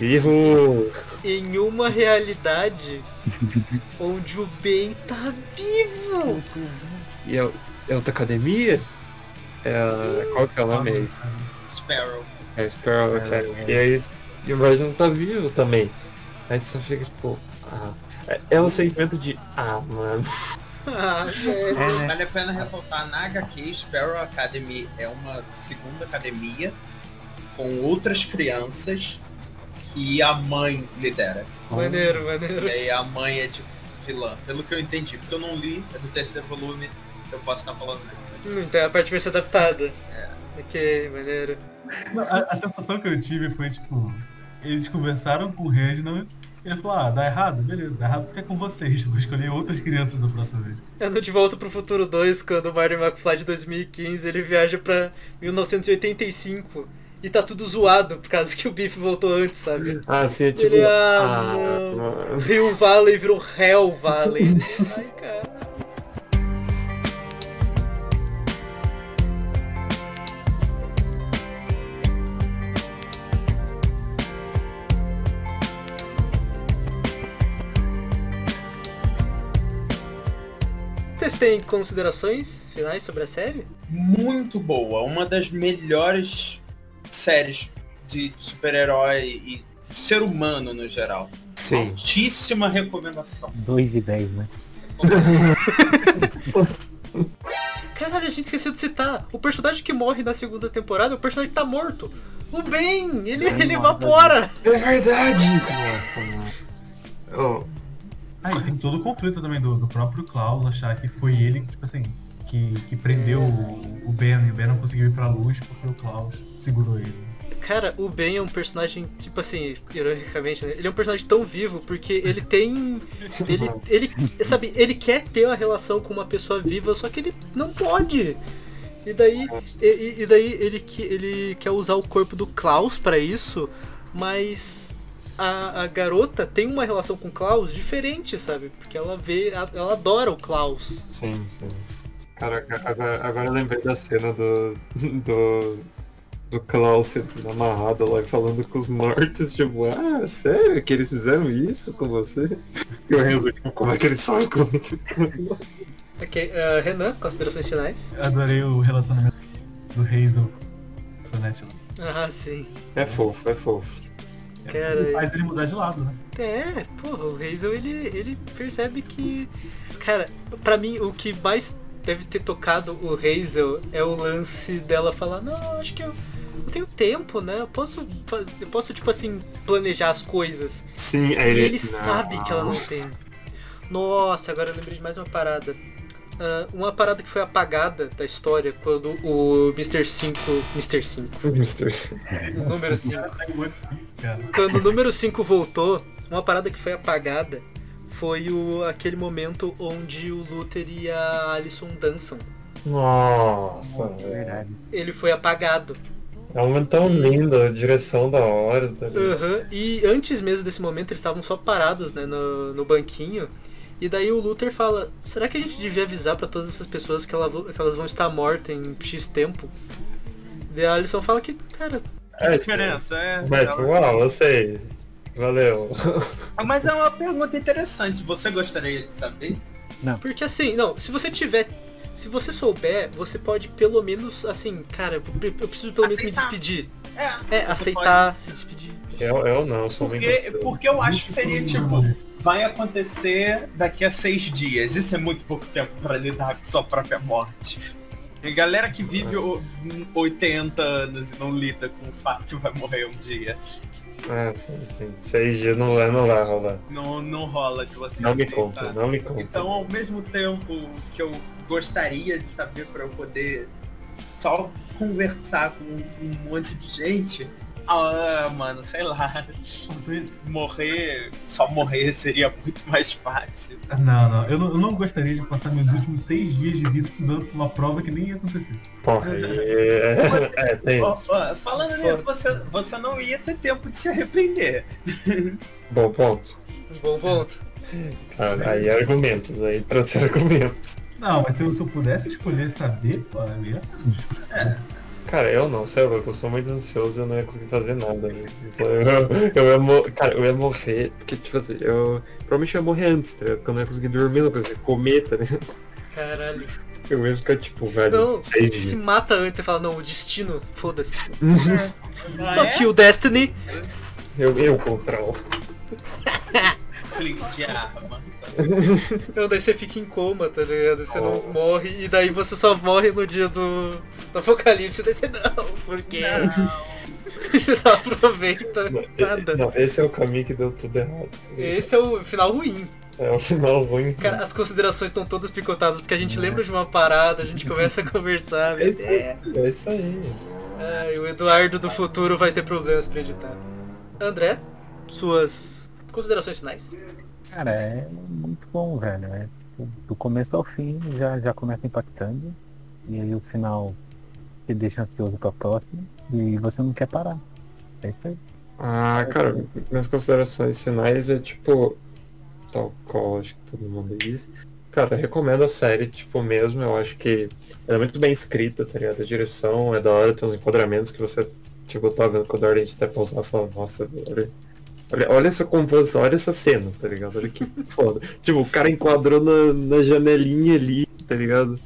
Erro! Em uma realidade onde o bem tá vivo. E é, é outra academia? É a, qual que é o nome aí? Sparrow. É Sparrow Academy. E aí e o Roger não tá vivo também. Aí você só fica tipo, ah. É, é um sentimento de, ah, mano. Ah, velho. Vale a pena ressaltar, na HQ, Sparrow Academy é uma segunda academia com outras crianças que a mãe lidera. Maneiro, maneiro. E aí a mãe é tipo vilã, pelo que eu entendi, porque eu não li, é do terceiro volume, eu posso estar falando. Hum, Então a parte vai ser adaptada. Ok, maneiro. Não, A, a sensação que eu tive foi, tipo, eles conversaram com o Reginald e ele falou, ah, dá errado? Beleza, dá errado porque é com vocês. Vou escolher outras crianças da próxima vez. É no De Volta pro Futuro 2, quando o Marty McFly de 2015 ele viaja pra 1985 e tá tudo zoado por causa que o Biff voltou antes, sabe? Ah, sim, é tipo. Ele, ah, não. mano. Rio Valley virou Hell Valley. Ai, cara. Vocês têm considerações finais sobre a série? Muito boa, uma das melhores séries de super-herói e ser humano no geral. Sim. Altíssima recomendação. 2 e 10, né? Caralho, a gente esqueceu de citar. O personagem que morre na segunda temporada é o personagem que tá morto. O Ben! Ele, ele evapora! É verdade! Oh, Ah, e tem todo o conflito também do, do próprio Klaus achar que foi ele, tipo assim, que, que prendeu o, o Ben e o Ben não conseguiu ir pra luz porque o Klaus segurou ele. Cara, o Ben é um personagem, tipo assim, ironicamente, né? Ele é um personagem tão vivo porque ele tem. Ele, ele, sabe, ele quer ter uma relação com uma pessoa viva, só que ele não pode. E daí, e, e- daí ele, que- ele quer usar o corpo do Klaus pra isso, mas a, a garota tem uma relação com o Klaus diferente, sabe? Porque ela vê, ela adora o Klaus. sim, sim. Cara, agora, agora eu lembrei da cena do. do. Do Klaus sendo amarrado lá e falando com os mortos, tipo, ah, sério que eles fizeram isso com você? E o Renzo, tipo, como é que eles sabem como é que Ok, ah, Renan, considerações finais? Eu adorei o relacionamento do Hazel com o Sonete. Ah, sim. É fofo, é fofo. Cara, Faz ele mudar de lado, né? É, porra, o Hazel ele, ele percebe que. Cara, pra mim o que mais deve ter tocado o Hazel é o lance dela falar, não, acho que eu, eu tenho tempo, né? Eu posso, eu posso, tipo assim, planejar as coisas. Sim, E aí ele sabe que ela não tem. Nossa, agora eu lembrei de mais uma parada. Ah, uma parada que foi apagada da história quando o Mr. 5. Mr. 5. Mr. O número 5. Tá. Quando o número 5 voltou, uma parada que foi apagada foi o, aquele momento onde o Luther e a Alison dançam. Nossa, velho. Verdade. Ele foi apagado. É um momento tão lindo, a direção da hora, tá? Aham, E antes mesmo desse momento, eles estavam só parados né, no, no banquinho. E daí o Luther fala: será que a gente devia avisar pra todas essas pessoas que, ela que elas vão estar mortas em X tempo? Daí a Alison fala que, cara, É, Diferença, é. Mas, ela- uau, eu sei. Valeu. Mas é uma pergunta interessante. Você gostaria de saber? Porque assim, não, se você tiver. Se você souber, você pode pelo menos, assim, cara, eu pre- eu preciso pelo menos me despedir. É. É, aceitar, se despedir. Eu, eu não, sou muito. Porque, porque eu acho que seria tipo, vai acontecer daqui a seis dias. Isso é muito pouco tempo pra lidar com sua própria morte. E galera que vive o- 80 anos e não lida com o fato que vai morrer um dia. Ah, sim, sim. Seis dias não vai, não vai rolar. Não, não rola de você Não me aceitar. conta, não me conta. Então, ao mesmo tempo que eu gostaria de saber para eu poder só conversar com um monte de gente, Ah, mano, sei lá. Morrer, só morrer seria muito mais fácil. Não, não. Eu, não. eu não gostaria de passar meus últimos seis dias de vida estudando pra uma prova que nem ia acontecer. Porra, é, tem Ó, isso. ó, falando nisso, você, você não ia ter tempo de se arrepender. Bom ponto. Bom ponto. Cara, aí argumentos, aí trouxe argumentos. Não, mas se eu, se eu pudesse escolher saber, pô, eu ia saber. É. Cara, eu não, lá, eu sou muito ansioso e eu não ia conseguir fazer nada. né? Isso Eu, eu, ia cara, eu ia morrer, porque tipo assim, eu provavelmente ia morrer antes, tá ligado? Porque eu não ia conseguir dormir, não conseguia comer, tá ligado? Caralho. Eu ia ficar tipo, velho, Não, seis se mata antes, você fala, não, o destino, foda-se. Fuck you, Destiny. Eu, eu controlo. Clique de arma. Não, daí você fica em coma, tá ligado? Você não morre e daí você só morre no dia do, do apocalipse. Daí você não, porque você só aproveita nada. Não, esse é o caminho que deu tudo errado. Esse é o final ruim. É o final ruim. Cara, as considerações estão todas picotadas porque a gente lembra de uma parada, a gente começa a conversar. É isso, É. é isso aí. Ai, o Eduardo do futuro vai ter problemas pra editar. André, suas considerações finais. Cara, é muito bom, velho. É, do começo ao fim já, já começa impactando. E aí o final te deixa ansioso pra próxima. E você não quer parar. É isso aí. Ah, cara, minhas considerações finais é tipo, tal qual acho que todo mundo diz. Cara, eu recomendo a série, tipo, mesmo, eu acho que ela é muito bem escrita, tá ligado? A direção é da hora, tem uns enquadramentos que você, tipo, tá vendo quando a gente até pausar e fala, nossa, olha, olha, essa composição, olha essa cena, tá ligado? Olha que foda. tipo, o cara enquadrou na, na janelinha ali, tá ligado?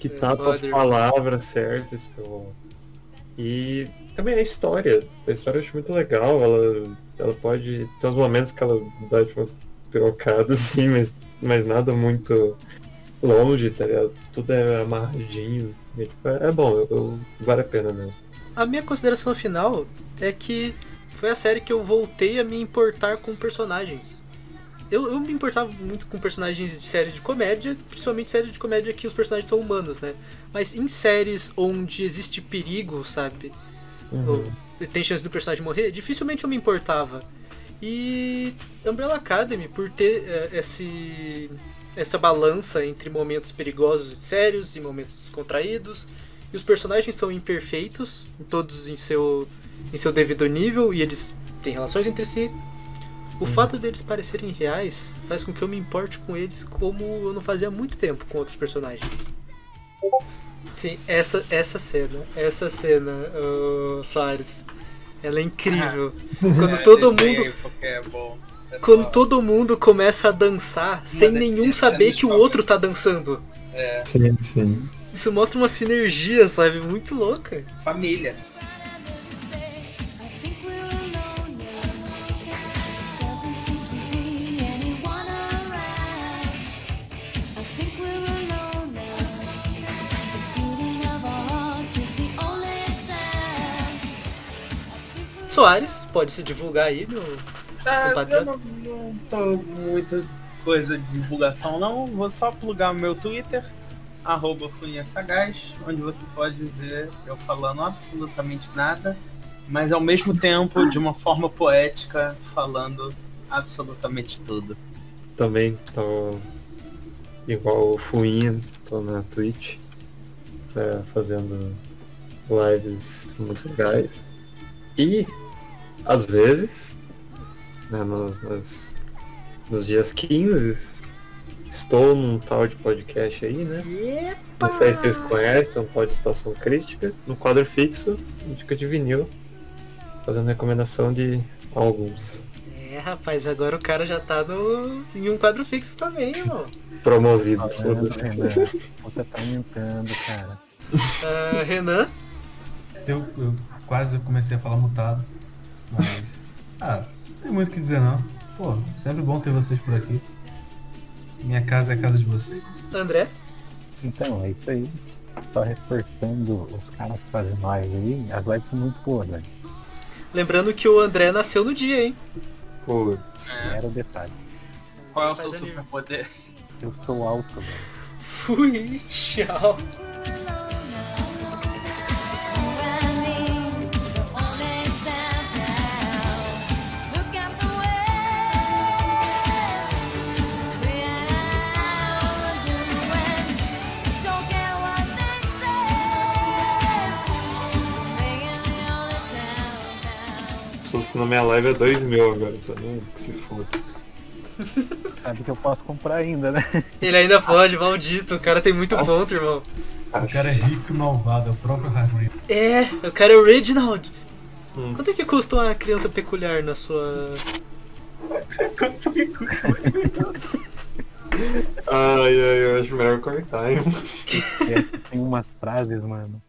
Que É, tapa as palavras certas, tipo. E também a história. A história eu acho muito legal. Ela, ela pode. Tem uns momentos que ela dá tipo, umas pirocadas, assim, mas, mas nada muito longe, tá ligado? Tudo é amarradinho. E, tipo, é, é bom, eu, eu- vale a pena mesmo. A minha consideração final é que foi a série que eu voltei a me importar com personagens. Eu, eu me importava muito com personagens de série de comédia, principalmente série de comédia que os personagens são humanos, né? Mas em séries onde existe perigo, sabe? Ou tem chance do personagem morrer, dificilmente eu me importava. E Umbrella Academy, por ter eh, esse, essa balança entre momentos perigosos e sérios e momentos descontraídos, e os personagens são imperfeitos, todos em seu, em seu devido nível, e eles têm relações entre si. O fato deles parecerem reais faz com que eu me importe com eles como eu não fazia há muito tempo com outros personagens. Sim, essa, essa cena, essa cena, ô, Soares, ela é incrível. Quando É, todo mundo é bom. É quando todo mundo começa a dançar sem nenhum saber que o outro tá dançando. É, Sim, sim. Isso mostra uma sinergia, sabe? Muito louca. família. Soares, pode se divulgar aí, meu. Ah, eu não, não tô com muita coisa de divulgação não, vou só plugar o meu Twitter, arroba Funinha Sagaz, onde você pode ver eu falando absolutamente nada, mas ao mesmo tempo, de uma forma poética, falando absolutamente tudo. Também tô igual o Fuinha, tô na Twitch, é, fazendo lives muito legais. E às vezes, né, nos, nos, nos dias 15, estou num tal de podcast aí, né? Não sei se vocês conhecem, um tal de Estação Crítica, no quadro fixo, dica de vinil, fazendo recomendação de álbuns É, rapaz, agora o cara já tá no... em um quadro fixo também, irmão. promovidos. Tá foda-se. Renan? Você tá aumentando, cara. Ah, Renan, Eu, eu quase comecei a falar mutado. Mas. Ah, não tem muito o que dizer não. Pô, sempre bom ter vocês por aqui. Minha casa é a casa de vocês. André, Então, é isso aí. Só reforçando os caras que fazem live aí, as lives são muito boas, velho. lembrando que o André nasceu no dia, hein? Putz. Era o detalhe. Qual é o seu superpoder? Eu sou alto, velho. Fui, tchau. Na minha live é 2 mil agora, então não que se foda. Sabe que eu posso comprar ainda, né? Ele ainda pode, maldito. O cara tem muito ponto, irmão. O cara é rico e malvado, é o próprio Harry. É, o cara é o Reginald. Hum. Quanto é que custa uma criança peculiar na sua. Ai, ai, eu acho melhor cortar, hein? Tem umas frases, mano,